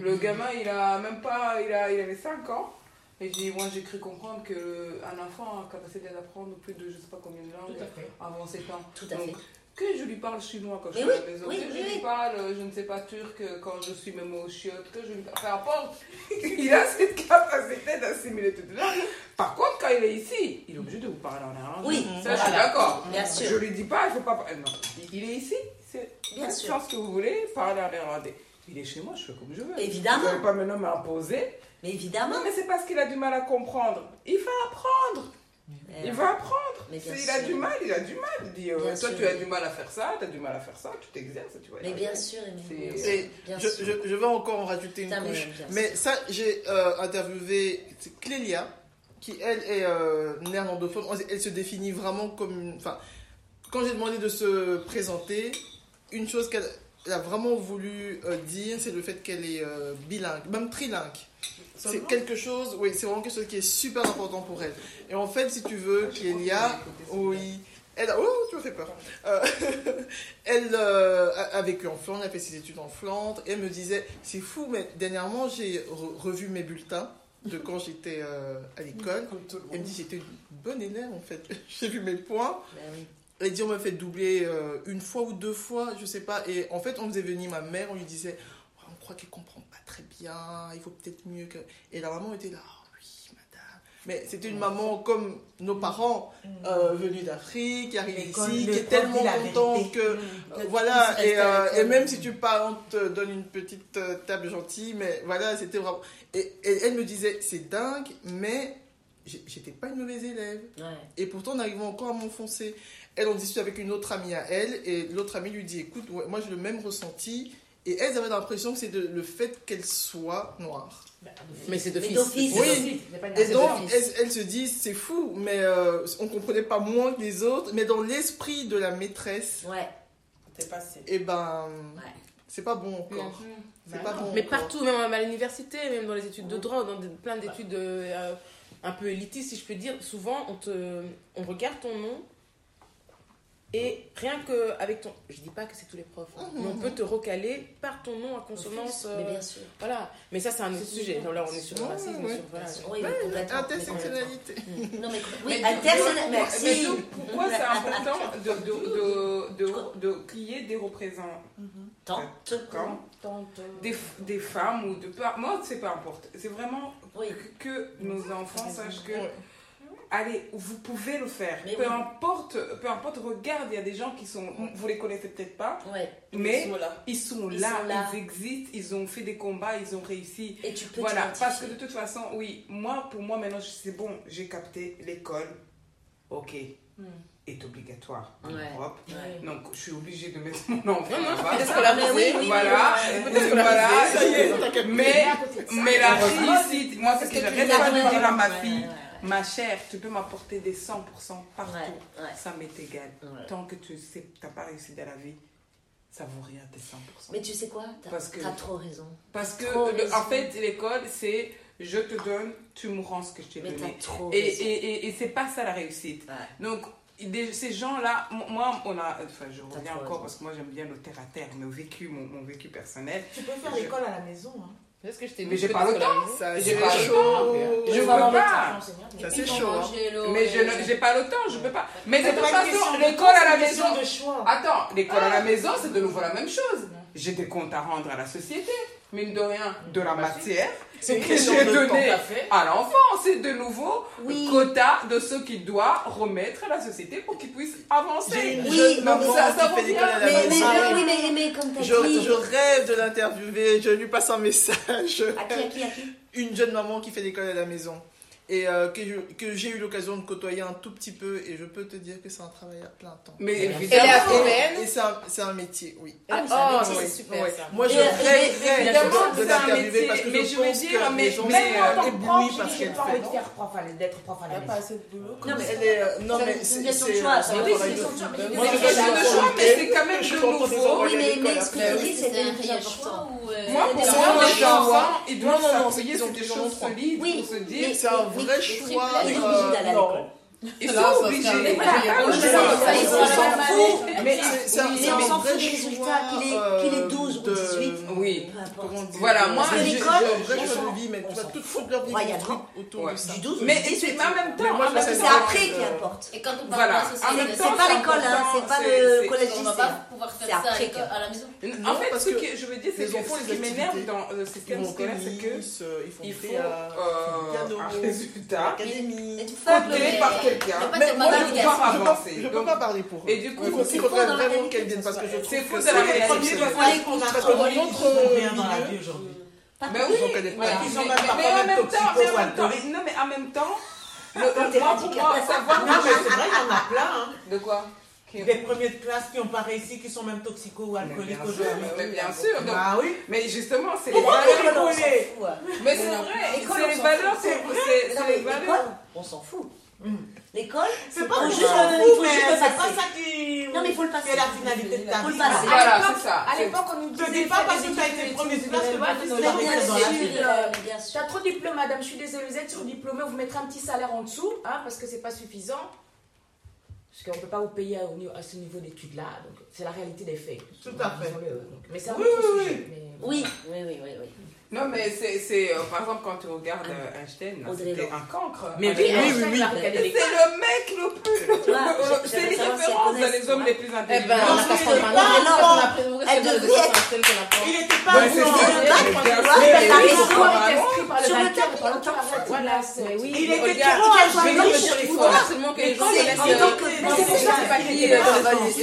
Le gamin, il a même pas. Il, a, il avait 5 ans. Et je dis Moi, j'ai cru comprendre qu'un enfant a capacité d'apprendre plus de je sais pas combien de langues avant 7 ans. Tout à Donc, fait. Que je lui parle chinois quand je suis à la maison, oui, que je oui, lui parle, euh, je ne sais pas, turc euh, quand je suis même au chiottes, que je lui parle, peu importe. (laughs) il a cette capacité d'assimiler les langues. Par contre, quand il est ici, il est obligé de vous parler en néerlandais. Oui, ça je suis d'accord. Bien sûr. Je lui dis pas, il faut pas parler. Non, il- est ici, c'est Bien faites sûr. ce que vous voulez, parler en néerlandais. Il est chez moi, je fais comme je veux. Évidemment. Vous n'allez pas maintenant m'imposer. Mais évidemment. Non, mais c'est parce qu'il a du mal à comprendre. Il va apprendre. Il va apprendre. Mais il a du mal, il a du mal. Il dit, euh, toi, sûr. tu as du mal à faire ça, tu as du mal à faire ça, tu t'exerces, tu vois. Mais bien sûr, mais bien sûr. Et Bien je, sûr. je- je vais encore en rajouter une couche. Mais ça, j'ai euh, interviewé Clélia, qui elle est euh, néerlandophone. Elle se définit vraiment comme. Enfin, quand j'ai demandé de se présenter, une chose qu'elle elle a vraiment voulu euh, dire, c'est le fait qu'elle est euh, bilingue, même trilingue. C'est quelque chose, oui, c'est vraiment quelque chose qui est super important pour elle. Et en fait, si tu veux, Clélia, oui, elle a, oh, tu me fais peur. Euh, (laughs) elle euh, a, a vécu en Flandre, elle a fait ses études en Flandre, et elle me disait, c'est fou, mais dernièrement, j'ai re- revu mes bulletins de quand j'étais euh, à l'école. Elle me dit, j'étais une bonne élève, en fait. (laughs) j'ai vu mes points. Ben Elle dit, on m'a fait doubler une fois ou deux fois, je sais pas. Et en fait, on faisait venir ma mère, on lui disait, Oh, on croit qu'elle comprend très bien, il faut peut-être mieux que. Et la maman était là, Oh, oui, madame. Mais c'était une maman comme nos parents, euh, venus d'Afrique, qui arrivent Mais ici, qui est tellement contente que. Mm. euh, voilà, et, euh, et même si tu parles, on te donne une petite table gentille, mais voilà, c'était vraiment. Et, et elle me disait, c'est dingue, mais j'étais pas une mauvaise élève. Et pourtant, on arrivait encore à m'enfoncer. Elle en discute avec une autre amie à elle, et l'autre amie lui dit Écoute, ouais, moi j'ai le même ressenti. Et elles avaient l'impression que c'est de- le fait qu'elle soit noire. Mais c'est d'office. Mais. C'est Oui. C'est pas une- Et donc, elles, elles se disent C'est fou, mais euh, on comprenait pas moins que les autres. Mais dans l'esprit de la maîtresse, Ouais. T'es passé. et ben, c'est pas bon encore. C'est pas bon Mais encore. partout, même à l'université, même dans les études de droit, dans plein d'études euh, un peu élitistes, si je peux dire, souvent on, te, on regarde ton nom et rien que avec ton. Je dis pas que c'est tous les profs, hein, mais on peut te recaler par ton nom à consonance. Mais euh, bien sûr. Voilà. Mais ça, c'est un autre sujet. souvent. Là, on est sur le racisme, ouais. sur. Voilà. Oui, mais complètement. Intersectionnalité. Non, mais oui, Mais intersectionnalité. Merci. mais donc, pourquoi c'est important (laughs) de, de, de, de, de ait des représentants? Tante. des, des femmes ou de moi c'est peu importe c'est vraiment que, que nos enfants sachent que allez vous pouvez le faire Mais peu oui. importe peu importe regarde il y a des gens qui sont vous les connaissez peut-être pas Ouais. mais Ils sont là. ils sont Ils là, sont là. ils existent ils ont fait des combats ils ont réussi Et tu peux voilà parce que de toute façon oui moi pour moi maintenant c'est bon j'ai capté l'école ok est obligatoire. Europe. Donc, je suis obligée de mettre mon enfant là-bas. Oui, oui, voilà. Mais, mais la réussite, moi, c'est ce que j'arrête pas de dire à ma fille, ma chère, tu peux m'apporter des 100% partout. Ça m'est égal. Tant que tu sais, t'as pas réussi dans la vie, ça vaut rien tes 100%. Mais tu sais quoi? T'as as trop raison. Parce que, en fait, l'école, c'est je te donne, tu me rends ce que je t'ai donné. Et, et, et, c'est pas ça la réussite. Donc, des, ces gens-là, moi, on a. Enfin, je reviens encore parce que moi, j'aime bien le terre à terre, mais au vécu, mon, mon, vécu personnel. Tu peux faire l'école à la maison, hein. Parce que je hein. mais j'ai pas le temps. J'ai pas le temps. Je peux pas. Ça c'est chaud. Mais je n'ai pas le temps, je peux pas. Mais de toute façon, l'école à la maison. Attends, l'école à la ah. maison, c'est de nouveau la même chose. J'ai des comptes à rendre à la société mine de rien, de la bah, matière c'est que j'ai donné à l'enfant. C'est de nouveau oui. quota de ce qu'il doit remettre à la société pour qu'il puisse avancer. Oui, je, fait ah, oui, mais, je, je rêve de l'interviewer, je lui passe un message. À qui, à qui, à qui? Une jeune maman qui fait l'école à la maison et euh, que j'ai eu l'occasion de côtoyer un tout petit peu et je peux te dire que c'est un travail à plein temps. Mais évidemment, et, et c'est un, un, métier, oui. Ah, ah c'est oui, super oui. Ça. Moi je rêve évidemment de, de l'interviewer parce que mais je, je pense dire, que mais, les gens sont euh, éblouis parce qu'elle fait. J'ai pas envie d'être prof à la maison. pas assez de boulot. Non mais euh, c'est une question de choix. Oui, c'est une question de choix. Euh, moi je choix mais c'est quand même de nouveau. Oui mais mais expliquer c'était un vrai choix ou Moi pour moi les enfants ils doivent s'appuyer sur des choses solides pour se dire vrai choix. Ils sont obligés. Mais c'est un vrai. Euh, euh, qu'il est 12 ou 18. Oui. Voilà, moi, j'ai de mais tu vas toute foutre leur vie autour de ça. Mais c'est pas en même temps. Hein, c'est après qui importe. Et quand on parle de c'est pas l'école, hein, c'est pas le collège pouvoir faire ça à, la maison. En fait, ce que, je veux dire, c'est que enfants, euh, ce qui m'énerve dans le système scolaire, c'est que euh, un résultat par quelqu'un. Mais je ne peux pas parler pour eux. Et du coup, il faudrait vraiment qu'elles viennent parce que je C'est faux de la première parce que euh, dans notre milieu aujourd'hui. Mais oui, mais en même temps, (laughs) non mais en même temps, le, pour moi, savoir. C'est vrai, y en a plein. De quoi qui... Des premiers de classe qui n'ont pas réussi, qui sont même toxicos ou alcooliques aujourd'hui. Mais bien sûr. Bah oui. Mais justement, c'est les valeurs. Mais c'est vrai. C'est les valeurs. C'est les valeurs. On s'en fout. L'école, c'est pas juste c'est pas ça qui. Non, mais il faut le passer. C'est la finalité de ta vie. Voilà, c'est ça. À l'époque, on nous disait. Ne dis pas parce que tu as été premier de classe tu euh, Bien sûr. Tu as trop diplômé, madame. Je suis désolée, vous êtes surdiplômée. On vous mettra un petit salaire en dessous, hein, parce que c'est pas suffisant parce qu'on ne peut pas vous payer à, à ce niveau d'études-là. C'est la réalité des faits. Tout à fait. Mais c'est un oui, autre oui, sujet, oui, oui, oui, oui, oui. Non, mais c'est, euh, par exemple, quand tu regardes euh, Einstein, c'était un cancre. Mais oui, oui, oui. C'est le mec le plus. (laughs) c'est les références dans les hommes les plus intelligents. Eh ben, elle devrait être. Il était pas bon. Il était trop ingénieux.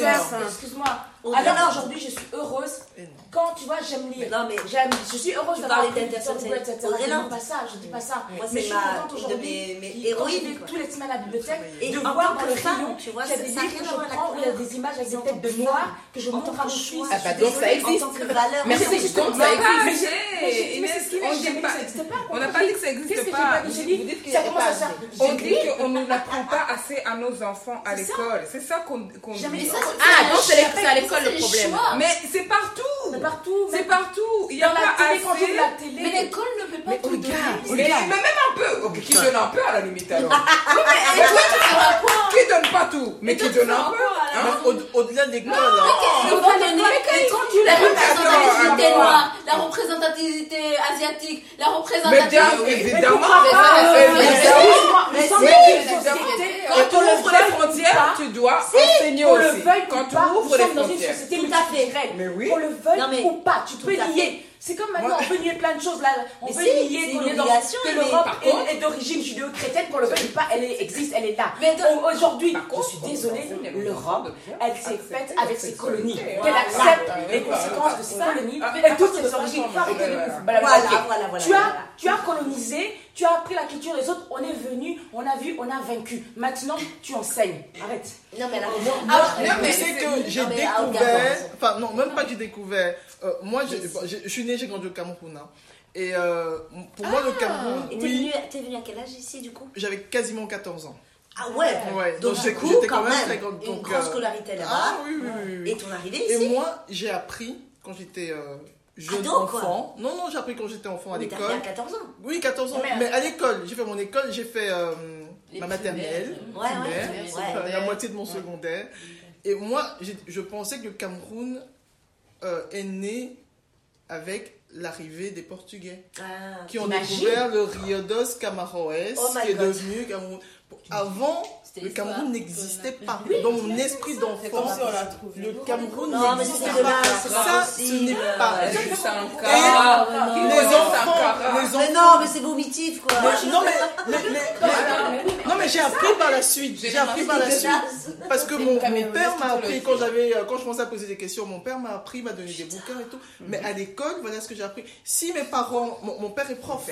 Hein. Excuse-moi. Alors ah aujourd'hui, je suis heureuse. Eh quand tu vois, j'aime lire. Mais non, mais j'aime. Je suis heureuse de parler d'Intercept. Je ne pas ça, je ne dis pas ça. Moi, mais je suis contente aujourd'hui. Mais héroïque. Tous les semaines à la bibliothèque. Et de voir dans les rayons, tu vois, des que je prends, il y a des images avec des têtes de noir que je montre à mon fils. Ah bah donc ça existe. Merci, je compte, ça existe. Mais c'est ce qu'il n'existe pas. On n'a pas dit que ça n'existe pas. On dit qu'on ne l'apprend pas assez à nos enfants à l'école. C'est ça qu'on. dit. Ah, donc c'est à l'école le problème. Mais c'est partout. C'est partout. C'est partout. Il y a pas assez. Mais l'école ne peut pas tout donner. Mais même un peu. Qui donne un peu à la limite alors. (laughs) Qui donne pas tout, mais qui donne un peu. Hein au-delà de l'école. Hein. La représentativité noire, la représentativité asiatique, la représentativité. Mais évidemment. Mais quand on ouvre les frontières, tu dois enseigner aussi. Quand tu ouvres les frontières ou pas, tu peux à nier. C'est comme maintenant, on peut nier plein de choses. Là, on Mais peut si, nier qu'on est dans, que l'Europe est- d'origine judéo-chrétienne, qu'on le veuille pas, elle est- existe, elle est là. Mais Aujourd'hui, je suis désolée, l'Europe, elle s'est faite la avec ses colonies. Qu'elle accepte Voilà. les conséquences de Voilà. colonies Ah, et toutes ah, ses ah, origines. ah, Tu as, voilà. tu as colonisé, tu as appris la culture des autres, on est venu, on a vu, on a vaincu. Maintenant, tu enseignes. Arrête. Non, mais là, Ah, non, mais c'est que j'ai non, ah, découvert, raison. enfin non, même pas que j'ai découvert. Euh, moi, je suis né, j'ai grandi au Cameroun. hein. Et euh, pour moi, le Cameroun, Et t'es oui, venu, à quel âge ici, du coup? J'avais quasiment 14 ans. Ah ouais Ouais, Donc, coup, j'étais quand même, très grande. une donc, grande euh, scolarité là-bas. Ah oui, oui, oui, oui. Et ton arrivée Et ici? moi, j'ai appris, quand j'étais euh, jeune Ado, quoi. enfant. Non, non, j'ai appris quand j'étais enfant à Mais t'as l'école. fait à 14 ans. Oui, 14 ans. Mais- Mais à l'école, j'ai fait mon école, j'ai fait euh, ma maternelle, Ouais, primaire, la moitié de mon secondaire. Et moi, je pensais que le Cameroun euh, est né avec l'arrivée des Portugais, Ah, qui ont découvert le Rio dos Camaroes, Oh qui est God. devenu Cameroun. Avant, le Cameroun n'existait pas. Oui, Dans mon esprit d'enfant, le Cameroun Non, mais n'existait pas. Ça, ce n'est pas Et les enfants, les enfants Mais non, mais c'est vomitif, quoi. mais- non, mais, mais- j'ai appris par la suite. J'ai appris par la suite. Parce que mon, mon père m'a appris, quand, j'avais, euh, quand je commençais à poser des questions, mon père m'a appris, m'a donné des bouquins et tout. Mais à l'école, voilà ce que j'ai appris. Si mes parents, mon, mon père est prof.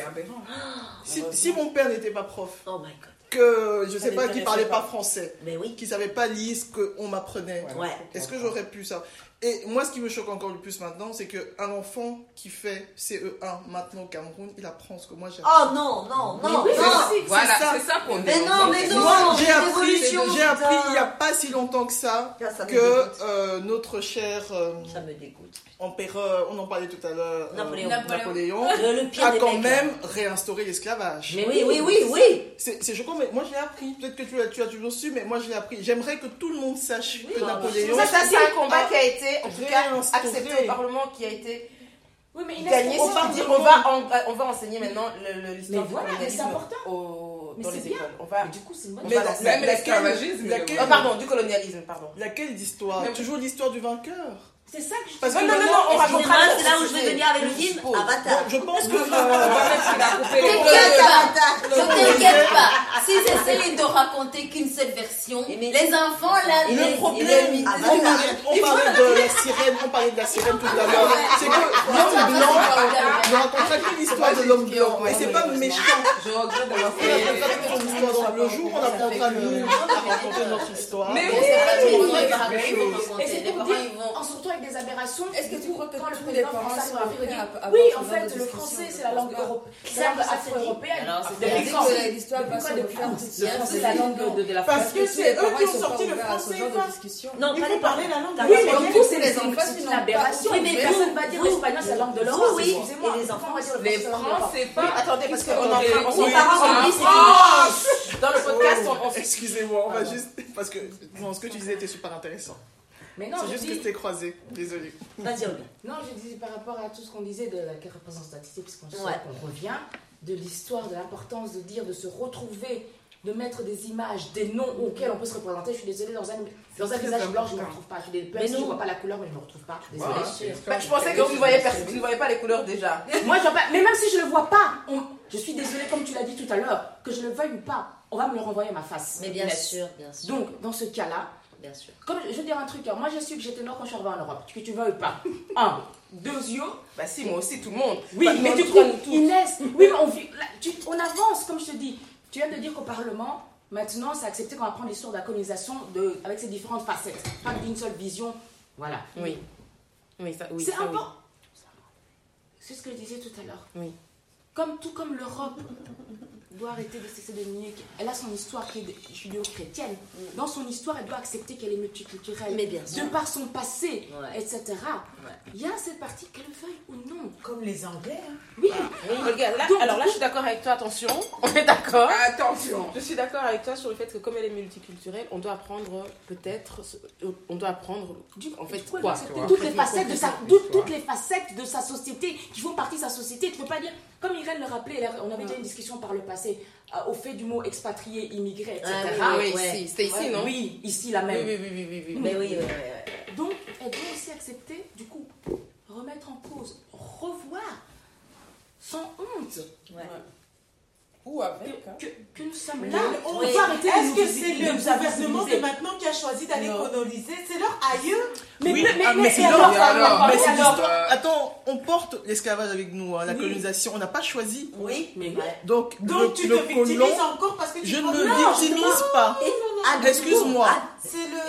Si, si mon père n'était pas prof, Oh my god. que je sais Ça pas, qui parlait pas pas. français, Mais oui. qui savait pas lire ce qu'on m'apprenait, Ouais. est-ce que j'aurais pu ça? Et moi, ce qui me choque encore le plus maintenant, c'est qu'un enfant qui fait CE1 maintenant au Cameroun, il apprend ce que moi j'ai appris. Oh non, non, non, oui, non. c'est- Voilà, ça. c'est ça qu'on Mais non, mais non. Moi, j'ai appris, j'ai appris il n'y a pas si longtemps que ça que euh, notre cher euh, Ça me dégoûte. Empereur, on en parlait tout à l'heure, euh, Napoléon. A quand mecs, même réinstauré l'esclavage. Mais oui, oui, oui, oui. C'est c'est choquant, mais moi je l'ai appris. Peut-être que tu l'as tu as toujours su, mais moi je l'ai appris. J'aimerais que tout le monde sache que Napoléon. Ça, ça, c'est un combat a qui a été, en tout cas, accepté au Parlement, qui a été Oui, mais Inès, gagné. on va dire on va, en- on va enseigner maintenant l'histoire Mais du voilà, c'est important. au- Mais dans c'est les bien. écoles. On va, Mais du coup, c'est une bonne on Mais l'esclavagisme. Ah, pardon, du colonialisme, pardon. Laquelle d'histoire? Toujours l'histoire du vainqueur? C'est ça que je Parce que non, non, non, on racontera c'est là où je vais venir avec le film. Avatar. Bon, je pense que. A T'inquiète pas, Avatar. ne t'inquiète pas. Si j'essaye de raconter qu'une seule version, Mais- les enfants là, Le les- problème, les- on parlait, on parlait de la sirène, on parlait de la sirène tout à l'heure. C'est que l'homme blanc ne racontera que l'histoire de l'homme blanc. Mais c'est pas méchant. Je regrette d'avoir On fait. le jour où on apprendra nous à raconter notre histoire. Mais Mais c'est pas tout. Et c'est pour dire, en avec des aberrations, Est-ce que tu crois que quand le président français va avoir oui, en fait, le français, c'est la langue débat. européenne, c'est C'est la langue ça, c'est afro-européenne. Alors, c'est Depuis quand l'histoire va se refaire Le français, la langue de, la Parce que c'est eux qui ont sorti le français. Non, Il pas faut les parler la langue de Oui, du coup, c'est Les enfants, c'est une aberration. Oui, mais Personne vous- va dire l'espagnol, c'est la langue de l'Europe. oui, Excusez-moi. et les on va dire le Les français, l'Europe Oui, attendez, parce qu'on en on- Dans le podcast, on- on Excusez-moi, on va juste. Parce que non, ce que tu disais était super intéressant. Mais non, C'est juste que dis, c'était croisé. Désolé. Vas-y, non, je disais par rapport à tout ce qu'on disait de la représentativité, puisqu'on Ouais. qu'on revient, de l'histoire, de l'importance de dire, de se retrouver, de mettre des images, des noms auxquels on peut se représenter. Je suis désolée, dans un, dans un visage blanc, je ne me retrouve pas. Je suis désolée, je ne vois pas la couleur, mais je ne me retrouve pas. Voilà. Désolée. Bah, je pensais que tu ne ne voyais pas les couleurs déjà. (laughs) Moi, je vois pas. Mais même si je ne le vois pas, on- je suis désolée, comme tu l'as dit tout à l'heure, que je le veuille ou pas, on va me le renvoyer à ma face. Mais bien sûr, bien sûr. Donc, dans ce cas-là, Bien sûr. comme je veux dire un truc, hein, moi j'ai su que j'étais noire quand je suis arrivée en Europe, que tu veuilles pas? (laughs) Un, deux yeux. Bah si, moi aussi, tout le monde. Oui, Bah, mais du coup. Inès, oui, mais on, vit- là, tu- on avance, comme je te dis. Tu viens de dire qu'au Parlement, maintenant, c'est accepté qu'on va prendre l'histoire de la colonisation de, avec ses différentes facettes, pas d'une seule vision. Voilà. Oui. Oui, ça, oui. c'est oui. important. C'est ce que je disais tout à l'heure. Oui. Comme tout comme l'Europe doit arrêter de cesser de nier qu'elle a son histoire qui est judéo-chrétienne. Dans son histoire, elle doit accepter qu'elle est multiculturelle. Mais bien sûr. De par son passé, Ouais. etc. Ouais. Il y a cette partie qu'elle le veuille ou non. Comme les Anglais. hein. Oui. Regarde, là, Donc, alors là, je suis d'accord avec toi, attention. On est d'accord. Attention. Je suis d'accord avec toi sur le fait que comme elle est multiculturelle, on doit apprendre peut-être, on doit apprendre, Du- en fait, du coup, elle quoi toutes les facettes de sa, toutes, les facettes de sa société qui font partie de sa société. Tu ne peux pas dire, comme Irène le rappelait, on avait déjà une discussion par le passé euh, au fait du mot expatrié, immigré, etc. Ah oui, c'était ici, Ouais, non? Oui, ici la même. oui, oui, oui, oui, oui. Mais oui. Donc, elle doit aussi accepter, du coup, remettre en cause, revoir, sans honte, Ouais. Ou avec. hein. que, que nous sommes là. on On va- doit arrêter de Est-ce nous que c'est le gouvernement de maintenant qui a choisi d'aller Non. coloniser? C'est leur aïeux? Mais, Oui, mais, mais, ah, mais mais- c'est l'histoire. Attends, on porte l'esclavage avec nous, hein, la Oui. colonisation. On n'a pas choisi. Oui, Mais. Donc, Donc le, tu le te victimises encore parce que tu je ne me victimise pas. Excuse-moi.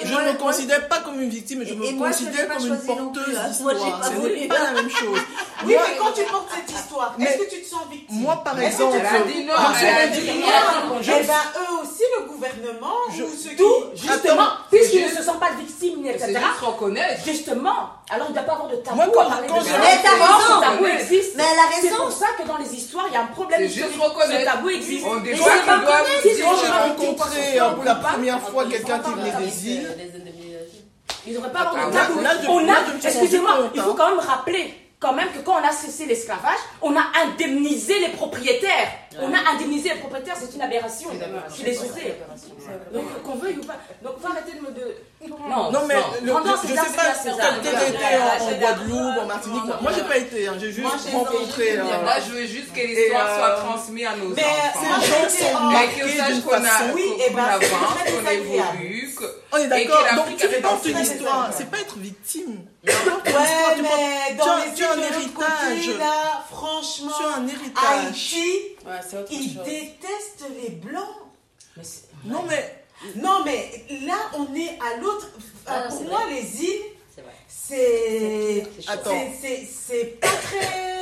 Je ne me considère pas comme une victime, je me considère comme une porteuse hein. d'histoire. Ce n'est pas la même chose. (laughs) Oui, mais quand tu portes cette histoire, Mais- est-ce que tu te sens victime? Moi, par exemple, je dit Eh ben, eux aussi, le gouvernement Je- ou ceux qui. Justement, puisqu'ils ne se sentent pas victimes etc. Justement, alors il ne doit pas avoir de tabou Moi, quand- quand de. Mais t'as raison. Ce tabou existe. Mais elle a C'est pour ça que dans les histoires, il y a un problème historique. Ce tabou existe. On reconnaître, dire- c'est Quand j'ai rencontré pour la première fois quelqu'un qui venait des îles, Il ne devrait pas avoir Ah, de là, tabou. on a, excusez-moi, il faut quand même rappeler quand même que quand on a cessé l'esclavage, on a indemnisé les propriétaires. On a indemnisé les propriétaires, c'est une aberration. Je suis désolée. Donc qu'on veuille ou pas. Donc faut arrêter de me de. Non, Non, mais le- Rendons je César sais pas, César, t'as été en, Guadeloupe, en Martinique. Moi, j'ai pas été, hein, j'ai juste Moi, rencontré. euh, Moi, je veux juste que l'histoire euh, soit transmise à nos Mais enfants. moi, gens sont marqués d'une qu'on a, façon. Oui, qu'on et ben, avance, très qu'on évolue, On est d'accord, donc tu de dansé. l'histoire, c'est pas être victime. Ouais, mais dans tu as- les tu as un héritage. côté, là, franchement, Tu as un héritage. Haïti, Ouais, ils chose. détestent les blancs. Mais Non, mais Non, mais là, on est à l'autre. Ah, non, pour moi, vrai. les îles, C'est c'est. Attends. pas très.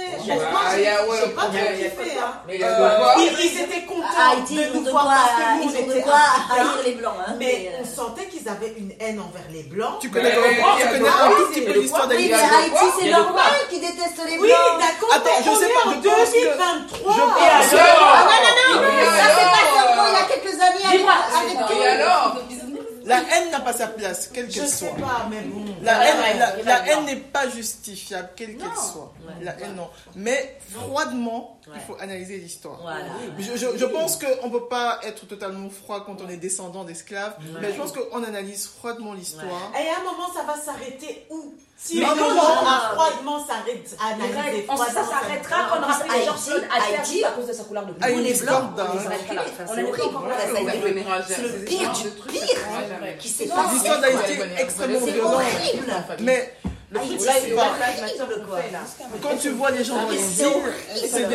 Ouais, Honnêtement, il y j'ai a- ouais, j'ai pas trop kiffé. hein. Euh, ils, ils étaient contents Haïti, de nous voir parce que nous, ils on était haïr les blancs. Hein, Mais mais, euh, on sentait qu'ils avaient une haine envers les blancs. tu connais, un tout petit peu l'histoire Oui, mais d'Haïti. Haïti, c'est de normal qu'ils détestent les Oui, blancs. d'accord, Attends, mais je sais pas, en je pense que- 2023. je pense- Ah non, non, non, ça c'est alors, pas seulement il y a quelques années avec, alors La haine n'a pas sa place, quelle Je qu'elle sais soit. pas, mais bon. La haine, la, haine n'est pas justifiable, quelle qu'elle soit. Ouais. La haine, non. Mais froidement, il faut analyser l'histoire. Voilà. Je, je- je pense qu'on ne peut pas être totalement froid quand on est descendant d'esclaves, mais je pense qu'on analyse froidement l'histoire. Et à un moment, ça va s'arrêter où? Si Non, non, non. froidement Les analyser on- ça s'arrêtera quand on aura les à cause de sa couleur de d'un- on arrête pas. On On est est fait le- mélanger- c'est le pire du pire qui s'est passé. L'histoire d'Haïti est extrêmement C'est violente. Mais le c'est pas. quoi. Quand tu vois les gens dans les C'est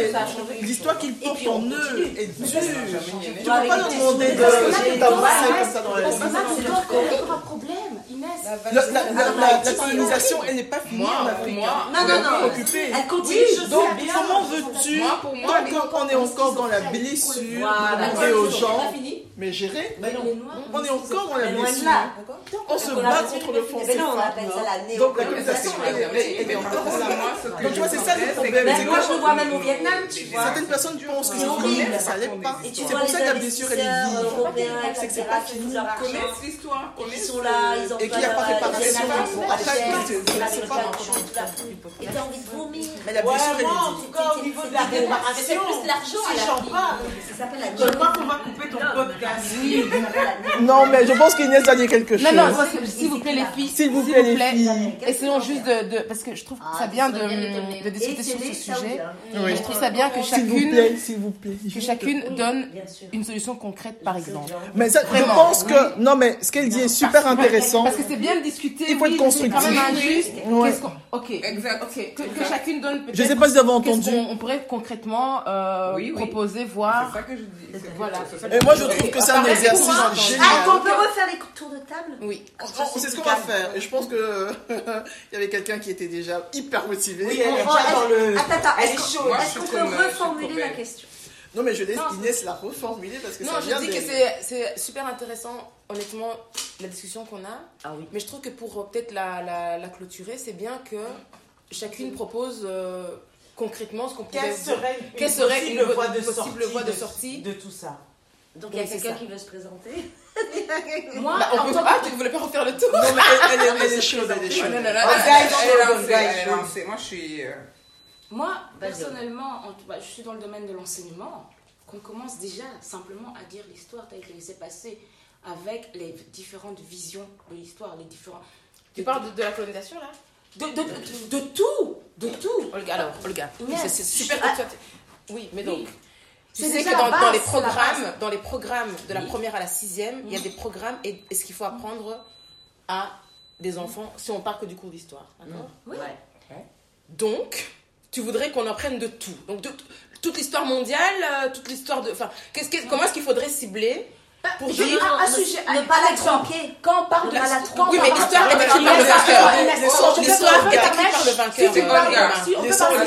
l'histoire qu'ils portent en eux est dure. Tu peux pas leur demander de comme ça dans la vie. c'est problème, Inès. La, la, la, la- la colonisation, elle n'est pas finie Moi, en Afrique. moi, Non, non, non. Elle continue. Donc, comment veux-tu, tant qu'on est encore dans la blessure, demander aux gens, mais gérer, non. on est encore dans la blessure. On se bat contre le la Donc, la est- est. Donc, tu vois, c'est ça le problème. Moi, je le vois même au Vietnam, tu vois. Certaines personnes pensent que C'est ça l'est pas. Et tu C'est pour ça que la blessure, elle est C'est que c'est pas qui fini. Connaissent l'histoire, Ils sont là, ils ont Et qu'il n'y a pas réparation. Après, c'est- pas Et t'as envie de vomir. Mais la blessure, elle moi, en est tout cas, au niveau de la réparation, plus l'argent à si j'en parle, je crois qu'on va couper ton podcast. Non, mais je pense qu'Inès a dit quelque chose. Non, non, s'il vous plaît, les filles. S'il vous plaît, les filles. Juste de, de- Parce que je trouve Ah, ça bien de, de discuter sur ce sujet. Et je trouve ça bien que S'il vous chacune, plaît, s'il vous plaît. que chacune donne une solution concrète, par exemple. Mais ça, je pense que, non, mais ce qu'elle dit est super intéressant. Parce que c'est bien de discuter. Il faut être oui, c'est quand même constructif. injuste. Ouais. Qu'est-ce qu'on- Ok. Exact. Ok. Que, que chacune donne peut-être. Je sais pas si vous avez entendu. On pourrait concrètement euh, Oui, oui. proposer, voir. C'est ça que je dis. Voilà. Et moi, je trouve que c'est un exercice moi, Ah, génial. qu'on peut refaire les tours de table? Oui. C'est ce qu'on va faire. Et je pense que (laughs) il y avait quelqu'un qui était déjà hyper motivé. Oui, elle Oh, dans le. Attends, attends, Elle est-ce est qu'on- chaude. Est-ce qu'on peut reformuler la question? Non, mais je laisse Non, Inès la reformuler parce que Non, ça je dis que c'est super intéressant, honnêtement, la discussion qu'on a. Ah oui. Mais je trouve que pour euh, peut-être la, la, la clôturer, c'est bien que chacune propose euh, concrètement ce qu'on pourrait Quelle serait une Quelle serait possible une voie de possible sortie voie de de- sortie de tout ça? Donc il y a quelqu'un qui veut se présenter (laughs) Moi, Bah, on peut que- tu ne voulais pas refaire le tour Non, mais elle, elle est, elle est (laughs) chaude, elle est Ah, chaude. non, non, non, elle- elle est lancée, elle. Moi, je suis. euh, Moi, personnellement, bah, je suis dans le domaine de l'enseignement. Qu'on commence déjà simplement à dire l'histoire telle qu'elle s'est passée avec les différentes visions de l'histoire, les différents. Tu parles de, de la colonisation là? De, de, de, de tout De tout Olga, alors, Olga. Yes. C'est super Ah. que tu as- Oui, mais donc. Oui. Tu C'est sais que dans, base, dans les programmes, dans les programmes de la Oui. première à la sixième, il y a des programmes et, et ce qu'il faut apprendre à des enfants, si on parle que du cours d'histoire, d'accord Oui. Donc, tu voudrais qu'on apprenne de tout. Donc, de- toute l'histoire mondiale, euh, toute l'histoire de. Enfin, qu'est-ce que- comment est-ce qu'il faudrait cibler pour dire à sujet, ne pas Alexandre, quand on parle de la oui, mais l'histoire est écrite par le vainqueur. L'histoire est écrite par le vainqueur. Si on peut parler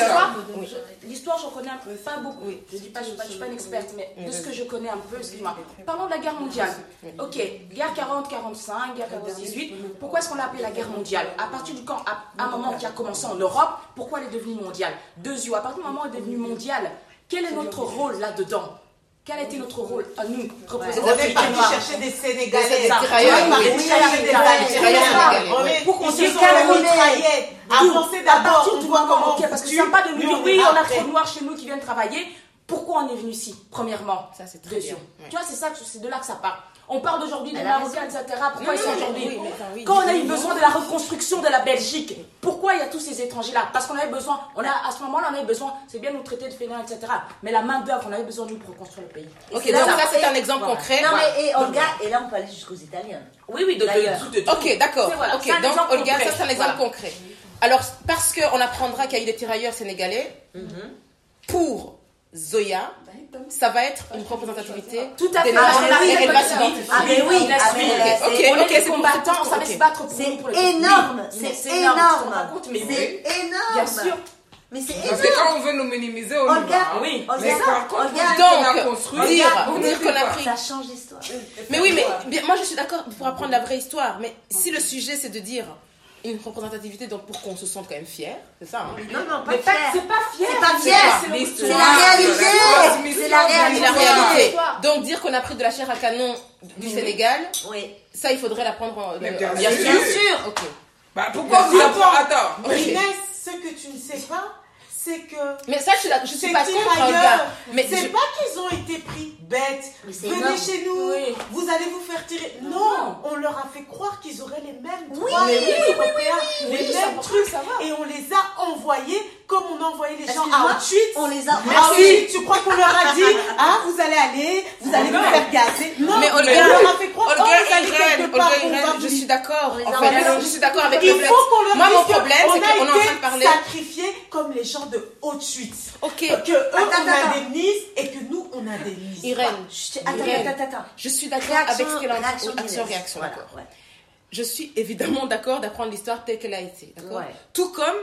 l'histoire j'en connais un peu, pas beaucoup. Je dis pas, je suis pas une experte, mais de ce que je connais un peu, excuse-moi. Parlons de la guerre mondiale. Ok, guerre 40-45, guerre 14-18. Pourquoi est-ce qu'on l'a appelée la guerre mondiale? À partir du quand, à un moment qui a commencé en Europe, pourquoi elle est devenue mondiale? Deux yeux. À partir du moment où elle est devenue mondiale, quel est notre rôle là-dedans? Quel a été notre rôle à nous, représentants Vous avez parti chercher des Sénégalais, des tirailleurs, des Sénégalais. Pour qu'on se mitraillette, avancer d'abord, on voit comment Parce que tu ne pas de nous dire, oui, on a trop de noirs chez nous qui viennent travailler. Pourquoi on est venu ici, premièrement? Ça, c'est très bien. Tu vois, c'est de là que ça part. On parle aujourd'hui des Marocains, etc. Pourquoi ils sont aujourd'hui Quand on a eu besoin de la reconstruction de la Belgique, pourquoi il y a tous ces étrangers-là Parce qu'on avait besoin, on a, à ce moment-là, on avait besoin, c'est bien nous traiter de fainéants, etc. Mais la main-d'œuvre, on avait besoin de nous reconstruire le pays. Ok, donc ça, c'est un exemple concret. Non, mais et Olga, et là, on peut aller jusqu'aux Italiens. Oui, oui, de, Ok, d'accord. ok, donc Olga, ça, c'est un exemple concret. Alors, parce qu'on apprendra qu'il y a eu des tirailleurs sénégalais, mhm. pour Zoya, ça va être une représentativité. Tout à fait. Ah, elle va se battre. Ah mais oui. Ah, ah, ok, ok, c'est combattant. Va se battre pour C'est énorme. C'est énorme. C'est énorme. Bien sûr. Mais c'est Parce que quand on veut nous minimiser, on, on. Oui. On mais par contre, on donc, construire, dire, dire qu'on a pris. Ça change l'histoire. Mais oui, mais moi je suis d'accord pour apprendre la vraie histoire. Mais si le sujet c'est de dire une représentativité donc pour qu'on se sente quand même fier, c'est ça hein? Non, non, pas fier. C'est pas fier. C'est pas fier. C'est la réalité. Donc dire qu'on a pris de la chair à canon du Sénégal, ça il faudrait la prendre en. Euh, bien, sûr. Ok. Bah pourquoi vous attends Attends. Ce que tu ne sais pas c'est que. Mais ça, je, je suis pas contre hein, c'est pas qu'ils ont été pris bêtes. Venez chez nous, vous allez vous faire tirer. Non, on leur a fait croire qu'ils auraient les mêmes droits, oui, les, oui, les mêmes trucs, et on les a envoyés comme on a envoyé les gens à Auschwitz. On les a Ah oui, tu crois qu'on leur a dit Ah, (laughs) vous allez aller, vous allez vous faire gazer. Non, mais on leur a fait croire Olga oh, Irène, Olga Irène, je suis d'accord. En fait, je suis d'accord avec le problème. Moi, mon problème, c'est qu'on est en train de parler. sacrifiés comme les gens de Auschwitz. Ok. Que eux, on a des indemnise et que nous, on indemnise. Irène, attends, attends, attends. Je suis d'accord avec ce qu'elle a dit. Action-réaction, d'accord. Je suis évidemment d'accord d'apprendre l'histoire telle qu'elle a été. D'accord Tout comme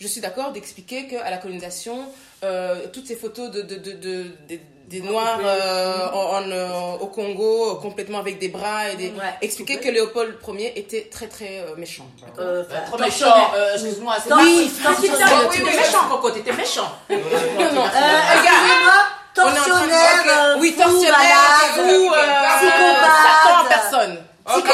je suis d'accord d'expliquer qu'à la colonisation, euh, toutes ces photos de, de, de, de des Noirs euh, euh, au Congo, euh, complètement avec des bras, et des... Expliquer que Léopold Ier était très très euh, méchant. Euh, trop méchant, excuse-moi. Oui, oui, méchant, Coco, t'étais méchant. (laughs) Tortionnaire, oui, tortionnaire, vous, psychopathe. personne. Okay,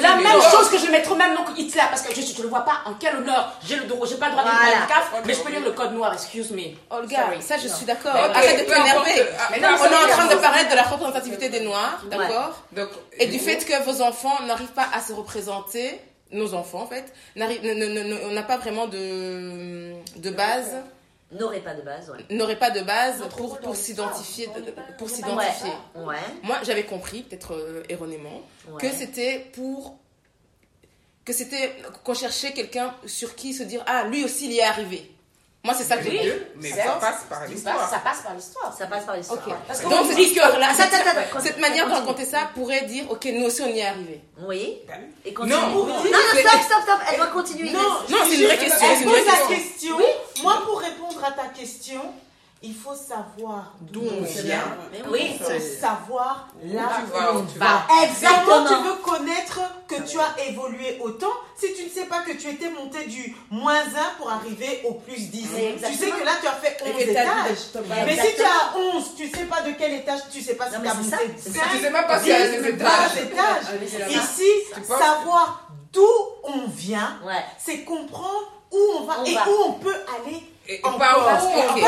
la même chose que je mettrais au même nom que Hitler, parce que je ne le vois pas en quel honneur? J'ai le droit, j'ai pas le droit voilà. de le CAF, mais je peux lire le code noir, excuse me. Olga, ça je suis d'accord. Arrête de t'énerver. Ah, ah, on est en train de parler de la représentativité des Noirs, d'accord? Et du euh, fait que vos enfants n'arrivent pas à se représenter, nos enfants en fait, on n'a pas vraiment de, de base n'aurait pas de base. N'aurait pas de base pour, pour s'identifier. Pour s'identifier. Moi, j'avais compris, peut-être euh, erronément, que c'était pour. que c'était qu'on cherchait quelqu'un sur qui se dire Ah, lui aussi, il y est arrivé. Moi, c'est ça que j'ai dit. Mais ça passe par l'histoire. Ça passe par l'histoire. Ça passe par l'histoire. Okay. Donc, c'est dit que là, cette manière de raconter ça pourrait dire, ok, nous aussi, on y est arrivé. Oui. Et continue. Non, non, non, stop, stop, stop. Elle doit continuer. Non, non, c'est une vraie question. C'est une vraie question. Moi, pour répondre à ta question, il faut savoir d'où on vient. Oui, il faut savoir là où on va. Exactement. Tu veux connaître que tu as évolué autant si tu ne sais pas que tu étais monté du moins 1 pour arriver au plus 10 Tu sais que là, tu as fait 11 étages. Mais si tu as 11, tu ne sais pas de quel étage, tu ne sais pas si tu as monté 5, tu ne sais pas étages. Ici, savoir d'où on vient, c'est comprendre où on va et où on peut aller et, en pas en okay. okay.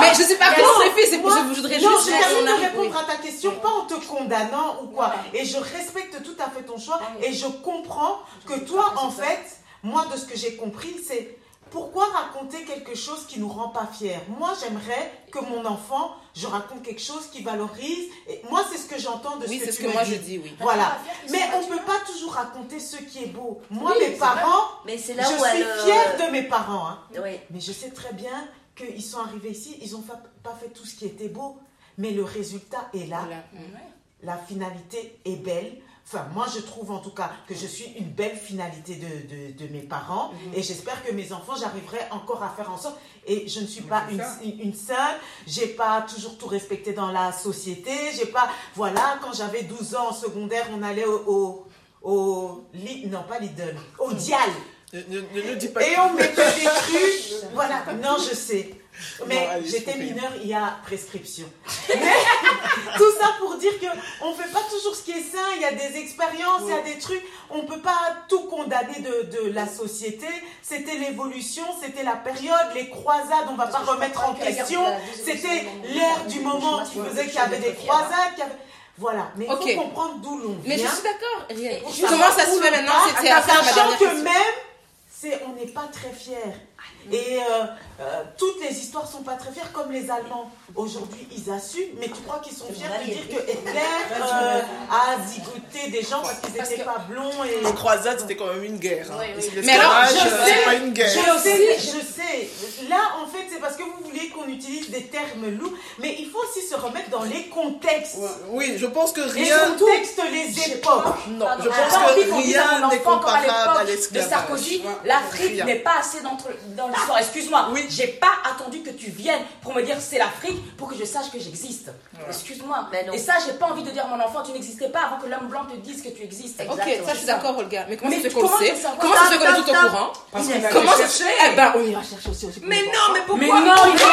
Mais je ne sais pas contre c'est pour que je voudrais non, juste je de répondre à ta question, pas en te condamnant ou quoi. Et je respecte tout à fait ton choix ah et je comprends que toi, en fait, moi, de ce que j'ai compris, c'est pourquoi raconter quelque chose qui ne nous rend pas fiers? Moi, j'aimerais que mon enfant je raconte quelque chose qui valorise. Et moi, c'est ce que j'entends de oui, ce que, ce tu que me moi dis. je dis. Oui. Voilà. Mais on ne peut pas toujours raconter ce qui est beau. Moi, mes parents, mais là je suis euh, fière de mes parents. Hein. Oui. Mais je sais très bien qu'ils sont arrivés ici, ils n'ont pas fait tout ce qui était beau, mais le résultat est là. La finalité est belle. Enfin, moi, je trouve en tout cas que je suis une belle finalité de, de, de mes parents. Mhm. Et j'espère que mes enfants, j'arriverai encore à faire en sorte. Et je ne suis pas une, une, seule. J'ai pas toujours tout respecté dans la société. J'ai pas. Voilà, quand j'avais 12 ans en secondaire, on allait au. au, non, pas Lidl, au Dial. Ne, ne- ne dis pas Et on mettait des trucs. Voilà, non, je sais. Mais j'étais mineure, il y a prescription. Mais (laughs) tout ça pour dire que on fait pas toujours ce qui est sain. Il y a des expériences, il y a des trucs. On peut pas tout condamner de, de la société. C'était l'évolution, c'était la période, les croisades. On va pas remettre en que question. C'était l'ère du moment qui faisait qu'il y avait des croisades. avait- Voilà, mais il Ok. faut comprendre d'où l'on vient. Mais je suis d'accord, Comment ça se fait maintenant Sachant que même, c'est, on n'est pas très fiers. Et euh, euh, toutes les histoires sont pas très fières, comme les Allemands. Aujourd'hui, ils assument, mais tu crois qu'ils sont fiers de dire que Hitler euh, a zigoté des gens parce qu'ils n'étaient pas blonds et... Les croisades, c'était quand même une guerre. hein. Oui, oui. Mais alors, l'esclavage, je euh, sais, c'est pas une guerre. Je sais, je sais. Là, en fait, c'est parce que vous voulez qu'on utilise des termes lourds, mais il faut aussi se remettre dans les contextes. Oui, je pense que Les rien. contextes, les époques. Non, je pense que rien n'est comparable à l'époque de l'esclavage. Sarkozy, l'Afrique n'est pas assez dans, dans l'histoire. Excuse-moi, j'ai pas attendu que tu viennes pour me dire c'est l'Afrique pour que je sache que j'existe. Excuse-moi. Et ça, j'ai pas envie de dire à mon enfant tu n'existais pas avant que l'homme blanc te dise que tu existes. Ok, ça je suis d'accord, Olga. Mais comment Mais ça se fait comment qu'on le sait tu savoir Comment ça se fait qu'on est Stop, tout au courant. Parce qu'on Comment ça se Eh ben, on ira chercher aussi. Mais non, mais pourquoi Mais non, pourquoi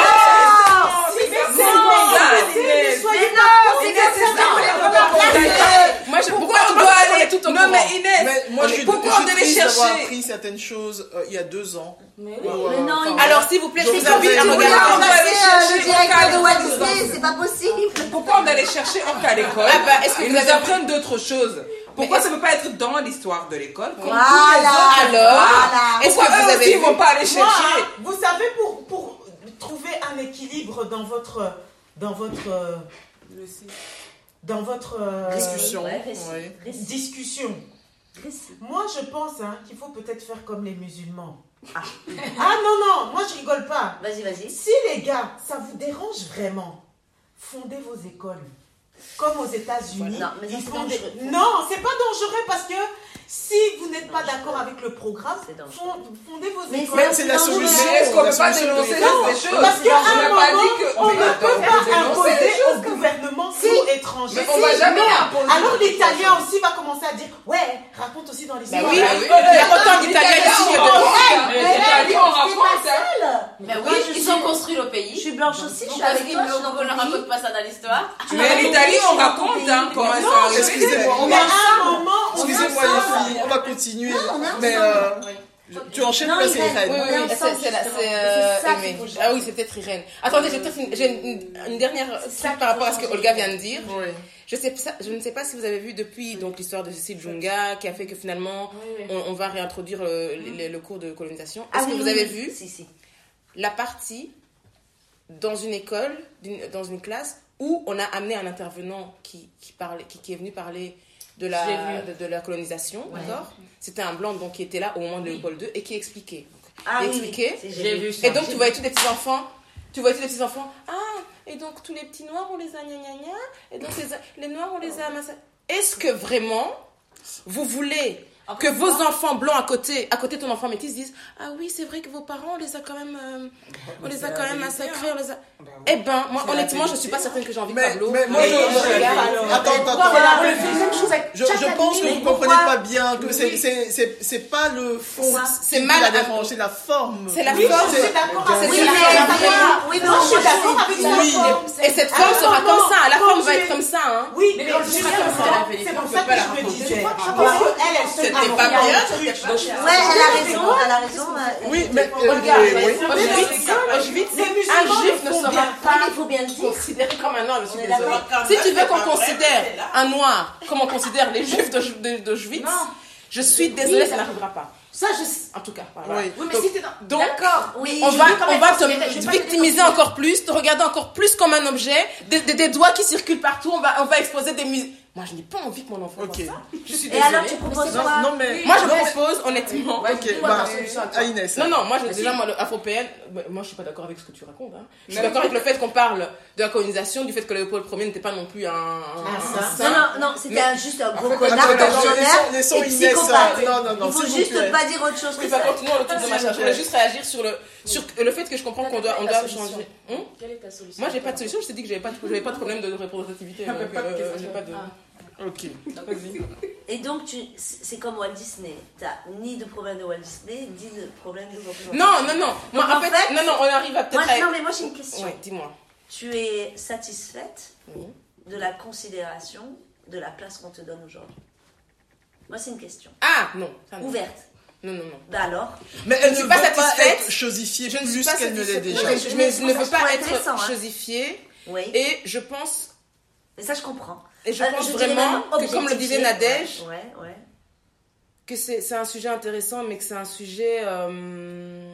Moi, je- Pourquoi on doit doit aller aller tout au Non, mais Inès, moi, je pourquoi on devait chercher appris certaines choses il y a deux ans. Alors, s'il vous plaît, je vous invite à regarder. On doit aller chercher l'école. Disney, c'est pas possible. Pourquoi on allait chercher Orca à l'école est-ce que nous apprennent d'autres choses. Pourquoi ça ne peut pas être dans l'histoire de l'école Voilà. Alors, est-ce que vous eux avez aussi, vont pas aller Moi, chercher hein, vous savez, pour, pour trouver un équilibre dans votre... Dans votre euh, dans votre euh, Discussion. ouais, récit. oui. discussion. Récit. Moi, je pense hein, qu'il faut peut-être faire comme les musulmans. Ah. Ah non, non, moi je rigole pas. Vas-y, vas-y. Si les gars, ça vous dérange vraiment, fondez vos écoles. Comme aux États-Unis. Non, mais ils c'est font des- dangereux. Non, c'est pas dangereux parce que si vous n'êtes pas d'accord avec le programme, fondez vos Mais écoles. Mais c'est la solution. Mais est-ce qu'on la peut pas dénoncer des choses parce qu'à On un moment, on ne peut on pas imposer des choses, au gouvernement Si. tout étranger. Mais on va jamais imposer. Alors l'italien aussi va commencer à dire, ouais, raconte aussi dans l'histoire. Bah oui, Bah il y a autant d'Italiens ici on raconte, hein. Mais oui, je ils suis- sont construits le pays. Je suis blanche aussi, je suis avec toi, ne suis dans ne racontent pas ça dans l'histoire Mais l'Italie, on raconte hein, comment. Excusez-moi, on Mais va. à un moment, on Excusez-moi on va continuer. Mais euh, tu enchaînes Non, là, c'est Irène. Irène. Oui, oui, c'est euh. Ah oui, c'est peut-être Irène. Attendez, j'ai peut-être une, j'ai une, une dernière truc par rapport à ce que Olga vient de dire. Oui. Je, sais, pas- je ne sais pas si vous avez vu depuis donc l'histoire de Cécile Junga qui a fait que finalement on, on va réintroduire le, le- le cours de colonisation. Est-ce Ah que oui, vous avez vu Si, si. la partie dans une école, dans une classe, où on a amené un intervenant qui, qui, parlait, qui, qui est venu parler de la, de, de la colonisation, d'accord C'était un blanc donc, qui était là au moment de Léopold II et qui expliquait. Ah il expliquait. oui. J'ai vu ça. Et donc tu voyais tous les petits enfants, tu voyais tous les petits enfants, ah, et donc tous les petits noirs on les a gna gna gna, et donc les, noirs on les a amassés. Est-ce que vraiment vous voulez que vos enfants blancs à côté, à côté de ton enfant métis disent ah oui c'est vrai que vos parents on les a quand même, euh, on les a quand même massacrés, on les a. Eh ben moi honnêtement je suis pas certaine que j'ai envie de Mais, Pablo. mais moi, Mais je, je je- regarde. attends, attends, Pourquoi attends. voilà, Je, je pense que vous ne comprenez pourquoi pas bien que c'est c'est c'est c'est pas le fond C'est mal la à- dérange, c'est la forme. C'est la Oui, forme. je suis d'accord avec C'est Oui, Non, je suis d'accord avec la Oui. forme. Et cette forme sera comme ça, la forme va être comme ça. Hein. Oui, mais, pas comme ça, c'est que je me disais. C'était pas bien. Ouais, elle a raison, elle a raison. Oui, mais un juif le ne sera bien. pas il faut bien le dire. considéré comme un noir, je suis désolée. Si tu veux qu'on considère un noir comme on considère les juifs d'Auschwitz, je suis désolée, ça n'arrivera pas. Ça, je En tout cas, voilà. Oui. Oui, mais Donc- si t'es dans. D'accord, oui. on va, on va te victimiser encore plus, te regarder encore plus comme un objet, des, des- des doigts qui circulent partout, on va, on va exposer des. Moi, je n'ai pas envie que mon enfant Ok. voit ça. Je suis Et alors, tu proposes Non, quoi non, mais. Moi, je non, propose, honnêtement. Ok, Dis-moi bah, à Inès. Non, non, moi, je, Vas-y. déjà, moi, bah, moi, je suis pas d'accord avec ce que tu racontes. Hein. Je suis d'accord avec le fait qu'on parle de la colonisation, du fait que Léopold Ier n'était pas non plus un, un saint. Non, non, non, c'était Mais- juste un gros connard, laissons- Inès, euh, non, non, non, Il faut juste pas dire autre chose Oui, que bah, ça. le de Je voulais plaît. juste réagir sur le, sur le fait que je comprends qu'on doit, on doit changer. Hum Quelle est ta solution Moi, j'ai pas de solution. Je t'ai dit que j'avais pas, de- j'avais pas de problème de représentativité. Donc, pas de euh, question. j'ai pas de. Ok. Vas-y. Et donc, tu, c'est comme Walt Disney. T'as ni de problème de Walt Disney, ni de problème de représentation. Non, non, non. Moi, Donc, en en fait, fait, non, non, on arrive à Moi, peut-être. à- non, mais moi j'ai une question. Ouais, dis-moi. Tu es satisfaite Oui. de la considération de la place qu'on te donne aujourd'hui? Moi, c'est une question. Ah, non. Ouverte. Non, non, non. Bah alors Mais elle Je ne suis pas veut pas être chosifiée Je ne plus pas qu'elle ne l'est déjà. Je, ne veux pas être hein. chosifiée. Oui. Et je pense, Mais ça, je comprends. et je Euh, pense je vraiment que, comme le disait. Nadège, Ouais, ouais. que c'est c'est un sujet intéressant, mais que c'est un sujet. euh,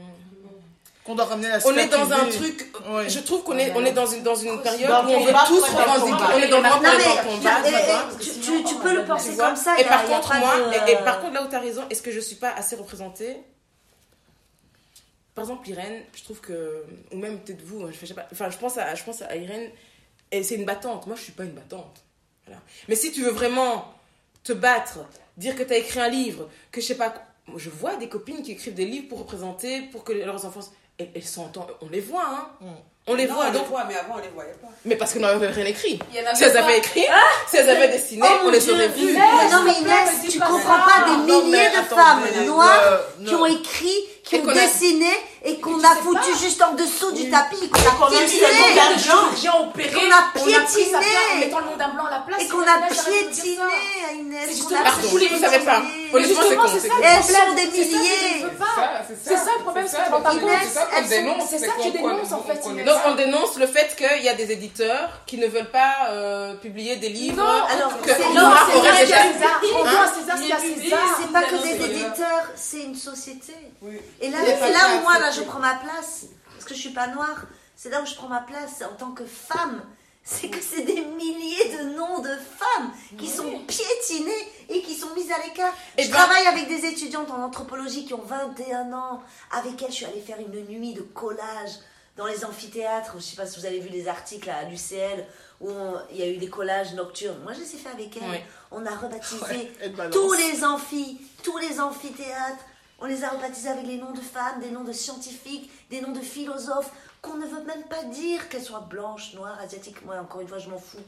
Qu'on doit ramener à la on est dans un truc. Ouais. Je trouve qu'on est, on est dans une, dans une période où on veut tous revendiquer. On est dans le combat. tu tu, peux le penser comme ça. et par contre, moi, et, par contre, là où tu as raison, est-ce que je suis pas assez représentée? Par exemple, Irène, je trouve que, ou même peut-être vous, hein, je, sais pas, enfin, je pense à, je pense à Irène, et c'est une battante. Moi, je suis pas une battante. Voilà. Mais si tu veux vraiment te battre, dire que tu as écrit un livre, que je sais pas, je vois des copines qui écrivent des livres pour représenter, pour que leurs enfants, elles, elles sont, on les voit, hein. On les Non, voit, on les donc, voit, mais avant on les voyait pas. mais parce que n'avaient rien écrit. Il y en avait Si elles avaient écrit, si elles avaient dessiné, Oh on les aurait vues. Non mais Inès, tu comprends pas des milliers de attendez, femmes noires euh, qui ont écrit, qui ont dessiné et qu'on a foutu juste en dessous du tapis, qu'on a Qu'on piétiné. Qu'on a piétiné. place en mettant le nom d'un blanc à la place. Et qu'on c'est a piétiné, Inès. Vous savez pas. Honnêtement, c'est con. Elles sont des C'est ça milliers. C'est le problème, c'est que ça. C'est dénonce. que qu'on tu dénonces, connaît- en fait. Donc ça. on dénonce le fait qu'il y a des éditeurs qui ne veulent pas euh, publier des livres. Non, alors, que c'est aurait déjà- à C'est pas que des c'est- éditeurs, c'est une société. Et là, c'est là où moi, là, place, je prends ma place. Parce que je suis pas noire. C'est là où je prends ma place en tant que femme. C'est que c'est des milliers de noms de femmes qui sont piétinés et qui sont mises à l'écart. Et Je ben- travaille avec des étudiantes en anthropologie qui ont 21 ans. Avec elles, je suis allée faire une nuit de collage dans les amphithéâtres. Je sais pas si vous avez vu les articles à l'UCL où il y a eu des collages nocturnes. Moi, je les ai fait avec elles. On a rebaptisé Ouais, tous les amphis, tous les amphithéâtres. On les a rebaptisés avec les noms de femmes, des noms de scientifiques, des noms de philosophes, qu'on ne veut même pas dire qu'elles soient blanches, noires, asiatiques. Moi, encore une fois, je m'en fous.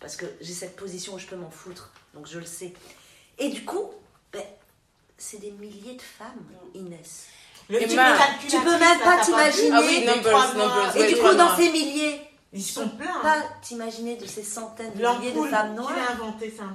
Parce que j'ai cette position où je peux m'en foutre. Donc je le sais. Et du coup, ben, c'est des milliers de femmes, Inès. Le tu peux même pas t'imaginer. Ah oui, numbers, numbers, Et du coup, dans ces milliers, Ils sont pleins. pas t'imaginer de ces centaines de milliers de femmes noires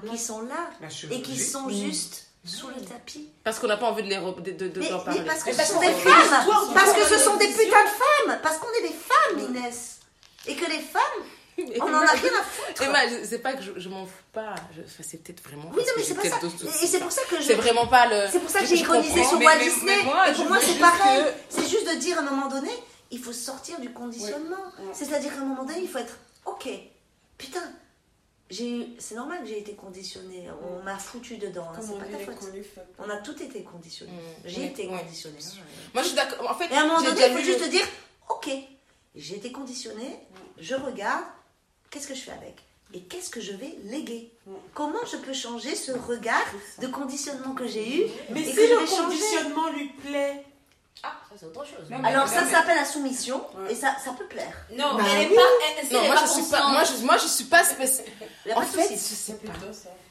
qui sont là et qui sont juste sous le tapis. Parce qu'on n'a pas envie de les de, de, de- Mais, parler. parce que ce sont des femmes, parce que ce sont des putains de femmes, parce qu'on est des femmes, Inès. Et que les femmes, (laughs) on en a rien à foutre. Emma, c'est pas que je, je m'en fous pas. Enfin, c'est peut-être vraiment. Oui, non, mais c'est pas ça. Et et c'est pour ça que je. C'est vraiment pas le. C'est pour ça que j'ai ironisé sur Walt Disney. mais moi, et pour moi, c'est pareil. que- C'est juste de dire à un moment donné, il faut sortir du conditionnement. C'est-à-dire qu'à un moment donné, il faut être OK. Putain, c'est normal que j'ai été conditionnée. On m'a foutu dedans. hein, C'est on pas ta faute. On a tout été conditionnés. Mm. J'ai été ouais. conditionnée. hein. Moi, je suis d'accord. En fait, Et à un moment donné, il faut juste te dire Ok, j'ai été conditionnée, je regarde, qu'est-ce que je fais avec? Et qu'est-ce que je vais léguer? Comment je peux changer ce regard de conditionnement que j'ai eu Mais et si que le conditionnement lui plaît, Ah, ça c'est autre chose. Non, mais- Alors ça s'appelle la soumission et ça, ça peut plaire. Non, Bah elle oui. n'est pas. elle- Non, elle moi pas je suis pas. Moi je, moi je suis pas spécial. (laughs) Il n'y a En pas de fait, souci. je sais pas.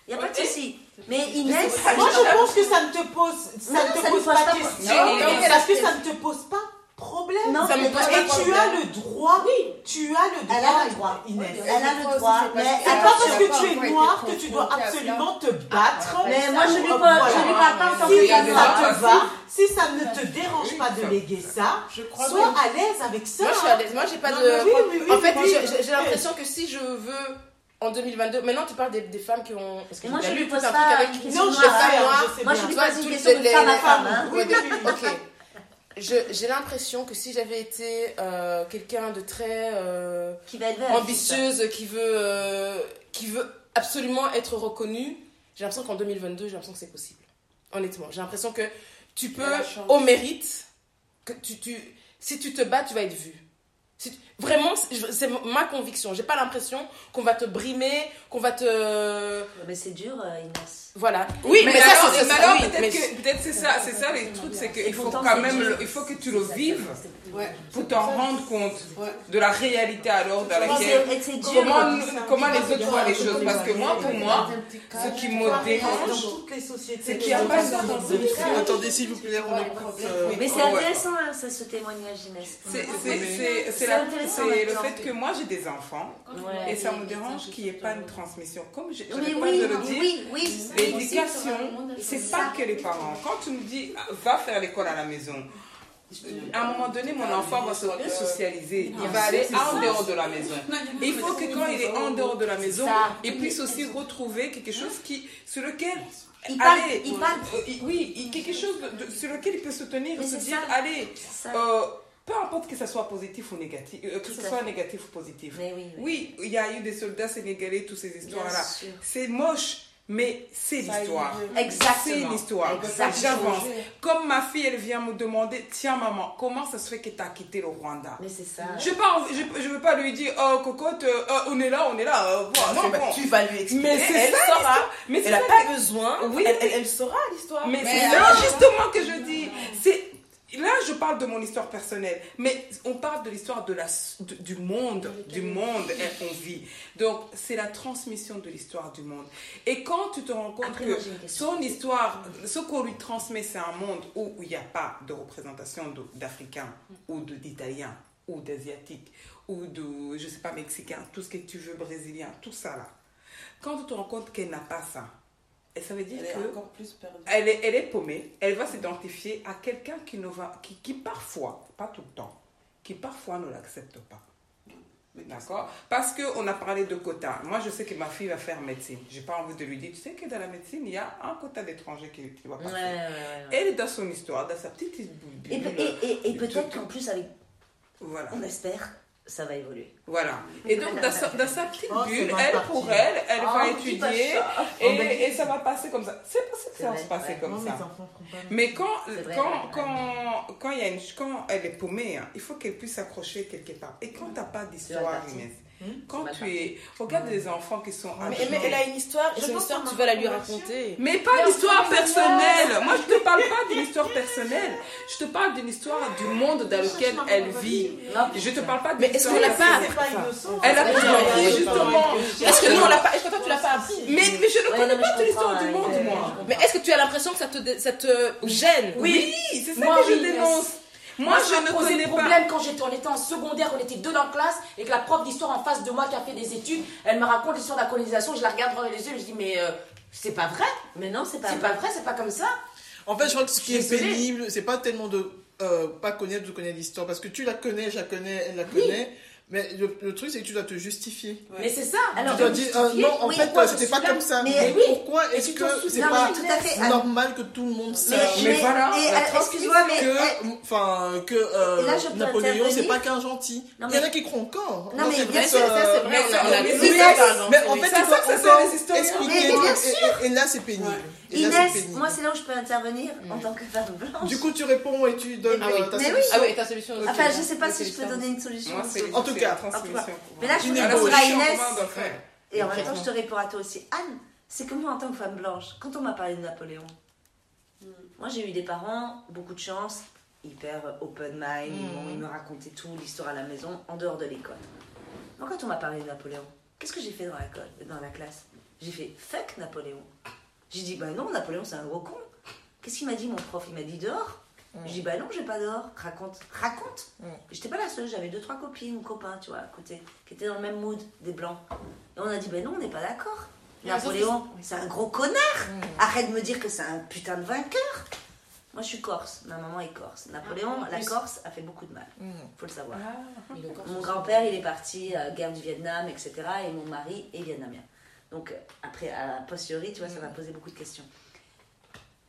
Il n'y a pas de souci. Mais Inès, moi je pense que ça ne te pose, ça ne te pose pas pas question. Non, non, parce que ça ne te pose pas problème. non, ça me mais pose toi, pas Et tu as le droit, tu as le droit, Elle a le droit. Inès. elle a le droit, mais C'est pas parce que tu es noire que tu dois absolument te battre. Mais moi, je je lui parle pas en tant que Si femme ça te va, si ça ne te dérange pas de léguer ça, Je crois sois à l'aise avec ça. Moi je suis à l'aise. Moi j'ai pas de. oui, oui, oui, en fait, oui. j'ai- l'impression que si je veux en 2022, maintenant tu parles des, des femmes qui ont. Parce que moi, je lu lui tout pose un pas truc avec une une question non, je hein. sais, moi, Moi, je lui pose une question de femme à femme, hein. Oui, oui, ok. J'ai l'impression que si j'avais été euh, quelqu'un de très euh, Qui va ambitieuse, qui veut, euh, qui veut absolument être reconnue, j'ai l'impression qu'en 2022, j'ai l'impression que c'est possible. Honnêtement, j'ai l'impression que tu peux, au mérite, que tu, tu, si tu te bats, tu vas être vu. Si tu- vraiment, c'est ma conviction. J'ai pas l'impression qu'on va te brimer, qu'on va te. Mais c'est dur, euh, Inès. Voilà. Oui, mais, ça, alors, c'est mais ça, alors, oui, peut-être mais- c'est ça, c'est ça les trucs, c'est qu'il faut quand même, le- il faut que tu le vives Ouais. pour t'en rendre compte de la réalité alors dans laquelle dur. comment comment les autres voient les choses. Parce que moi, pour moi, ce qui me dérange, c'est qu'il n'y a pas ça dans ce Attendez, s'il vous plaît, on écoute. euh, Mais c'est intéressant, hein, ça, ce témoignage, Inès. C'est intéressant c'est le fait que moi j'ai des enfants Ouais. et ça me dérange qu'il n'y ait pas une transmission. Comme je- Oui, pas oui, de le dire, oui, oui. l'éducation, c'est pas que les parents. Quand tu me dis ah, va faire l'école à la maison, à un moment donné, mon enfant va se socialiser. Il va aller en dehors de la maison. Et il faut que quand il est en dehors de la maison, il puisse aussi retrouver quelque chose qui, sur lequel. Il parle- allez, il parle- euh, oui, quelque chose de- de- sur lequel il peut se tenir et se dire ça. allez, euh, peu importe que ça soit positif ou négatif, euh, que ce soit fait. négatif ou positif. Mais oui, oui. Oui, il y a eu des soldats sénégalais, toutes ces histoires-là. C'est moche, mais c'est l'histoire. Exactement. C'est l'histoire. J'avance. Comme ma fille, elle vient me demander, tiens maman, comment ça se fait que tu as quitté le Rwanda? Mais c'est ça. je ne je, veux pas lui dire, oh cocotte, euh, euh, on est là, on est là, euh, Non, tu vas lui expliquer. Mais c'est ça. Mais elle n'a pas besoin. Oui. Elle, saura l'histoire. Mais, c'est là justement que je dis. C'est là je parle de mon histoire personnelle, mais on parle de l'histoire de la de- du monde, du monde qu'on vit. Donc c'est la transmission de l'histoire du monde. Et quand tu te rends compte Après, que son histoire, ce qu'on lui transmet, c'est un monde où il n'y a pas de représentation d'Africains ou de- d'Italiens ou d'Asiatiques ou de, je sais pas, Mexicains, tout ce que tu veux, Brésilien, tout ça là. Quand tu te rends compte qu'elle n'a pas ça, et ça veut dire Elle est que encore plus perdue. elle est, elle est paumée, elle va s'identifier à quelqu'un qui, ne va, qui, qui parfois, pas tout le temps, qui parfois ne l'accepte pas. D'accord? Parce qu'on a parlé de quotas. Moi, je sais que ma fille va faire médecine. J'ai pas envie de lui dire, tu sais que dans la médecine, il y a un quota d'étrangers qui, qui va passer. ouais, ouais, ouais. Elle est dans son histoire, dans sa petite Et, pe- et, et, peut-être qu'en plus, avec, Voilà. on espère, ça va évoluer. Voilà. Et donc, dans sa, dans sa petite Oh, bulle, elle, pour elle, elle Oh, va étudier et, Oh, et ça va passer comme ça. C'est pas ça que ça va se passer ouais. comme ça. Mais quand, vrai, quand, quand, quand, il y a une, quand elle est paumée, hein, il faut qu'elle puisse s'accrocher quelque part. Et quand tu n'as pas d'histoire. Inès? Quand mal tu es. Regarde les enfants qui sont Mais, elle a une histoire, et pense histoire, tu vas la lui raconter. Mais pas l'histoire personnelle. (laughs) Moi, je te parle pas d'une histoire personnelle. Je te parle d'une histoire du monde dans lequel elle vit. Je te parle pas d'une Mais est-ce qu'on l'a pas. Elle a pas appris, justement. Est-ce que nous, on l'a pas, est-ce que toi, tu l'as pas appris Mais, mais je ne connais pas je toute l'histoire du monde, moi. Mais est-ce que tu as l'impression que ça te, dé- ça te gêne? Oui, c'est ça Moi, que je dénonce. Moi, Moi, je ça ne me posait connais pas. problème quand j'étais, on était en secondaire, on était deux dans la classe, et que la prof d'histoire en face de moi qui a fait des études, elle me raconte l'histoire de la colonisation, je la regarde dans les yeux, je dis, mais euh, c'est pas vrai, Mais non, c'est pas c'est pas vrai, c'est pas comme ça. En fait, je crois que ce qui est pénible, c'est pas tellement de euh, pas connaître ou connaître l'histoire, parce que tu la connais, je la connais, elle la connaît, mais le, le truc, c'est que tu dois te justifier. Mais c'est ça. tu Alors, dois dire, euh, non, en oui, fait, euh, c'était pas là, comme ça. mais Mais, oui. pourquoi est-ce tu que c'est pas mais tout à fait. normal que tout le monde Mais, sache Mais voilà, mais, la euh, excuse-moi, mais. que, euh, enfin, que euh, là, Napoléon, c'est pas qu'un gentil. Non, Il y en mais- a qui croient encore. Non, mais c'est vrai Mais non, Mais en fait, Ça, il faut ça, ça, c'est encore expliquer. Mais- mais et- là, c'est pénible. Inès, moi, c'est là où je peux intervenir en tant que femme blanche. Du coup, tu réponds et tu donnes Ah oui. euh, ta Mais solution. Ah oui, ta solution aussi. Enfin, je sais pas si je peux donner une solution. En tout c'est cas, la en tout cas. transmission. Mais là, je ébauche. répondre à Inès. Et en même temps, je te réponds à toi aussi. Anne, c'est que moi, en tant que femme blanche, quand on m'a parlé de Napoléon, moi, j'ai eu des parents, beaucoup de chance, hyper open mind, ils, ils me racontaient tout, l'histoire à la maison, en dehors de l'école. Moi, quand on m'a parlé de Napoléon, qu'est-ce que j'ai fait dans la, dans la classe? J'ai fait fuck Napoléon. J'ai dit, bah non, Napoléon, c'est un gros con. Qu'est-ce qu'il m'a dit, mon prof? Il m'a dit dehors. J'ai dit, bah non, j'ai pas dehors. Raconte. Raconte. J'étais pas la seule, j'avais deux, trois copines ou copains, tu vois, à côté, qui étaient dans le même mood, des blancs. Et on a dit, ben non, on n'est pas d'accord. Napoléon, c'est un gros connard. Arrête de me dire que c'est un putain de vainqueur. Moi, je suis corse. Ma maman est corse. Napoléon, Ah, la. Corse, a fait beaucoup de mal. Faut le savoir. Ah, Mon grand-père, il est parti à la guerre du Vietnam, etc. Et mon mari est vietnamien. Donc, euh, après, à posteriori, tu vois, ça m'a posé beaucoup de questions.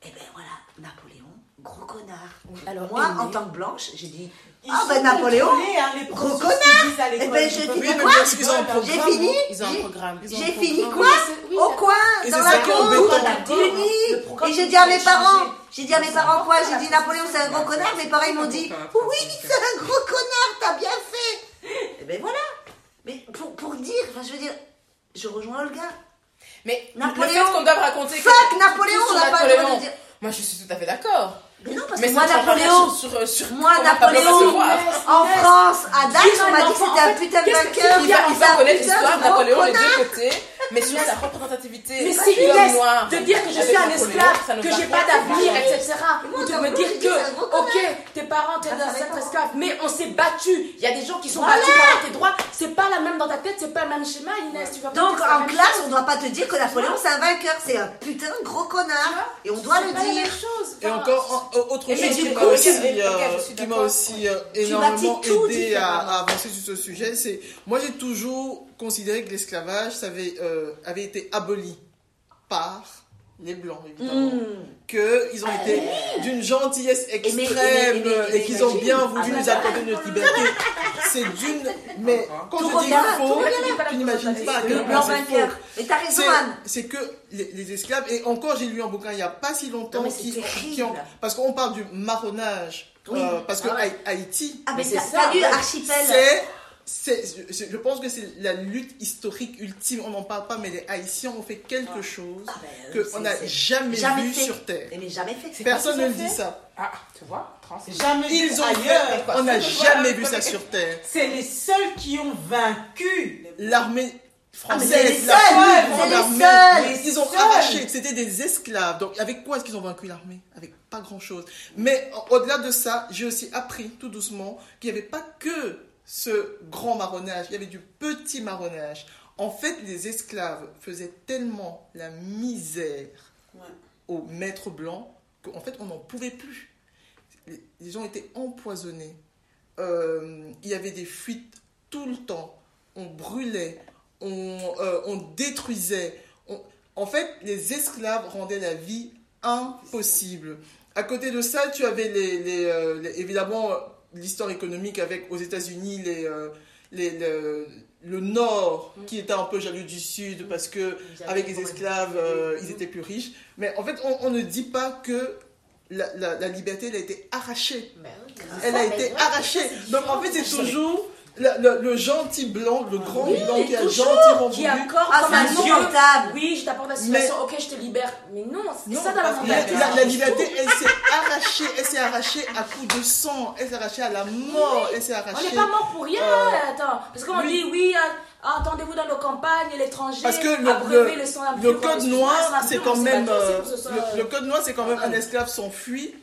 Et ben voilà, Napoléon, gros connard. Alors, Moi, en tant que blanche, j'ai dit Ah ben Napoléon, hein, les gros connard à Eh ben j'ai fini quoi parce qu'ils ont un J'ai programme. fini Ils ont un j'ai- programme. Ils ont un J'ai fini programme. quoi Oui, Au coin, Et dans la cour, programme Et j'ai dit à mes parents, j'ai dit à mes parents quoi J'ai dit Napoléon c'est un gros connard, mes parents ils m'ont dit Oui, c'est un gros connard, t'as bien fait Et ben voilà Mais pour, pour dire, enfin je veux dire, je rejoins Olga. Mais Napoléon, le fait qu'on doit raconter que- Fuck Napoléon, on n'a pas le droit de dire. Moi, je suis tout à fait d'accord. Mais non, parce que moi, Napoléon, sur- sur- moi, Napoléon, en France, à Dax, on m'a dit que c'était un putain de vainqueur. Il va, connaître l'histoire de Napoléon les connard. deux côtés, mais sur sa représentativité. Mais c'est noir. de dire que je suis un esclave, que j'ai pas d'avenir, etc. Ou de me dire que, ok, tes parents t'aident à être esclave, mais on s'est battu. Il y a des gens qui sont Voilà. battus par tes droits. C'est pas la même dans ta tête, c'est pas le même schéma, Inès. Tu vas pas Donc en classe, on doit pas te dire que Napoléon c'est un vainqueur, c'est un putain de gros connard. Et on doit le dire. Et encore, en- autre chose du qui coup, m'a aussi, tu- euh, énormément aidé à avancer sur ce sujet, c'est moi j'ai toujours considéré que l'esclavage avait, euh, avait été aboli par les blancs évidemment, Mmh. que ils ont été d'une gentillesse extrême et qu'ils ont bien Ah voulu bah nous accorder notre liberté. C'est d'une, mais quand Tout je dis faux, tu n'imagines pas point c'est faux. vainqueur. Mais t'as raison, C'est- Anne. C'est que les, les esclaves, et encore j'ai lu un bouquin il n'y a pas si longtemps, Non, qui, qui ont- parce qu'on parle du marronnage, Oui. euh, parce que Ah Haïti, Ah mais c'est ça. Archipel. c'est- je, je pense que c'est la lutte historique ultime, on n'en parle pas, mais les Haïtiens ont fait quelque chose Ah, ben, qu'on n'a jamais, jamais vu fait. sur Terre. Mais jamais fait. Personne ne dit ça. Ah, tu vois. Jamais vu Ils ont ailleurs. on n'a jamais vu ça sur Terre. C'est les seuls qui ont vaincu. L'armée Ah, mais française, c'est les la seuls, les seuls, ils ont seuls. arraché, c'était des esclaves. Donc avec quoi est-ce qu'ils ont vaincu l'armée? Avec pas grand-chose. Mais au- au-delà de ça, j'ai aussi appris tout doucement qu'il n'y avait pas que ce grand marronnage, il y avait du petit marronnage. En fait, les esclaves faisaient tellement la misère Ouais. aux maîtres blancs qu'en fait, on n'en pouvait plus. Les, gens étaient empoisonnés. Euh, il y avait des fuites tout le temps. On brûlait, on, euh, on détruisait. On- En fait, les esclaves rendaient la vie impossible. À côté de ça, tu avais les, les, euh, les- évidemment l'histoire économique avec aux États-Unis les, euh, les- le, le Nord qui était un peu jaloux du Sud parce que avec les esclaves, euh, ils étaient plus riches. Mais en fait, on, on ne dit pas que la, la- la liberté elle a été arrachée. Elle a été arrachée. Donc en fait, c'est toujours le, le- le gentil blanc, le grand Oui, blanc qui a gentiment qui voulu. accorde Ah, comme un. Oui, je t'apporte la situation, ok, je te libère. Mais non, c'est ça dans la que la, mentalité. la- la liberté, elle s'est arrachée, elle s'est arrachée à coups de sang, elle s'est arrachée à la mort, elle s'est On arrachée. n'est pas mort pour rien, Euh, attends. Parce qu'on oui. dit, oui, ah, attendez-vous dans nos campagnes, l'étranger, Parce que le, abreuvez le- le sang le impur. code noir, sang c'est quand on même, euh, le, le code noir, c'est quand même un esclave s'enfuit,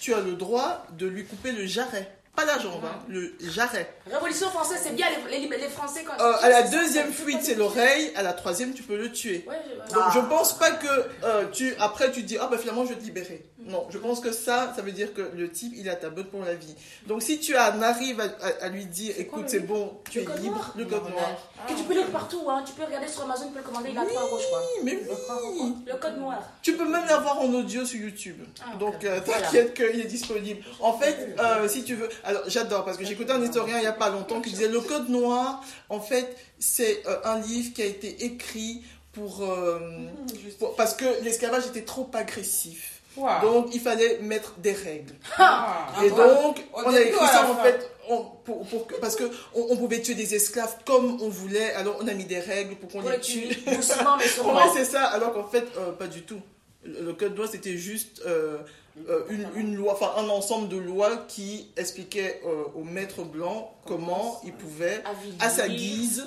tu as le droit de lui couper le jarret, pas la jambe, hein, le jarret. Révolution française, c'est bien les, les, les Français quand Euh, à la deuxième fuite, c'est l'oreille, à la troisième, tu peux le tuer. Ouais, je- Donc Ah. je pense pas que euh, tu après tu dis ah bah finalement je vais te libérer. Non, je pense que ça ça veut dire que le type il a ta botte pour la vie. Donc si tu en arrives à, à- à lui dire écoute c'est bon, tu es libre, le code noir. Que tu peux lire partout, hein. tu peux regarder sur Amazon, tu peux le commander, il a 3 euros, je crois. Oui, mais oui. Le code noir. Tu peux même l'avoir en audio sur YouTube. Ah. Donc euh, Voilà. t'inquiète qu'il est disponible. En fait, euh, si tu veux, alors j'adore parce que j'ai écouté un historien il y a pas longtemps qui disait le code noir. En fait, c'est euh, un livre qui a été écrit pour, euh, pour- parce que l'esclavage était trop agressif. Wow. Donc il fallait mettre des règles. Ah. Et donc, on a écrit ça en fait on- pour, parce que on, on pouvait tuer des esclaves comme on voulait. Alors on a mis des règles pour qu'on les tue. doucement, mais (laughs) sûrement. Ouais, c'est ça. Alors qu'en fait, euh, pas du tout. Le, code noir c'était juste euh, euh, une, une loi, enfin un ensemble de lois qui expliquait euh, aux maîtres blancs comment ils pouvaient, à sa guise,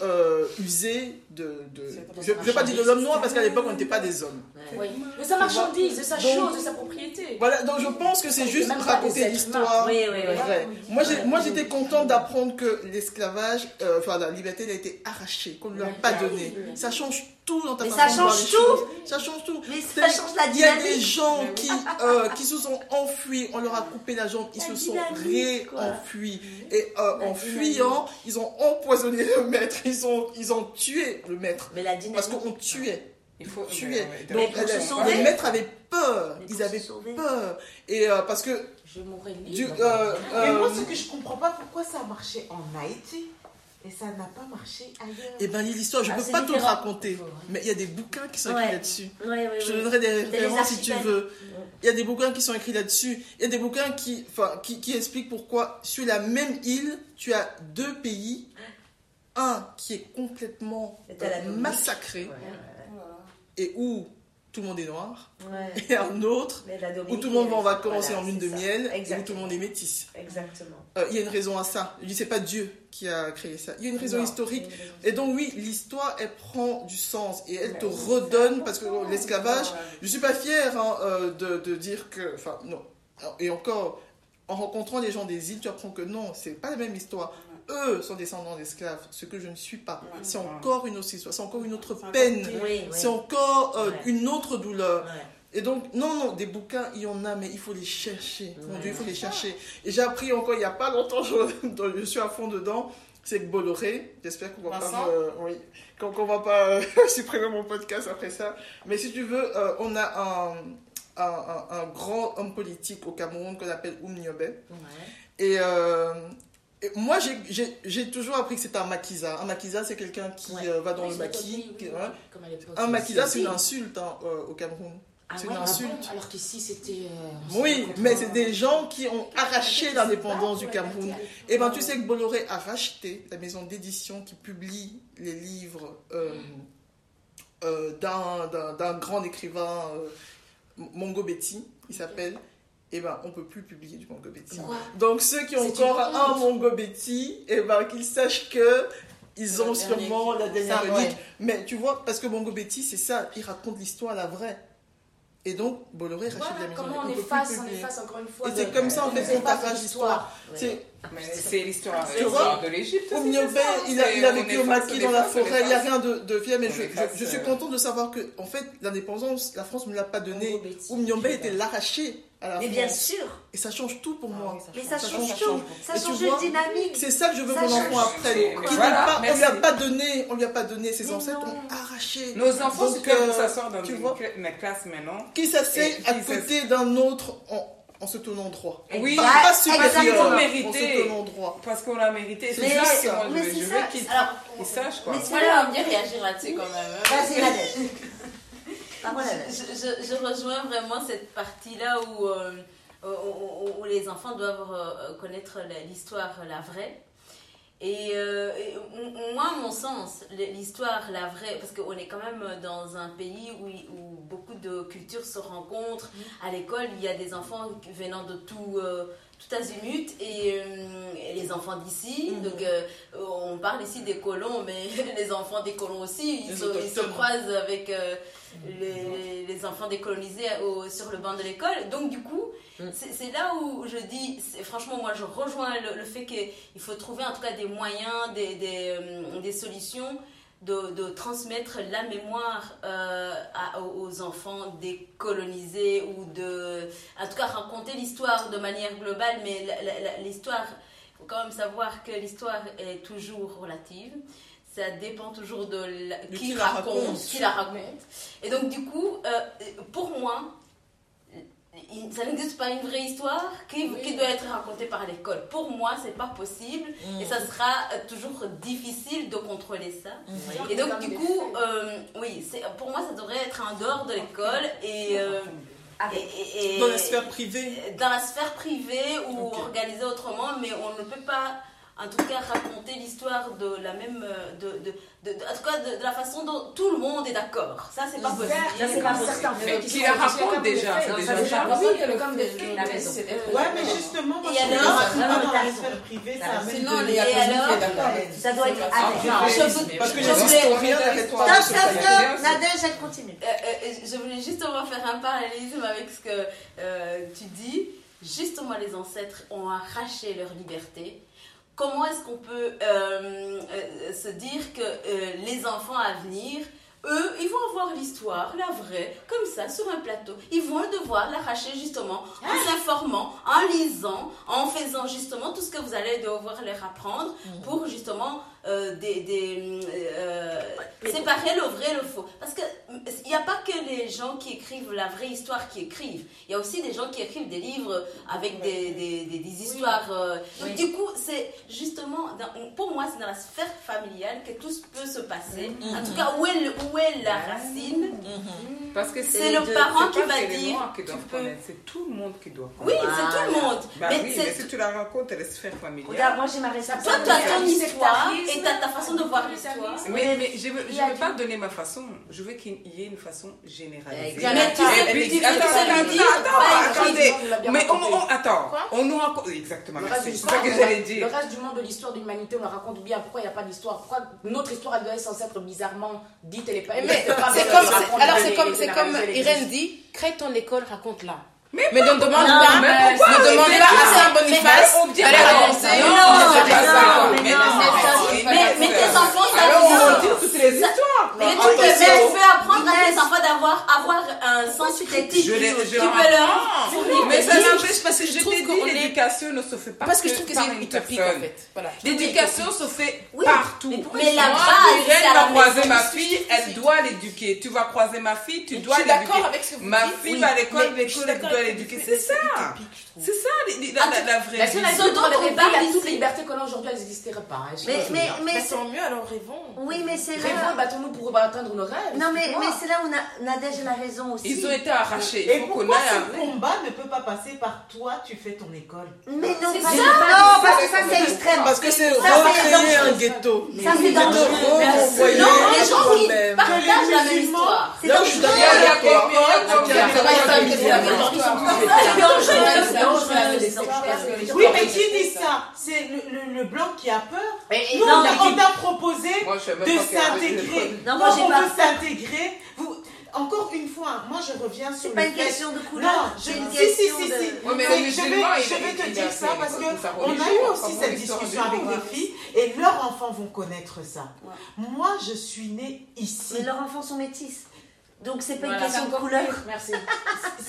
euh, user de de, de je, ne vais pas dire de l'homme noir parce qu'à l'époque on n'était pas des hommes. Oui. De sa marchandise, de sa chose, de sa propriété. Voilà, donc je pense que c'est juste raconter l'histoire. Oui, oui, oui. Moi, j'étais contente d'apprendre que l'esclavage, euh, enfin la liberté, elle a été arrachée, qu'on ne lui a pas donnée. Ça change tout dans ta Mais façon ça de voir change les tout. choses. Ça change tout. Mais ça change la Il y a dynamique. des gens qui, euh, qui se sont enfuis, on leur a coupé la jambe, ils La se sont dynamique, réenfuis. Et euh, en fuyant, ils ont empoisonné le maître, ils ont, ils ont tué le maître. Mais la dynamique. Parce qu'on tuait. Il faut ouais, Donc pour se elle- sauver. les maîtres avaient peur. Ils avaient peur. Et euh, parce que Je mourrais libre. euh, Mais moi, euh, ce que je comprends pas, pourquoi ça a marché en Haïti et ça n'a pas marché ailleurs? Eh ben l'histoire, je Ah, peux pas tout raconter, mais il y a des bouquins qui sont écrits Ouais. là-dessus. Je te donnerai des références si tu veux. Il y a des bouquins qui sont écrits là-dessus. Il y a des bouquins qui, enfin, qui, qui expliquent pourquoi sur la même île, tu as deux pays. Un qui est complètement euh, massacré et où tout le monde est noir. Ouais. (laughs) Et un autre où tout le monde va en voilà, vacances et en lune de ça. miel et où tout le monde est métis. Exactement. Euh, Il y a une raison à ça. Je dis c'est pas Dieu qui a créé ça. Il y a une raison Non, historique. une raison. Et donc oui, l'histoire, elle prend du sens et elle te redonne, parce que l'esclavage, je suis pas fière hein, euh, de, de dire que, enfin non. Et encore, en rencontrant les gens des îles, tu apprends que non, c'est pas la même histoire. Eux sont descendants d'esclaves, ce que je ne suis pas. C'est encore une autre histoire, c'est encore une autre peine, Oui, oui. c'est encore euh, Ouais. une autre douleur. Ouais. Et donc, non, non, des bouquins, il y en a, mais il faut les chercher. Mon Dieu, il faut les chercher. Et j'ai appris encore il n'y a pas longtemps, je, (laughs) je suis à fond dedans, c'est que Bolloré, j'espère qu'on va oui, va pas euh, (laughs) supprimer mon podcast après ça. Mais si tu veux, euh, on a un, un, un- un grand homme politique au Cameroun qu'on appelle Oum Niobe. Et, euh, et moi, j'ai- toujours appris que c'était un maquisa. Un maquisa, c'est quelqu'un qui Ouais. euh, va dans le maquis. oui. Comme l'époque. Un maquisa, c'est une insulte hein, euh, au Cameroun. Ah c'est ouais, une ah insulte. Alors qu'ici, c'était. euh, Oui, mais c'est des gens qui ont arraché l'indépendance du Cameroun. Et ben tu sais que Bolloré a racheté la maison d'édition qui publie les livres euh, d'un- grand écrivain, Mongo Betty, il s'appelle. Et ben on peut plus publier du Mongo Betty. Donc ceux qui ont encore un. Mongo Betty, et ben qu'ils sachent que ils ont sûrement la dernière Ça, relique. ouais. Mais tu vois, parce que Mongo Betty, c'est ça, il raconte l'histoire la vraie. Et donc Bolloré rachète Voilà la maison. comment on peut plus efface, on publier. efface encore une fois. Et c'est comme ça, en on fait, qu'on t'arrache l'histoire. C'est l'histoire de l'Égypte. Au il a, vécu au maquis dans la forêt, il n'y a rien de, de fier, mais je, efface, je- je suis euh, contente de savoir que, en fait, l'indépendance, la France ne me l'a pas donnée. Oumyombe était l'arraché Mais France. bien sûr. Et ça change tout pour moi. Mais ça Ça change change tout. Ça change vois, une dynamique. C'est ça que je veux Ça que mon enfant apprenne. Voilà, on lui a pas donné, on lui a pas donné, ses Mais ancêtres non. ont arraché. Nos enfants, c'est comme euh, ça sort dans une, classe maintenant. Qui s'assied à côté d'un autre en, en se tenant droit? Oui, pas, supérieur, exactement. en se Mérité. tenant droit. Parce qu'on l'a mérité. C'est c'est- que moi, je, veux- ça. qu'ils sachent quoi. mais c'est Moi, là- j'aimerais bien réagir là-dessus quand même. hein. Vas-y, Nadège. À Je, je- je rejoins vraiment cette partie-là où, euh, où, où- où les enfants doivent euh, connaître l'histoire, la vraie. Et, euh, et moi, à mon sens, l'histoire, la vraie, parce qu'on est quand même dans un pays où, où beaucoup de cultures se rencontrent. À l'école, il y a des enfants venant de tout, tout azimut et, euh, et les enfants d'ici. Donc, euh, on parle ici des colons, mais (laughs) les enfants des colons aussi, ils, se, ils se croisent avec euh, les, les enfants décolonisés au- sur le banc de l'école. Donc, du coup, c'est c'est là où je dis, franchement, moi, je rejoins le, le fait qu'il faut trouver en tout cas des moyens, des, des, des solutions de, de transmettre la mémoire euh, à- aux enfants décolonisés ou de, en tout cas, raconter l'histoire de manière globale, mais l'histoire, il faut quand même savoir que l'histoire est toujours relative. Ça dépend toujours de, la- qui, raconte, raconte. qui la raconte. Et donc, du coup, euh, pour moi, ça n'existe pas une vraie histoire qui, qui doit être racontée par l'école. Pour moi, c'est pas possible et ça sera euh, toujours difficile de contrôler ça. Et donc, du coup, euh, oui, pour moi, ça devrait être en dehors de l'école et, euh, et- et- et- Dans la sphère privée. dans la sphère privée ou Ok. organisée autrement, mais on ne peut pas en tout cas raconter l'histoire de la même, euh, de, de, de, de- en tout cas de, de la façon dont tout le monde est d'accord. Ça, c'est pas possible. Ça, c'est pas certains faits qui la racontent déjà, c'est déjà ça. ça. Oui, le comme des faits, la raison. Ouais, mais justement, moi, Et je alors dans la sphère privée, ça amène raison. de Et alors Ça doit être avec. Je vous- Parce que Stop, stop, stop. Nadège, elle continue. Euh, euh, je voulais justement faire un parallélisme avec ce que tu dis. Justement, les ancêtres ont arraché leur liberté. Comment est-ce qu'on peut euh, euh, se dire que euh, les enfants à venir, eux, ils vont avoir l'histoire, la vraie, comme ça, sur un plateau. Ils vont devoir l'arracher justement en s'informant, en lisant, en faisant justement tout ce que vous allez devoir leur apprendre pour justement euh, des, des, euh, séparer le vrai et le faux. Parce que il n'y a pas que les gens qui écrivent la vraie histoire qui écrivent. Il y a aussi des gens qui écrivent des livres avec des, des, des, des histoires. euh, donc du coup, c'est justement, dans- pour moi, c'est dans la sphère familiale que tout peut se passer. En tout cas, où est, le- où est la racine? Parce que C'est le parent qui va dire, c'est tout le monde qui doit Oui, connaître. c'est tout le monde. Bah mais oui, mais si tu la racontes, elle est sphère familiale. Regarde, moi j'ai ma réponse. Toi, tu as ton histoire et tu as ta façon de voir l'histoire. Mais, mais je ne veux, je veux pas donner ma façon, je veux qu'il y ait une façon généralisée. Exact. Mais tu sais, Elle puis tu existe. sais Attends, attendez. Mais on, raconté. on- attends, Quoi on nous raconte. Exactement, Le C'est ça que j'allais le dire. reste du monde de l'histoire de l'humanité, on la raconte bien. Pourquoi il n'y a pas d'histoire? Pourquoi notre histoire, elle doit être censée être bizarrement dite pas. Mais c'est comme, alors c'est comme, Irène dit, crée ton école, raconte-la. Mais, Mais ne demande pas, ne demande pas à Saint Boniface on dit d'aller ça. Non, non, non. Mais, tes enfants, ils toutes les histoires. Mais tu tu peux apprendre à tes enfants d'avoir avoir un sens critique. Je les, je tu peux leur fournir. Mais ça n'empêche parce que je t'ai dit, l'éducation ne se fait pas Parce que je trouve que c'est une utopique en fait. L'éducation se fait partout. mais la base, croiser ma fille, elle doit l'éduquer. Tu vas croiser ma fille, tu dois l'éduquer. Ma fille va à l'école, l'école, doit avec l'éduquer. ce que C'est ça. C'est ça, les- la, la, la vraie La seule vie. Ce pour dont on parle libertés qu'on a aujourd'hui, elles n'existeraient pas. hein, Mais, mais, mais Mais c'est- tant mieux, alors rêvons. oui, mais c'est Rêvons, là. battons-nous pour atteindre nos rêves. Non, mais, c'est là où Na- Nadège elle a raison aussi. Ils ont été arrachés. Et Il pourquoi ce combat ne peut pas passer par toi, tu fais ton école? Mais non, C'est pas- ça. non, parce que ça c'est extrême. Parce que c'est recréer un ghetto. Ça c'est dangereux. Non, les gens qui partagent la même histoire. Où je suis d'accord C'est dangereux. Oui, mais qui dit ça? C'est le, blanc qui a peur? Nous, on t'a- proposé de s'intégrer. Non, moi, j'ai pas- s'intégrer, encore une fois, moi je reviens sur C'est pas une fait- question de couleur. Non, je... une si, si, si, de. si. Je vais, te dire ça parce qu'on a eu pas aussi cette discussion avec les filles et leurs enfants vont connaître ça. Moi, je suis née ici. Mais leurs enfants sont métis. Donc c'est pas une question c'est de encore couleur. Merci. (laughs)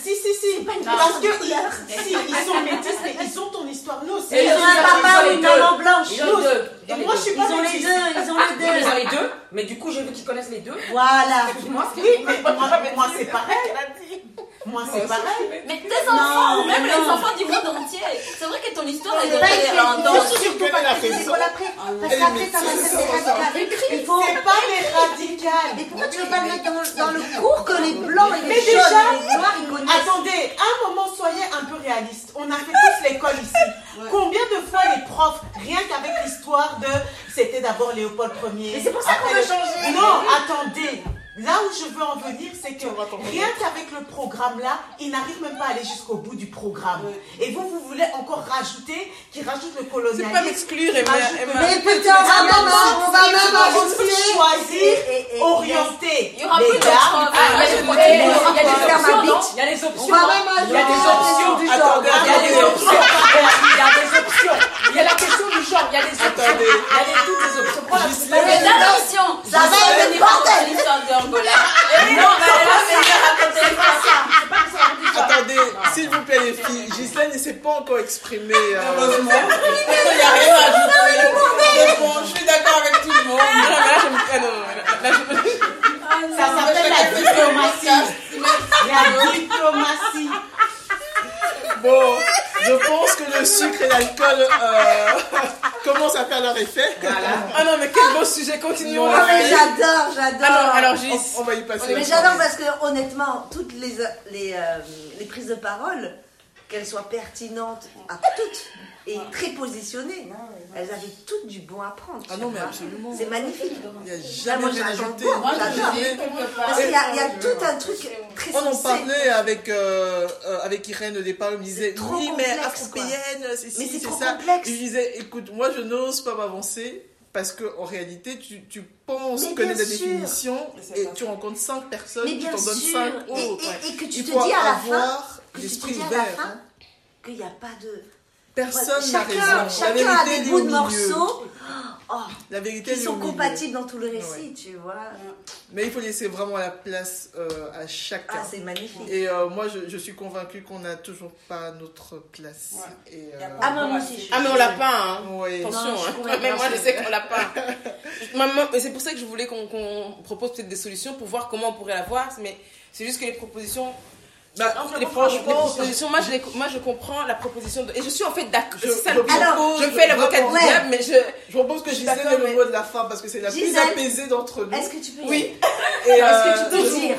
Si, si, si. pas une Parce question que de couleur. (laughs) si, ils (laughs) sont métis, mais ils ont ton histoire. Nous. Et Ils ont un papa ou une deux. maman blanche. Ils ont les deux. Et moi, je suis pas Ils ont les deux, ils ont les ils ont deux. les deux, mais du coup, je veux qu'ils connaissent les deux. Voilà. Moi, Oui, mais moi, moi c'est pareil. Moi, c'est pareil. Mais tes enfants, ou même les enfants du monde entier, c'est vrai que ton histoire est C'est pas de en écrit. danse. Surtout qu'elle pas a que c'est raison. après. Parce qu'après ça va. Il faut. Pas les radicales. Mais pourquoi tu veux pas le mettre dans, le cours que les blancs et les Mais jaunes déjà, et les noirs ils connaissent? Attendez, à un moment, soyez un peu réaliste. On a fait tous l'école ici. Combien de fois les profs, rien qu'avec l'histoire de c'était d'abord Léopold Ier. Mais c'est pour ça qu'on veut changer. Non, attendez. Là où je veux en venir, c'est que rien qu'avec le programme là, ils n'arrivent même pas à aller jusqu'au bout du programme. Et vous, vous voulez encore rajouter, qui rajoute le C'est colonialisme. pas m'exclure, Emma. Mais putain, on va même choisir, orienter. Il y aura les plus. Ah, il y a des- options. Il y a des On options. Il y a des options. du Attendez, genre. Il y a des options. Il y a des options. Il y a la question du genre. Il y a des options. Il y a des, toutes les options. Ça va être le bordel. (laughs) non. Attendez, s'il vous plaît les filles, Ghislaine ne s'est pas encore exprimée. euh, Heureusement. Il n'y a rien à ajouter. Bon, je suis d'accord avec tout le monde. Non, mais là, je me- non, là, là, je- Ça s'appelle la diplomatie. La diplomatie. (laughs) Bon, je pense que le sucre et l'alcool euh, (laughs) commencent à faire leur effet. Ah non, mais quel beau sujet, continuons. Non, mais j'adore, j'adore. Alors, alors, Gis. On, on va y passer. Mais j'adore parce que honnêtement, toutes les, les, euh, les prises de parole qu'elles soient pertinentes à toutes et très positionnées. Elles avaient toutes du bon à prendre. Ah non, mais absolument. C'est magnifique. Il n'y a Ah, jamais moi, ajouté. Moi. Parce qu'il y a, il y a tout un truc très On en parlait avec, euh, euh, avec Irène au départ, elle me disait oui mais complexe, afropéenne, c'est Mais ci, c'est c'est trop ça. complexe. Je disais écoute, moi je n'ose pas m'avancer parce que en réalité tu, tu penses Mais connaître la sûr. définition et tu rencontres cinq personnes, Mais tu t'en donnes sûr. cinq Et- autres. et- et que tu Il te dis à la fin, avoir que tu te l'esprit dis à la ouvert. fin hein. qu'il n'y a pas de. Personne n'a chacun, raison. La Chacun a des bouts de morceaux oh, La vérité qui sont compatibles dans tout le récit, Ouais. tu vois. Mais il faut laisser vraiment la place euh, à chacun. Ah, c'est magnifique. Et euh, moi, je, je suis convaincue qu'on n'a toujours pas notre place. Et, euh, Ah, mais moi aussi, je suis Ah, mais on l'a pas, hein. Oui. Attention, Non, hein. Même moi, je sais qu'on l'a pas. (laughs) C'est pour ça que je voulais qu'on qu'on propose peut-être des solutions pour voir comment on pourrait l'avoir. Mais c'est juste que les propositions. Bah, les, propositions, moi je, les- moi je comprends la proposition de, et je suis en fait d'accord. Je- C'est ça je le propose, propose- je fais l'avocat du Ouais. diable, mais je. Je propose que je Gisèle ait le mot de la fin parce que c'est la plus apaisée d'entre nous. Est-ce que tu peux Oui. Est-ce euh, que tu peux toujours. dire?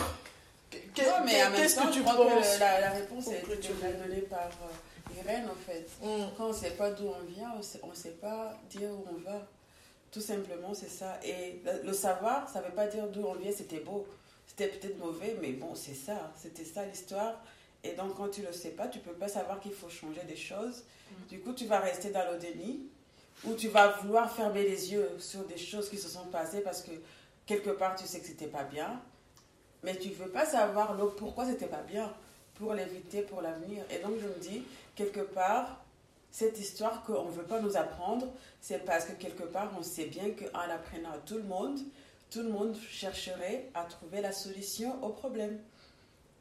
Qu'est-ce temps, que tu je crois penses? que la, la réponse est donnée par euh, Irène, en fait. Mm. Quand on ne sait pas d'où on vient, on ne sait pas dire où on va. Tout simplement, c'est ça. Et le, le savoir, ça ne veut pas dire d'où on vient, c'était beau. C'était peut-être mauvais, mais bon, c'est ça. C'était ça l'histoire. Et donc, quand tu ne le sais pas, tu ne peux pas savoir qu'il faut changer des choses. Du coup, tu vas rester dans le déni ou tu vas vouloir fermer les yeux sur des choses qui se sont passées parce que quelque part, tu sais que c'était pas bien. Mais tu ne veux pas savoir le pourquoi c'était pas bien pour l'éviter pour l'avenir. Et donc, je me dis, quelque part, cette histoire qu'on ne veut pas nous apprendre, c'est parce que quelque part, on sait bien qu'en l'apprenant à tout le monde, tout le monde chercherait à trouver la solution au problème.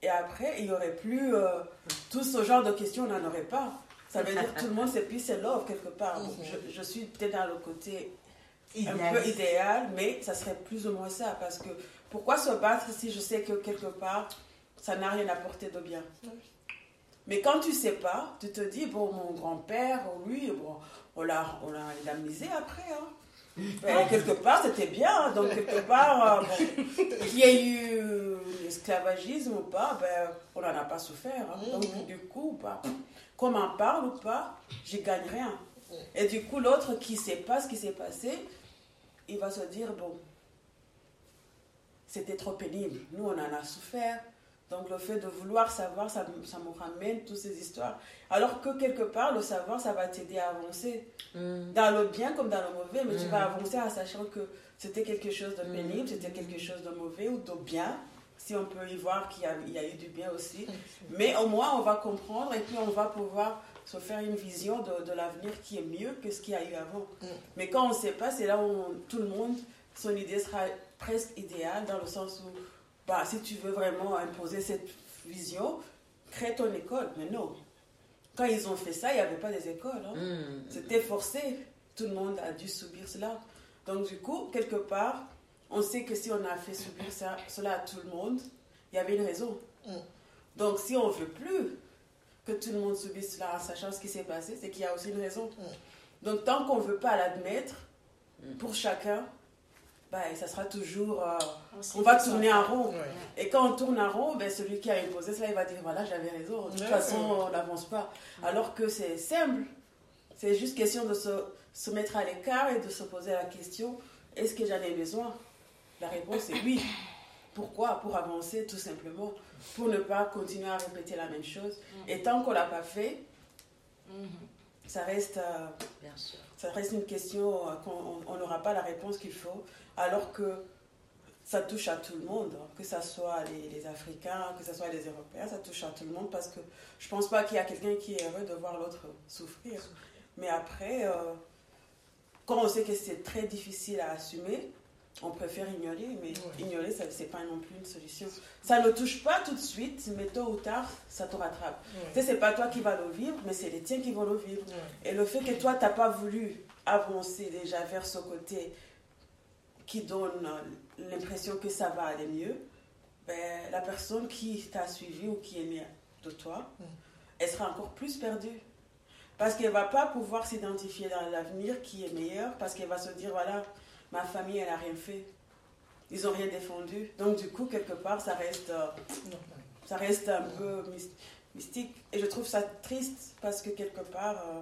Et après, il n'y aurait plus euh, tout ce genre de questions, on n'en aurait pas. Ça veut dire que tout le monde, c'est plus c'est love quelque part. Bon, je, je suis peut-être dans le côté un peu idéal, mais ça serait plus ou moins ça. Parce que pourquoi se battre si je sais que quelque part, ça n'a rien apporté de bien? Mais quand tu sais pas, tu te dis, bon, mon grand-père, lui, bon, on l'a on l'a indemnisé après. Hein. Quelque part, c'était bien. Donc, quelque part, euh, bon, qu'il y ait eu l'esclavagisme ou pas, ben, on n'en a pas souffert. hein. Donc, du coup, bah, qu'on m'en parle ou pas, je gagne rien. Et du coup, l'autre qui ne sait pas ce qui s'est passé, il va se dire, bon, c'était trop pénible. Nous, on en a souffert. Donc, le fait de vouloir savoir, ça, me- ça me ramène toutes ces histoires. Alors que quelque part, le savoir, ça va t'aider à avancer. Dans le bien comme dans le mauvais, mais tu vas avancer en sachant que c'était quelque chose de pénible, c'était quelque chose de mauvais ou de bien. Si on peut y voir qu'il y, a- il y a eu du bien aussi. Mais au moins, on va comprendre et puis on va pouvoir se faire une vision de, de l'avenir qui est mieux que ce qu'il y a eu avant. Mais quand on ne sait pas, c'est là où on- tout le monde, son idée sera presque idéale dans le sens où, bah, si tu veux vraiment imposer cette vision, crée ton école. Mais non. Quand ils ont fait ça, il n'y avait pas des écoles. hein. Mm. C'était forcé. Tout le monde a dû subir cela. Donc, du coup, quelque part, on sait que si on a fait subir ça, cela à tout le monde, il y avait une raison. Donc, si on ne veut plus que tout le monde subisse cela en sachant ce qui s'est passé, c'est qu'il y a aussi une raison. Donc, tant qu'on ne veut pas l'admettre, pour chacun, ben, ça sera toujours. euh, On on va tourner ça. en rond. Et quand on tourne en rond, ben, celui qui a imposé cela, il va dire voilà, j'avais raison. De toute Ouais. façon, on n'avance pas. Alors que c'est simple. C'est juste question de se, se mettre à l'écart et de se poser la question est-ce que j'en ai besoin? La réponse est oui. Pourquoi? Pour avancer, tout simplement. Pour ne pas continuer à répéter la même chose. Et tant qu'on ne l'a pas fait, ça reste. euh, Bien sûr. ça reste une question euh, qu'on on n'aura pas la réponse qu'il faut, alors que ça touche à tout le monde, hein, que ce soit les, les Africains, que ce soit les Européens, ça touche à tout le monde parce que je pense pas qu'il y a quelqu'un qui est heureux de voir l'autre souffrir. Mais après, euh, quand on sait que c'est très difficile à assumer, on préfère ignorer, mais ignorer, ça c'est pas non plus une solution. Ça ne touche pas tout de suite, mais tôt ou tard, ça te rattrape. Ouais. Tu sais, c'est pas toi qui vas le vivre, mais c'est les tiens qui vont le vivre. Et le fait que toi, tu n'as pas voulu avancer déjà vers ce côté qui donne euh, l'impression que ça va aller mieux, ben, la personne qui t'a suivi ou qui est née de toi, elle sera encore plus perdue. Parce qu'elle ne va pas pouvoir s'identifier dans l'avenir qui est meilleur, parce qu'elle va se dire, voilà, ma famille, elle n'a rien fait. Ils n'ont rien défendu. Donc, du coup, quelque part, ça reste, euh, ça reste un peu... mys- mystique. Et je trouve ça triste parce que quelque part, euh,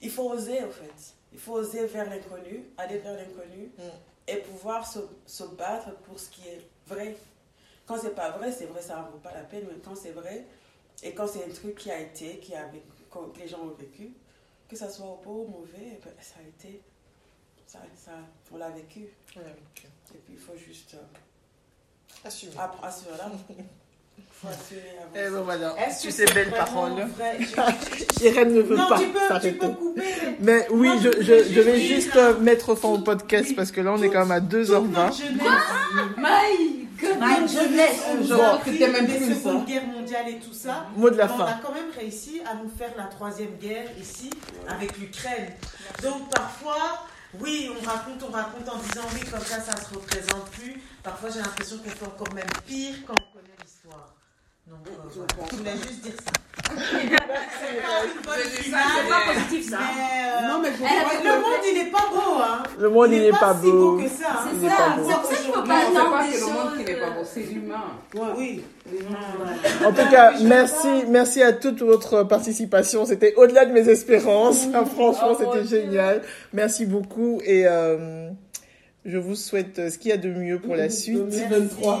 il faut oser en fait. Il faut oser vers l'inconnu, aller vers l'inconnu Mm. Et pouvoir se, se battre pour ce qui est vrai. Quand c'est pas vrai, c'est vrai, ça ne vaut pas la peine, mais quand c'est vrai, et quand c'est un truc qui a été, qui a vécu, que les gens ont vécu, que ça soit beau ou mauvais, eh ben, ça a été. Ça, ça, on l'a vécu. On vécu. Et puis il faut juste. euh, Assumer. app- assurer, là. (laughs) Eh ben voilà, Est-ce sur que ces c'est belles paroles. (laughs) Irène ne veut Non, pas tu peux- tu s'arrêter. peux couper. Mais oui, Moi, je, je je, je vais juste euh, mettre fin au podcast parce que là, on est quand même à 2h20. My God, My goodness. On Bon. a appris C'était même des plus Seconde ça. Guerre mondiale et tout ça. Mot de la Mais On fin. a quand même réussi à nous faire la troisième guerre ici avec l'Ukraine. Donc parfois, oui, on raconte, on raconte en disant oui, comme ça, ça se représente plus. Parfois, j'ai l'impression qu'on fait encore même pire quand. Donc, euh, voilà. je voulais juste dire ça. C'est pas une bonne finale, C'est pas positif ça. mais, euh, Non, mais je elle- crois que le monde, il n'est pas beau. Hein. Le monde, il il n'est n'est pas si beau beau. que ça. hein. C'est ça, pas c'est pour ça qu'il faut pas c'est attendre pas des que le monde qui n'est pas beau, c'est l'humain. Oui. En tout cas, merci, merci à toute votre participation. C'était au-delà de mes espérances. Ah, (laughs) Franchement, Oh, c'était génial. Merci beaucoup et euh, je vous souhaite euh, ce qu'il y a de mieux pour la suite. 2023.